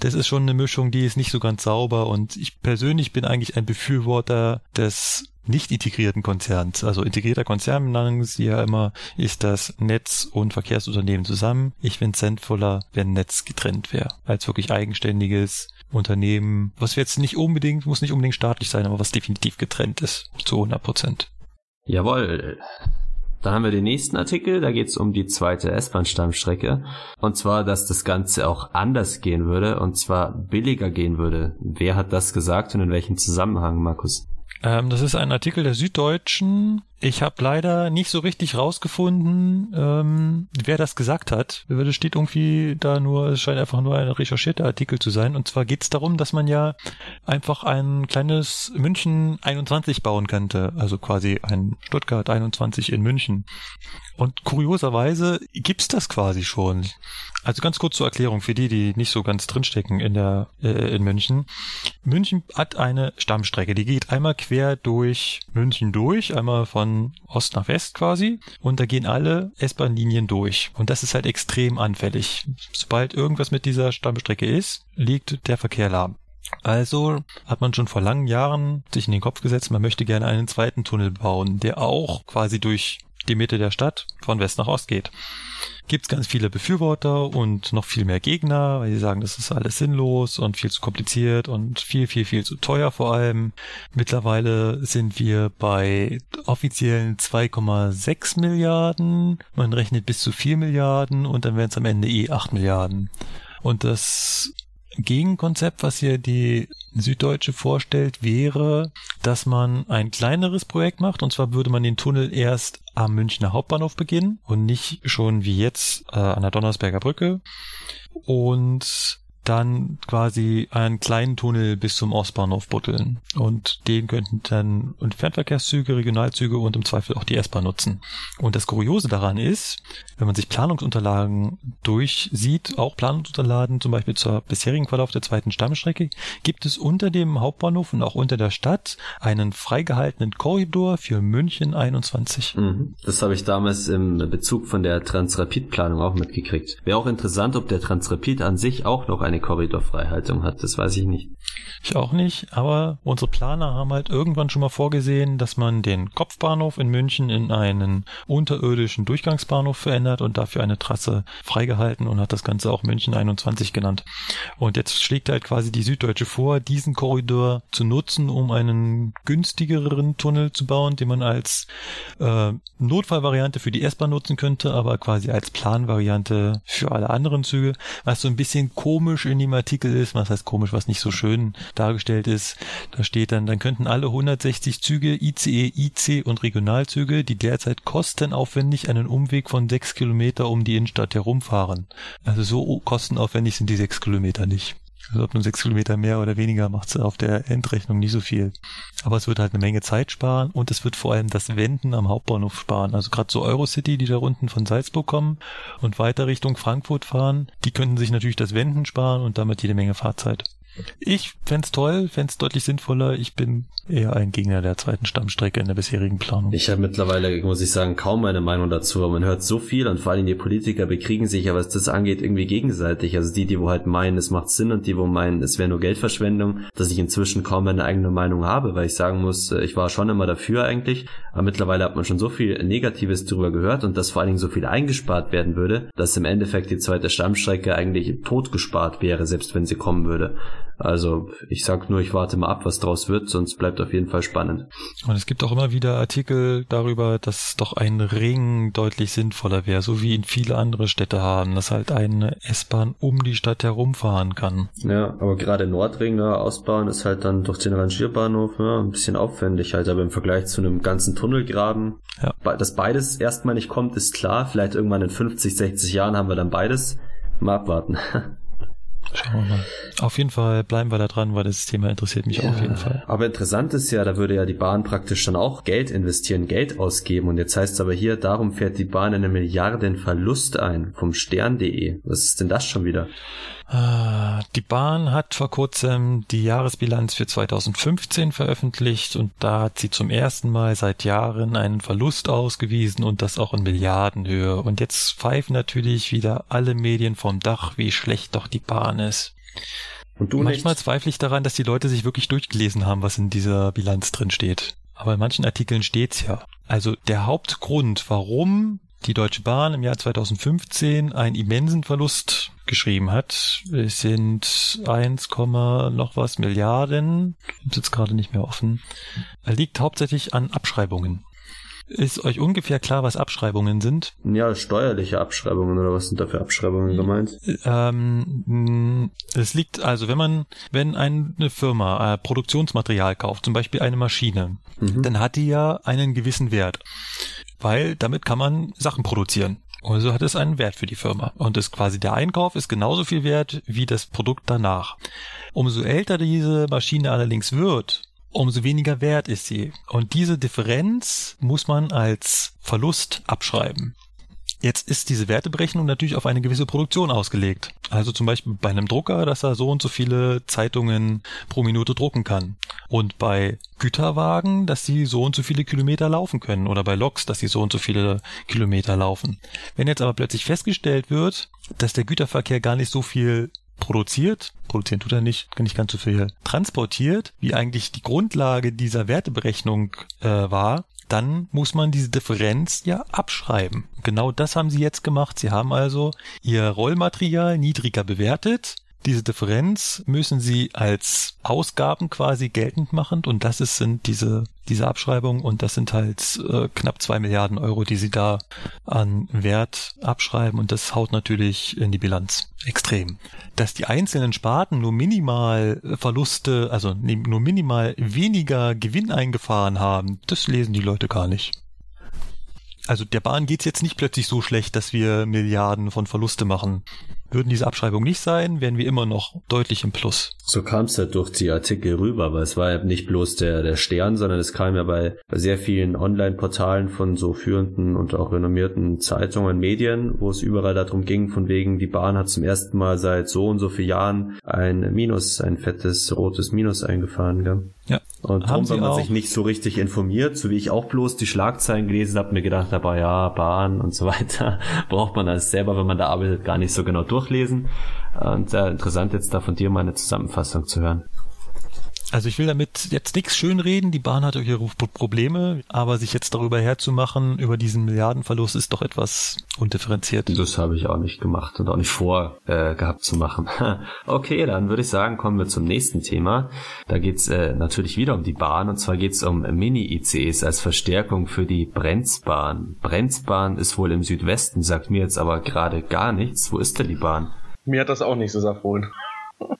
das ist schon eine Mischung, die ist nicht so ganz sauber und ich persönlich bin eigentlich ein Befürworter des nicht integrierten Konzerns. Also integrierter Konzern nennen sie ja immer, ist das Netz und Verkehrsunternehmen zusammen. Ich es sinnvoller, wenn Netz getrennt wäre, als wirklich eigenständiges Unternehmen, was jetzt nicht unbedingt, muss nicht unbedingt staatlich sein, aber was definitiv getrennt ist, zu 100 Prozent. Jawohl. Dann haben wir den nächsten Artikel, da geht es um die zweite S-Bahn-Stammstrecke. Und zwar, dass das Ganze auch anders gehen würde, und zwar billiger gehen würde. Wer hat das gesagt und in welchem Zusammenhang, Markus? Ähm, das ist ein Artikel der Süddeutschen. Ich habe leider nicht so richtig rausgefunden, ähm, wer das gesagt hat. Das steht irgendwie da nur, es scheint einfach nur ein recherchierter Artikel zu sein. Und zwar geht es darum, dass man ja einfach ein kleines München 21 bauen könnte. Also quasi ein Stuttgart 21 in München. Und kurioserweise gibt's das quasi schon. Also ganz kurz zur Erklärung für die, die nicht so ganz drinstecken in der äh, in München. München hat eine Stammstrecke, die geht einmal quer durch München durch, einmal von Ost nach West quasi, und da gehen alle S-Bahn-Linien durch. Und das ist halt extrem anfällig. Sobald irgendwas mit dieser Stammstrecke ist, liegt der Verkehr lahm. Also hat man schon vor langen Jahren sich in den Kopf gesetzt, man möchte gerne einen zweiten Tunnel bauen, der auch quasi durch die Mitte der Stadt von West nach Ost geht. Gibt es ganz viele Befürworter und noch viel mehr Gegner, weil sie sagen, das ist alles sinnlos und viel zu kompliziert und viel, viel, viel zu teuer vor allem. Mittlerweile sind wir bei offiziellen 2,6 Milliarden. Man rechnet bis zu 4 Milliarden und dann wären es am Ende eh 8 Milliarden. Und das Gegenkonzept, was hier die Süddeutsche vorstellt, wäre, dass man ein kleineres Projekt macht. Und zwar würde man den Tunnel erst am Münchner Hauptbahnhof beginnen und nicht schon wie jetzt äh, an der Donnersberger Brücke. Und dann quasi einen kleinen Tunnel bis zum Ostbahnhof buddeln. Und den könnten dann und Fernverkehrszüge, Regionalzüge und im Zweifel auch die S-Bahn nutzen. Und das Kuriose daran ist, wenn man sich Planungsunterlagen durchsieht, auch Planungsunterlagen zum Beispiel zur bisherigen Verlauf der zweiten Stammstrecke, gibt es unter dem Hauptbahnhof und auch unter der Stadt einen freigehaltenen Korridor für München 21. Mhm. Das habe ich damals im Bezug von der Transrapid-Planung auch mitgekriegt. Wäre auch interessant, ob der Transrapid an sich auch noch eine Korridorfreihaltung hat. Das weiß ich nicht. Ich auch nicht, aber unsere Planer haben halt irgendwann schon mal vorgesehen, dass man den Kopfbahnhof in München in einen unterirdischen Durchgangsbahnhof verändert und dafür eine Trasse freigehalten und hat das Ganze auch München 21 genannt. Und jetzt schlägt halt quasi die Süddeutsche vor, diesen Korridor zu nutzen, um einen günstigeren Tunnel zu bauen, den man als äh, Notfallvariante für die S-Bahn nutzen könnte, aber quasi als Planvariante für alle anderen Züge, was so ein bisschen komisch in dem Artikel ist, was heißt komisch, was nicht so schön dargestellt ist. Da steht dann, dann könnten alle 160 Züge, ICE, IC und Regionalzüge, die derzeit kostenaufwendig einen Umweg von sechs Kilometer um die Innenstadt herumfahren. Also so kostenaufwendig sind die sechs Kilometer nicht. Also ob nun sechs Kilometer mehr oder weniger macht es auf der Endrechnung nicht so viel. Aber es wird halt eine Menge Zeit sparen und es wird vor allem das Wenden am Hauptbahnhof sparen. Also gerade so Eurocity, die da unten von Salzburg kommen und weiter Richtung Frankfurt fahren, die könnten sich natürlich das Wenden sparen und damit jede Menge Fahrzeit. Ich fände toll, fände deutlich sinnvoller. Ich bin eher ein Gegner der zweiten Stammstrecke in der bisherigen Planung. Ich habe mittlerweile, muss ich sagen, kaum eine Meinung dazu. Man hört so viel und vor allem die Politiker bekriegen sich ja, was das angeht, irgendwie gegenseitig. Also die, die wo halt meinen, es macht Sinn und die, wo meinen, es wäre nur Geldverschwendung, dass ich inzwischen kaum eine eigene Meinung habe, weil ich sagen muss, äh, ich war schon immer dafür eigentlich, aber mittlerweile hat man schon so viel Negatives darüber gehört und dass vor allen Dingen so viel eingespart werden würde, dass im Endeffekt die zweite Stammstrecke eigentlich totgespart wäre, selbst wenn sie kommen würde. Also ich sag nur, ich warte mal ab, was draus wird, sonst bleibt auf jeden Fall spannend. Und es gibt auch immer wieder Artikel darüber, dass doch ein Ring deutlich sinnvoller wäre, so wie in viele andere Städte haben, dass halt eine S-Bahn um die Stadt herumfahren kann. Ja, aber gerade Nordring ne, ausbauen ist halt dann durch den Rangierbahnhof ne, ein bisschen aufwendig halt, aber im Vergleich zu einem ganzen Tunnelgraben, ja. dass beides erstmal nicht kommt, ist klar. Vielleicht irgendwann in 50, 60 Jahren haben wir dann beides. Mal abwarten. *laughs* Schauen wir mal. Auf jeden Fall bleiben wir da dran, weil das Thema interessiert mich ja, auf jeden Fall. Aber interessant ist ja, da würde ja die Bahn praktisch dann auch Geld investieren, Geld ausgeben. Und jetzt heißt es aber hier, darum fährt die Bahn eine Milliarden Verlust ein vom Stern.de. Was ist denn das schon wieder? Ah, die Bahn hat vor kurzem die Jahresbilanz für 2015 veröffentlicht und da hat sie zum ersten Mal seit Jahren einen Verlust ausgewiesen und das auch in Milliardenhöhe. Und jetzt pfeifen natürlich wieder alle Medien vom Dach, wie schlecht doch die Bahn ist. Und du Manchmal nicht? zweifle ich daran, dass die Leute sich wirklich durchgelesen haben, was in dieser Bilanz drin steht. aber in manchen Artikeln steht's ja. Also der Hauptgrund, warum die Deutsche Bahn im Jahr 2015 einen immensen Verlust geschrieben hat. Es sind 1, noch was Milliarden. Ich jetzt gerade nicht mehr offen. Er liegt hauptsächlich an Abschreibungen. Ist euch ungefähr klar, was Abschreibungen sind? Ja, steuerliche Abschreibungen oder was sind da für Abschreibungen gemeint? Ähm, es liegt also, wenn man, wenn eine Firma äh, Produktionsmaterial kauft, zum Beispiel eine Maschine, mhm. dann hat die ja einen gewissen Wert, weil damit kann man Sachen produzieren. Also hat es einen Wert für die Firma. Und ist quasi der Einkauf ist genauso viel wert wie das Produkt danach. Umso älter diese Maschine allerdings wird, umso weniger wert ist sie. Und diese Differenz muss man als Verlust abschreiben. Jetzt ist diese Werteberechnung natürlich auf eine gewisse Produktion ausgelegt. Also zum Beispiel bei einem Drucker, dass er so und so viele Zeitungen pro Minute drucken kann. Und bei Güterwagen, dass sie so und so viele Kilometer laufen können. Oder bei Loks, dass sie so und so viele Kilometer laufen. Wenn jetzt aber plötzlich festgestellt wird, dass der Güterverkehr gar nicht so viel produziert, produzieren tut er nicht, nicht ganz so viel, transportiert, wie eigentlich die Grundlage dieser Werteberechnung äh, war, dann muss man diese Differenz ja abschreiben. Genau das haben sie jetzt gemacht. Sie haben also ihr Rollmaterial niedriger bewertet, diese Differenz müssen Sie als Ausgaben quasi geltend machen und das ist, sind diese, diese Abschreibungen und das sind halt äh, knapp zwei Milliarden Euro, die Sie da an Wert abschreiben und das haut natürlich in die Bilanz extrem. Dass die einzelnen Sparten nur minimal Verluste, also nur minimal weniger Gewinn eingefahren haben, das lesen die Leute gar nicht. Also der Bahn geht's jetzt nicht plötzlich so schlecht, dass wir Milliarden von Verluste machen. Würden diese Abschreibungen nicht sein, wären wir immer noch deutlich im Plus. So kam es ja durch die Artikel rüber, weil es war ja nicht bloß der, der Stern, sondern es kam ja bei, bei sehr vielen Online-Portalen von so führenden und auch renommierten Zeitungen, Medien, wo es überall darum ging, von wegen, die Bahn hat zum ersten Mal seit so und so vielen Jahren ein Minus, ein fettes rotes Minus eingefahren. Gell? Ja. Und darum, wenn man sich nicht so richtig informiert, so wie ich auch bloß die Schlagzeilen gelesen habe, mir gedacht habe, ah ja, Bahn und so weiter, *laughs* braucht man das selber, wenn man da arbeitet, gar nicht so genau durchlesen. Und sehr interessant jetzt da von dir mal eine Zusammenfassung zu hören. Also ich will damit jetzt nichts schönreden, die Bahn hat ihre Probleme, aber sich jetzt darüber herzumachen, über diesen Milliardenverlust, ist doch etwas undifferenziert. Das habe ich auch nicht gemacht und auch nicht vor äh, gehabt zu machen. *laughs* okay, dann würde ich sagen, kommen wir zum nächsten Thema. Da geht's äh, natürlich wieder um die Bahn und zwar geht's um Mini-ICs als Verstärkung für die Brenzbahn. Brenzbahn ist wohl im Südwesten, sagt mir jetzt aber gerade gar nichts. Wo ist denn die Bahn? Mir hat das auch nicht so erfreut.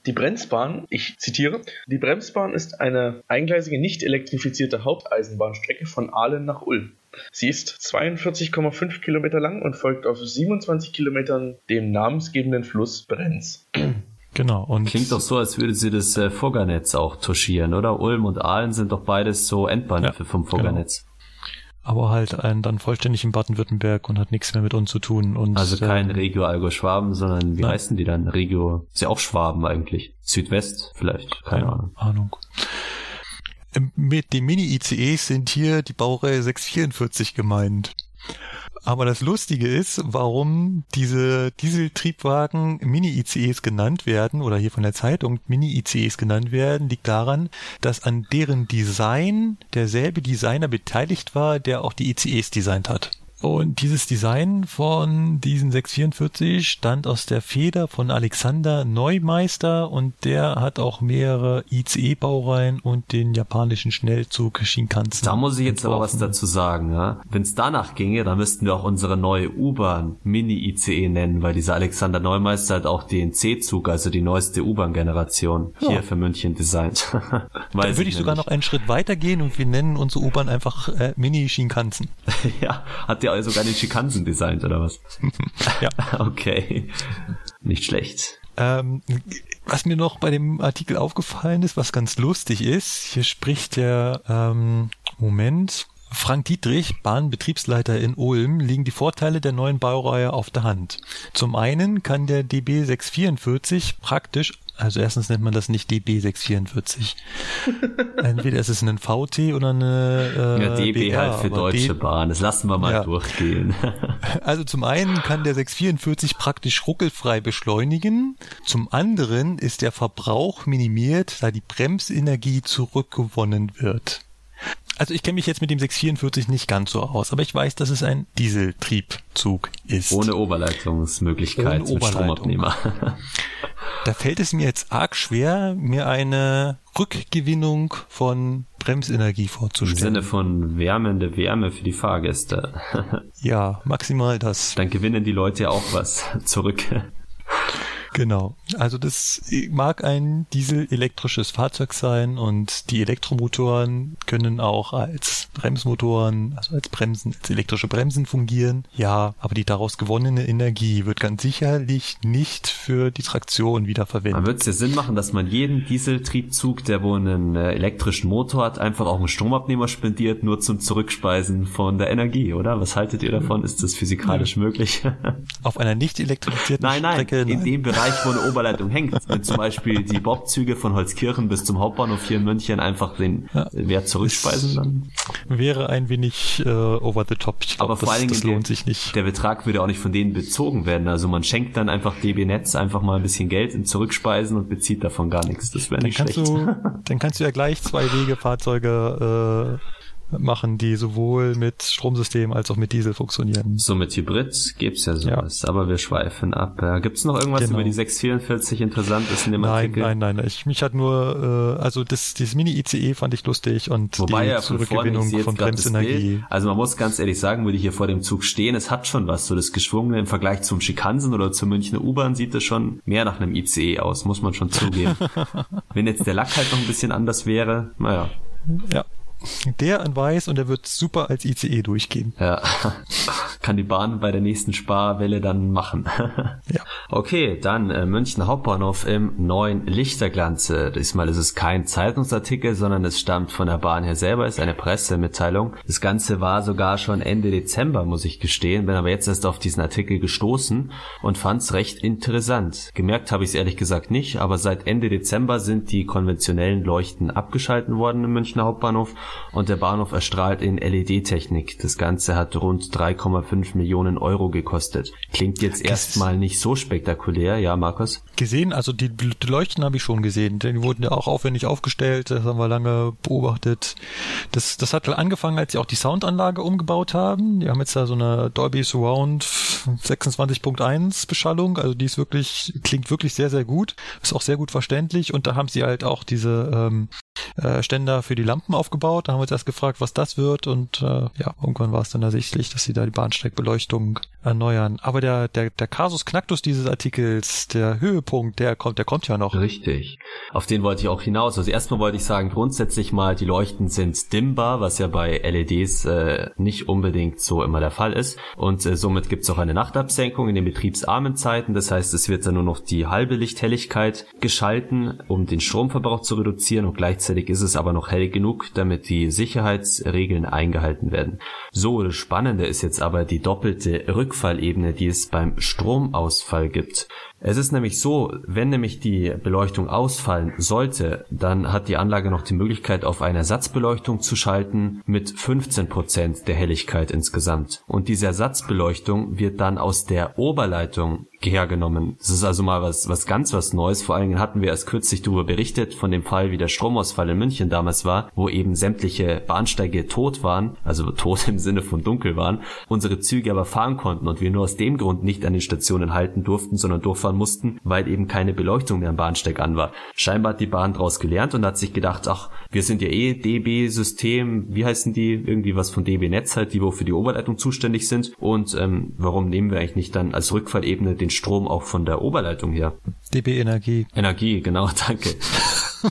Die Bremsbahn, ich zitiere, die Bremsbahn ist eine eingleisige, nicht elektrifizierte Haupteisenbahnstrecke von Aalen nach Ulm. Sie ist 42,5 Kilometer lang und folgt auf 27 Kilometern dem namensgebenden Fluss Brenz. Genau. Und Klingt doch so, als würde sie das äh, Fugger-Netz auch touchieren, oder? Ulm und Aalen sind doch beides so Endbahnhöfe ja, vom Fugger-Netz. Genau aber halt ein, dann vollständig in Baden-Württemberg und hat nichts mehr mit uns zu tun. Und, also kein ähm, Regio Algo Schwaben, sondern wie nein. heißen die dann? Regio, ist ja auch Schwaben eigentlich. Südwest vielleicht, keine, keine Ahnung. Ahnung. Ähm, mit den Mini-ICEs sind hier die Baureihe 644 gemeint. Aber das Lustige ist, warum diese Dieseltriebwagen Mini-ICEs genannt werden oder hier von der Zeitung Mini-ICEs genannt werden, liegt daran, dass an deren Design derselbe Designer beteiligt war, der auch die ICEs designt hat. Und dieses Design von diesen 644 stand aus der Feder von Alexander Neumeister und der hat auch mehrere ICE-Baureihen und den japanischen Schnellzug Shinkansen. Da muss ich jetzt entworfen. aber was dazu sagen. Ja? Wenn es danach ginge, dann müssten wir auch unsere neue U-Bahn Mini-ICE nennen, weil dieser Alexander Neumeister hat auch den C-Zug, also die neueste U-Bahn-Generation, ja. hier für München designt. *laughs* dann würde ich sogar noch einen Schritt weiter gehen und wir nennen unsere U-Bahn einfach äh, Mini-Shinkansen. *laughs* ja, hat der ihr sogar den Schikansen designt, oder was? *laughs* ja. *laughs* Okay. Nicht schlecht. Ähm, was mir noch bei dem Artikel aufgefallen ist, was ganz lustig ist, hier spricht der, ähm, Moment, Frank Dietrich, Bahnbetriebsleiter in Ulm, liegen die Vorteile der neuen Baureihe auf der Hand. Zum einen kann der DB 644 praktisch also erstens nennt man das nicht DB644. *laughs* Entweder ist es ein VT oder eine äh, Ja, DB BR, halt für Deutsche D Bahn. Das lassen wir mal ja. durchgehen. *laughs* also zum einen kann der 644 praktisch ruckelfrei beschleunigen. Zum anderen ist der Verbrauch minimiert, da die Bremsenergie zurückgewonnen wird. Also ich kenne mich jetzt mit dem 644 nicht ganz so aus, aber ich weiß, dass es ein Dieseltriebzug ist. Ohne Oberleitungsmöglichkeit Ohne mit Stromabnehmer. *laughs* Da fällt es mir jetzt arg schwer, mir eine Rückgewinnung von Bremsenergie Im vorzustellen. Sinne von wärmende Wärme für die Fahrgäste. *laughs* ja, maximal das. Dann gewinnen die Leute ja auch was *laughs* zurück. Genau. Also das mag ein dieselelektrisches Fahrzeug sein und die Elektromotoren können auch als Bremsmotoren, also als Bremsen, als elektrische Bremsen fungieren. Ja, aber die daraus gewonnene Energie wird ganz sicherlich nicht für die Traktion Dann wiederverwendet. wird es ja Sinn machen, dass man jeden Dieseltriebzug, der wohl einen äh, elektrischen Motor hat, einfach auch einen Stromabnehmer spendiert, nur zum Zurückspeisen von der Energie, oder? Was haltet ihr davon? Ist das physikalisch möglich? Auf einer nicht elektrifizierten Nein, nein, Strecke. in dem Bereich, wo eine Oberleitung hängt. Wenn zum Beispiel die Bobzüge von Holzkirchen bis zum Hauptbahnhof hier in München einfach den Ja. Wert zurückspeisen, dann. wäre ein wenig äh, over the top. Ich glaube, Aber vor das, allen Dingen das der- lohnt sich nicht. Der Betrag würde auch nicht von denen bezogen werden. Also man schenkt dann einfach DB Netz einfach mal ein bisschen Geld in Zurückspeisen und bezieht davon gar nichts. Das wäre Dann nicht kannst, schlecht. du, *laughs* dann kannst du ja gleich zwei Wegefahrzeuge äh, machen, die sowohl mit Stromsystem als auch mit Diesel funktionieren. So mit Hybrid gibt's ja sowas, aber wir schweifen ab. Äh, gibt's noch irgendwas Genau. über die 644 interessant ist in dem Nein, Artikel? nein, nein. Ich, mich hat nur, äh, also das, dieses Mini-ICE fand ich lustig und Wobei die ja Zurückgewinnung von Bremsenergie. Also man muss ganz ehrlich sagen, würde ich hier vor dem Zug stehen, es hat schon was, so das Geschwungene im Vergleich zum Schikansen oder zur Münchner U-Bahn sieht es schon mehr nach einem ICE aus, muss man schon zugeben. *laughs* Wenn jetzt der Lack halt noch ein bisschen anders wäre, naja, Ja. Der in weiß und der wird super als ICE durchgehen. ja, *laughs* kann die Bahn bei der nächsten Sparwelle dann machen. *laughs* Ja. Okay, dann äh, München Hauptbahnhof im neuen Lichterglanze. Diesmal ist es kein Zeitungsartikel, sondern es stammt von der Bahn her selber, ist eine Pressemitteilung. Das Ganze war sogar schon Ende Dezember, muss ich gestehen, bin aber jetzt erst auf diesen Artikel gestoßen und fand es recht interessant. Gemerkt habe ich es ehrlich gesagt nicht, aber seit Ende Dezember sind die konventionellen Leuchten abgeschalten worden im Münchner Hauptbahnhof und der Bahnhof erstrahlt in LED-Technik. Das Ganze hat rund 3,5 Millionen Euro gekostet. Klingt jetzt erstmal nicht so spektakulär, ja, Markus? Gesehen, also die, Leuchten habe ich schon gesehen. Die wurden ja auch aufwendig aufgestellt, das haben wir lange beobachtet. Das, das hat angefangen, als sie auch die Soundanlage umgebaut haben. Die haben jetzt da so eine Dolby Surround 26.1 Beschallung, also die ist wirklich, klingt wirklich sehr, sehr gut, ist auch sehr gut verständlich und da haben sie halt auch diese ähm, äh, Ständer für die Lampen aufgebaut. Da haben wir uns erst gefragt, was das wird und äh, ja, irgendwann war es dann ersichtlich, dass sie da die Bahnsteigbeleuchtung erneuern. Aber der, der, der Kasus Knacktus dieses Artikels, der Höhepunkt, der kommt, der kommt ja noch. Richtig. Auf den wollte ich auch hinaus. Also erstmal wollte ich sagen, grundsätzlich mal, die Leuchten sind dimmbar, was ja bei LEDs äh, nicht unbedingt so immer der Fall ist. Und äh, somit gibt es auch eine Nachtabsenkung in den betriebsarmen Zeiten. Das heißt, es wird dann nur noch die halbe Lichthelligkeit geschalten, um den Stromverbrauch zu reduzieren. Und gleichzeitig ist es aber noch hell genug, damit die Sicherheitsregeln eingehalten werden. So, das Spannende ist jetzt aber die doppelte Rückfallebene, die es beim Stromausfall gibt. Es ist nämlich so, wenn nämlich die Beleuchtung ausfallen sollte, dann hat die Anlage noch die Möglichkeit, auf eine Ersatzbeleuchtung zu schalten mit 15% der Helligkeit insgesamt. Und diese Ersatzbeleuchtung wird dann aus der Oberleitung hergenommen. Das ist also mal was, was ganz was Neues. Vor allen Dingen hatten wir erst kürzlich darüber berichtet, von dem Fall, wie der Stromausfall in München damals war, wo eben sämtliche Bahnsteige tot waren, also tot im Sinne von dunkel waren, unsere Züge aber fahren konnten und wir nur aus dem Grund nicht an den Stationen halten durften, sondern durchfahren mussten, weil eben keine Beleuchtung mehr am Bahnsteig an war. Scheinbar hat die Bahn daraus gelernt und hat sich gedacht, ach, wir sind ja eh DB-System, wie heißen die? Irgendwie was von DB Netz halt, die wo für die Oberleitung zuständig sind. Und ähm, warum nehmen wir eigentlich nicht dann als Rückfallebene den Strom auch von der Oberleitung her? DB Energie. Energie, genau, *laughs* danke.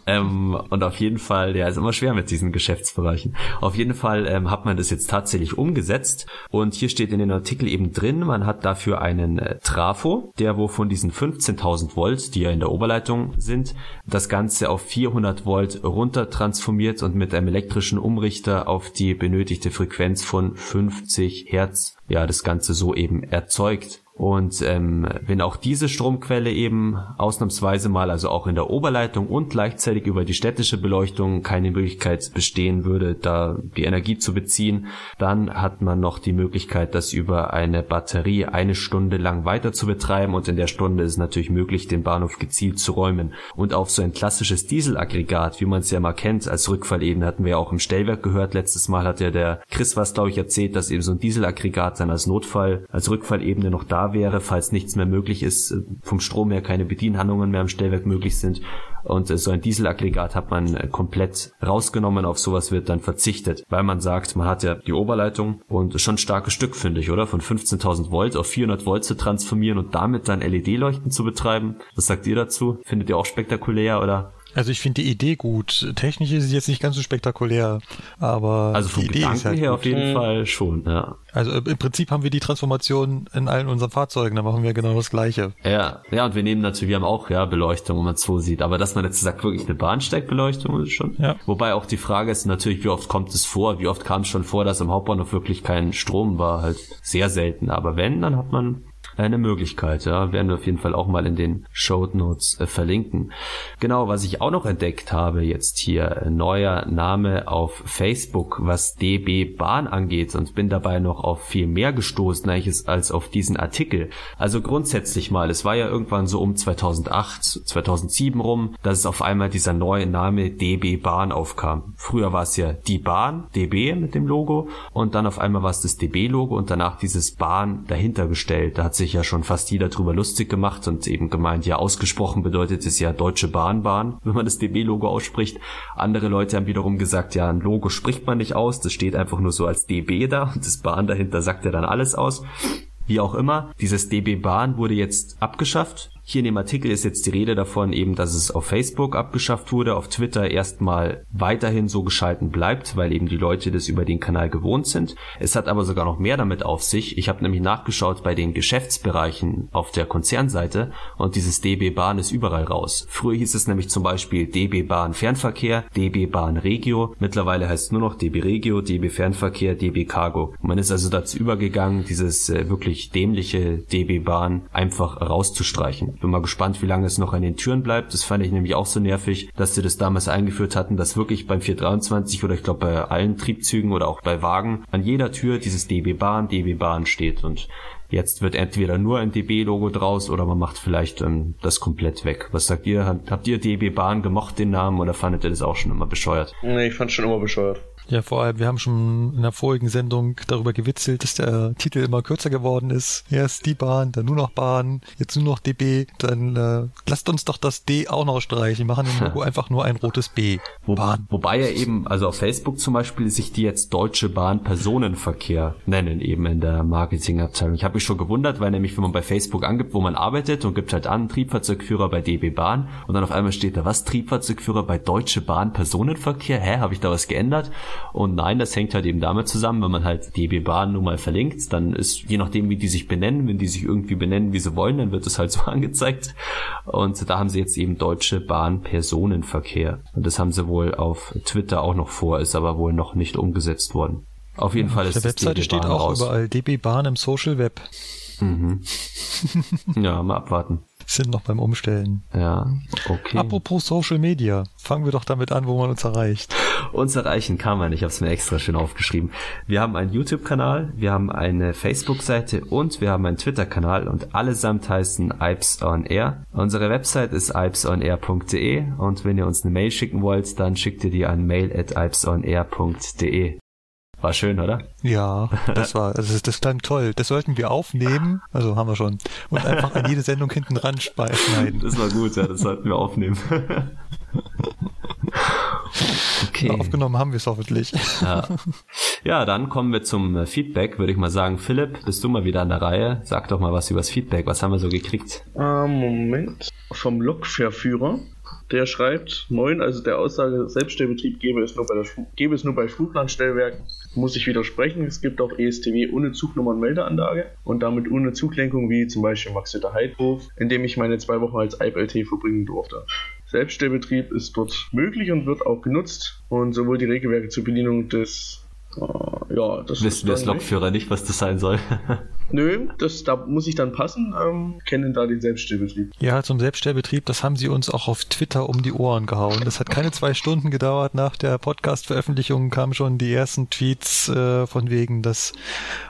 Ähm, und auf jeden Fall, ja, ist immer schwer mit diesen Geschäftsbereichen. Auf jeden Fall ähm, hat man das jetzt tatsächlich umgesetzt und hier steht in den Artikel eben drin, man hat dafür einen äh, Trafo, der wo von diesen 15.000 Volt, die ja in der Oberleitung sind, das Ganze auf 400 Volt runter transformiert und mit einem elektrischen Umrichter auf die benötigte Frequenz von 50 Hertz, ja, das Ganze so eben erzeugt. Und ähm, wenn auch diese Stromquelle eben ausnahmsweise mal, also auch in der Oberleitung und gleichzeitig über die städtische Beleuchtung keine Möglichkeit bestehen würde, da die Energie zu beziehen, dann hat man noch die Möglichkeit, das über eine Batterie eine Stunde lang weiter zu betreiben und in der Stunde ist natürlich möglich, den Bahnhof gezielt zu räumen. Und auf so ein klassisches Dieselaggregat, wie man es ja mal kennt, als Rückfallebene hatten wir ja auch im Stellwerk gehört. Letztes Mal hat ja der Chris was, glaube ich, erzählt, dass eben so ein Dieselaggregat dann als Notfall, als Rückfallebene noch da wäre, falls nichts mehr möglich ist, äh, vom Strom her keine Bedienhandlungen mehr am Stellwerk möglich sind. Und äh, so ein Dieselaggregat hat man äh, komplett rausgenommen, auf sowas wird dann verzichtet, weil man sagt, man hat ja die Oberleitung und schon starkes Stück, finde ich, oder? Von 15.000 Volt auf 400 Volt zu transformieren und damit dann LED-Leuchten zu betreiben. Was sagt ihr dazu? Findet ihr auch spektakulär oder? Also ich finde die Idee gut. Technisch ist sie jetzt nicht ganz so spektakulär, aber also vom die Idee Gedanken ist halt her gut. auf jeden Fall schon, ja. Also im Prinzip haben wir die Transformation in allen unseren Fahrzeugen, da machen wir genau das Gleiche. Ja, ja, und wir nehmen natürlich, wir haben auch ja Beleuchtung, wenn man es so sieht, aber dass man jetzt sagt, wirklich eine Bahnsteigbeleuchtung ist schon. Ja. Wobei auch die Frage ist natürlich, wie oft kommt es vor? Wie oft kam es schon vor, dass im Hauptbahnhof wirklich kein Strom war? Halt sehr selten. Aber wenn, dann hat man eine Möglichkeit, ja, werden wir auf jeden Fall auch mal in den Show Notes äh, verlinken. Genau, was ich auch noch entdeckt habe jetzt hier, äh, neuer Name auf Facebook, was DB Bahn angeht und bin dabei noch auf viel mehr gestoßen als auf diesen Artikel. Also grundsätzlich mal, es war ja irgendwann so um 2008, 2007 rum, dass es auf einmal dieser neue Name DB Bahn aufkam. Früher war es ja die Bahn, DB mit dem Logo und dann auf einmal war es das DB-Logo und danach dieses Bahn dahinter gestellt. Da hat sich ja schon fast jeder drüber lustig gemacht und eben gemeint, ja, ausgesprochen bedeutet es ja Deutsche Bahnbahn, *laughs* wenn man das DB-Logo ausspricht. Andere Leute haben wiederum gesagt, ja, ein Logo spricht man nicht aus, das steht einfach nur so als DB da und das Bahn dahinter sagt ja dann alles aus. Wie auch immer, dieses DB Bahn wurde jetzt abgeschafft. Hier in dem Artikel ist jetzt die Rede davon eben, dass es auf Facebook abgeschafft wurde, auf Twitter erstmal weiterhin so geschalten bleibt, weil eben die Leute das über den Kanal gewohnt sind. Es hat aber sogar noch mehr damit auf sich. Ich habe nämlich nachgeschaut bei den Geschäftsbereichen auf der Konzernseite und dieses DB Bahn ist überall raus. Früher hieß es nämlich zum Beispiel DB Bahn Fernverkehr, DB Bahn Regio. Mittlerweile heißt es nur noch DB Regio, DB Fernverkehr, DB Cargo. Man ist also dazu übergegangen, dieses äh, wirklich dämliche DB Bahn einfach rauszustreichen. Bin mal gespannt, wie lange es noch an den Türen bleibt. Das fand ich nämlich auch so nervig, dass sie das damals eingeführt hatten, dass wirklich beim 423 oder ich glaube bei allen Triebzügen oder auch bei Wagen an jeder Tür dieses DB Bahn, DB Bahn steht und Jetzt wird entweder nur ein DB-Logo draus oder man macht vielleicht ähm, das komplett weg. Was sagt ihr? Habt, ihr DB Bahn gemocht, den Namen, oder fandet ihr das auch schon immer bescheuert? Nee, ich fand schon immer bescheuert. Ja, vor allem, wir haben schon in der vorigen Sendung darüber gewitzelt, dass der Titel immer kürzer geworden ist. Erst die Bahn, dann nur noch Bahn, jetzt nur noch DB. Dann äh, lasst uns doch das D auch noch streichen. Wir machen im Logo *laughs* einfach nur ein rotes B. Wo, Bahn. Wobei ja eben, also auf Facebook zum Beispiel, sich die jetzt Deutsche Bahn Personenverkehr nennen, eben in der Marketingabteilung. Ich habe mich schon gewundert, weil nämlich, wenn man bei Facebook angibt, wo man arbeitet und gibt halt an, Triebfahrzeugführer bei DB Bahn und dann auf einmal steht da, was, Triebfahrzeugführer bei Deutsche Bahn Personenverkehr? Hä, habe ich da was geändert? Und nein, das hängt halt eben damit zusammen, wenn man halt DB Bahn nun mal verlinkt, dann ist, je nachdem, wie die sich benennen, wenn die sich irgendwie benennen, wie sie wollen, dann wird es halt *laughs* so angezeigt. Und da haben sie jetzt eben Deutsche Bahn Personenverkehr. Und das haben sie wohl auf Twitter auch noch vor, ist aber wohl noch nicht umgesetzt worden. Auf jeden Fall Auf ist der das Webseite DB steht auch raus. überall DB Bahn im Social Web. Mhm. *laughs* Ja, mal abwarten. Sind noch beim Umstellen. Ja, okay. Apropos Social Media, fangen wir doch damit an, wo man uns erreicht. Uns erreichen kann man, ich habe es mir extra schön aufgeschrieben. Wir haben einen YouTube-Kanal, wir haben eine Facebook-Seite und wir haben einen Twitter-Kanal und allesamt heißen Ipes on Air. Unsere Website ist ipesonair.de und wenn ihr uns eine Mail schicken wollt, dann schickt ihr die an mail at ipesonair.de. War schön, oder? Ja, das war, also das, das klang toll. Das sollten wir aufnehmen, also haben wir schon, und einfach an jede Sendung hinten ran schneiden. Das war gut, ja, das sollten wir aufnehmen. okay. Aufgenommen haben wir es hoffentlich. Ja. ja, dann kommen wir zum äh, Feedback, würde ich mal sagen. Philipp, bist du mal wieder an der Reihe? Sag doch mal was übers Feedback. Was haben wir so gekriegt? Ähm, Moment. Vom Lokverführer. Der schreibt, moin, also der Aussage, Selbststellbetrieb gäbe es nur bei, der, gäbe es nur bei Flugplanstellwerken, muss ich widersprechen. Es gibt auch ESTW ohne Zugnummer und damit ohne Zuglenkung, wie zum Beispiel Maxeter Heidhof, in dem ich meine zwei Wochen als IPLT verbringen durfte. Selbststellbetrieb ist dort möglich und wird auch genutzt und sowohl die Regelwerke zur Bedienung des, äh, ja, das Wissen wir als. Lokführer nicht, was das sein soll? *laughs* Nö, das, da muss ich dann passen. Ähm, kennen da den Selbststellbetrieb. Ja, zum Selbststellbetrieb, das haben sie uns auch auf Twitter um die Ohren gehauen. Das hat keine zwei Stunden gedauert. Nach der Podcast-Veröffentlichung kamen schon die ersten Tweets äh, von wegen, dass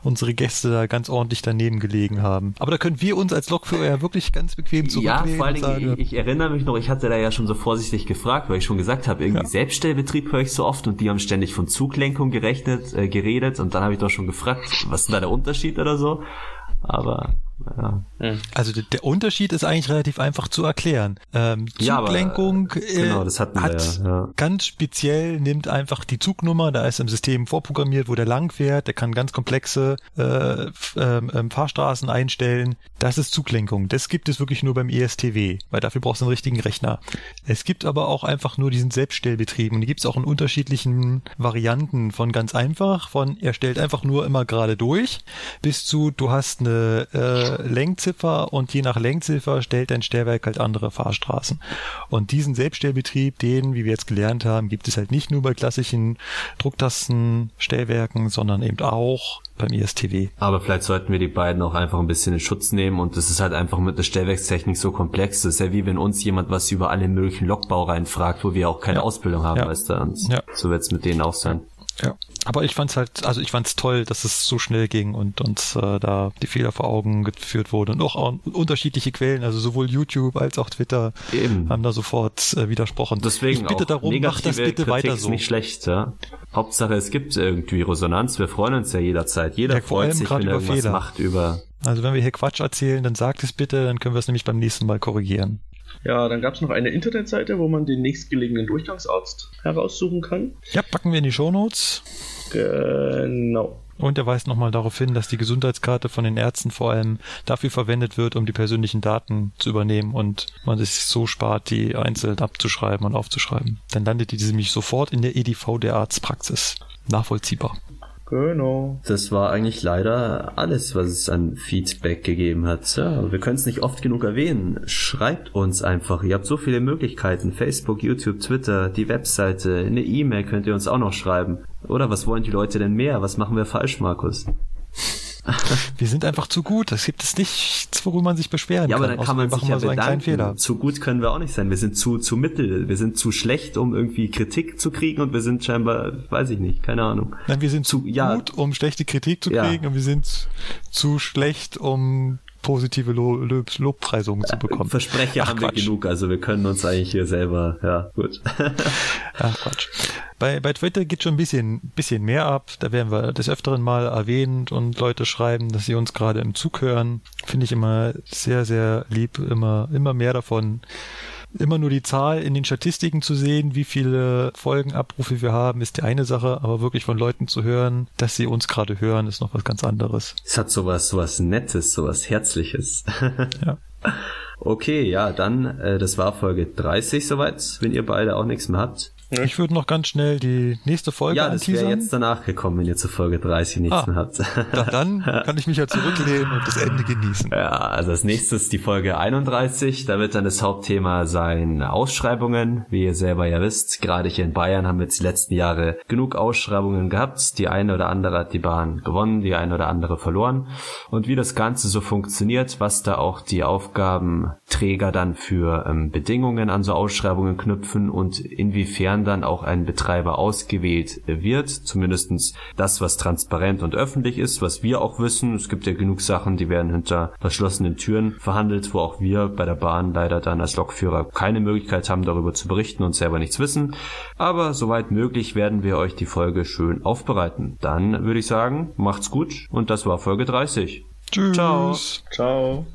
unsere Gäste da ganz ordentlich daneben gelegen haben. Aber da können wir uns als Lokführer ja wirklich ganz bequem zurücklehnen. Ja, vor allen Dingen, ich, ich, erinnere mich noch, ich hatte da ja schon so vorsichtig gefragt, weil ich schon gesagt habe, irgendwie ja. Selbststellbetrieb höre ich so oft und die haben ständig von Zuglenkung gerechnet, äh, geredet und dann habe ich doch schon gefragt, was ist denn da der Unterschied oder so? Aber ja. Also der Unterschied ist eigentlich relativ einfach zu erklären. Ähm, Zuglenkung ja, äh, genau, das hatten hat wir, ja. ganz speziell nimmt einfach die Zugnummer, da ist im System vorprogrammiert, wo der lang fährt, der kann ganz komplexe äh, äh, Fahrstraßen einstellen. Das ist Zuglenkung. Das gibt es wirklich nur beim ESTW, weil dafür brauchst du einen richtigen Rechner. Es gibt aber auch einfach nur diesen Selbststellbetrieb und die gibt es auch in unterschiedlichen Varianten von ganz einfach, von er stellt einfach nur immer gerade durch, bis zu du hast eine äh, Lenkziffer und je nach Lenkziffer stellt ein Stellwerk halt andere Fahrstraßen. Und diesen Selbststellbetrieb, den, wie wir jetzt gelernt haben, gibt es halt nicht nur bei klassischen Drucktastenstellwerken, sondern eben auch beim ISTW. Aber vielleicht sollten wir die beiden auch einfach ein bisschen in Schutz nehmen und das ist halt einfach mit der Stellwerkstechnik so komplex. Das ist ja wie wenn uns jemand was über alle möglichen Lokbau reinfragt, wo wir auch keine ja. Ausbildung haben, ja. weißt du. Und ja. so wird es mit denen auch sein. Ja. Aber ich fand's halt, also ich fand's toll, dass es so schnell ging und uns äh, da die Fehler vor Augen geführt wurden und auch, auch unterschiedliche Quellen, also sowohl YouTube als auch Twitter Eben. haben da sofort äh, widersprochen. Deswegen ich bitte darum, macht das bitte Kritik weiter so. Ist nicht schlecht, ja. Hauptsache es gibt irgendwie Resonanz. Wir freuen uns ja jederzeit. Jeder ja, freut sich, wenn er macht über. Also wenn wir hier Quatsch erzählen, dann sagt es bitte, dann können wir es nämlich beim nächsten Mal korrigieren. Ja, dann gab es noch eine Internetseite, wo man den nächstgelegenen Durchgangsarzt heraussuchen kann. Ja, packen wir in die Shownotes. Genau. Und er weist nochmal darauf hin, dass die Gesundheitskarte von den Ärzten vor allem dafür verwendet wird, um die persönlichen Daten zu übernehmen und man sich so spart, die einzeln abzuschreiben und aufzuschreiben. Dann landet diese nämlich sofort in der EDV der Arztpraxis. Nachvollziehbar. Genau. Das war eigentlich leider alles, was es an Feedback gegeben hat. Ja, wir können es nicht oft genug erwähnen. Schreibt uns einfach. Ihr habt so viele Möglichkeiten. Facebook, YouTube, Twitter, die Webseite, eine E-Mail könnt ihr uns auch noch schreiben. Oder was wollen die Leute denn mehr? Was machen wir falsch, Markus? *laughs* wir sind einfach zu gut. Es gibt es nichts, worüber man sich beschweren ja, kann. Ja, aber dann kann man sich ja so bedanken. Zu gut können wir auch nicht sein. Wir sind zu, zu mittel. Wir sind zu schlecht, um irgendwie Kritik zu kriegen und wir sind scheinbar, weiß ich nicht, keine Ahnung. Nein, wir sind zu ja, gut, um schlechte Kritik zu kriegen ja. und wir sind zu schlecht, um positive Lo Lob Lobpreisungen zu bekommen. Versprecher Ach, haben Quatsch. wir genug, also wir können uns eigentlich hier selber, ja, gut. *laughs* Ach Quatsch. Bei, bei Twitter geht schon ein bisschen, bisschen mehr ab. Da werden wir des Öfteren mal erwähnt und Leute schreiben, dass sie uns gerade im Zug hören. Finde ich immer sehr, sehr lieb, immer, immer mehr davon immer nur die Zahl in den Statistiken zu sehen, wie viele Folgenabrufe wir haben, ist die eine Sache, aber wirklich von Leuten zu hören, dass sie uns gerade hören, ist noch was ganz anderes. Es hat sowas, sowas Nettes, sowas Herzliches. *laughs* ja. Okay, ja, dann, äh, das war Folge 30 soweit, wenn ihr beide auch nichts mehr habt. Ich würde noch ganz schnell die nächste Folge Ja, das wäre jetzt danach gekommen, wenn ihr zu Folge 30 nichts ah, mehr habt. *laughs* Dann kann ich mich ja zurücklehnen und das Ende genießen. Ja, also als nächstes die Folge 31. Da wird dann das Hauptthema sein Ausschreibungen. Wie ihr selber ja wisst, gerade hier in Bayern haben wir jetzt die letzten Jahre genug Ausschreibungen gehabt. Die eine oder andere hat die Bahn gewonnen, die eine oder andere verloren. Und wie das Ganze so funktioniert, was da auch die Aufgabenträger dann für ähm, Bedingungen an so Ausschreibungen knüpfen und inwiefern wann dann auch ein Betreiber ausgewählt wird. Zumindestens das, was transparent und öffentlich ist, was wir auch wissen. Es gibt ja genug Sachen, die werden hinter verschlossenen Türen verhandelt, wo auch wir bei der Bahn leider dann als Lokführer keine Möglichkeit haben, darüber zu berichten und selber nichts wissen. Aber soweit möglich werden wir euch die Folge schön aufbereiten. Dann würde ich sagen, macht's gut und das war Folge 30. Tschüss. Ciao. Ciao.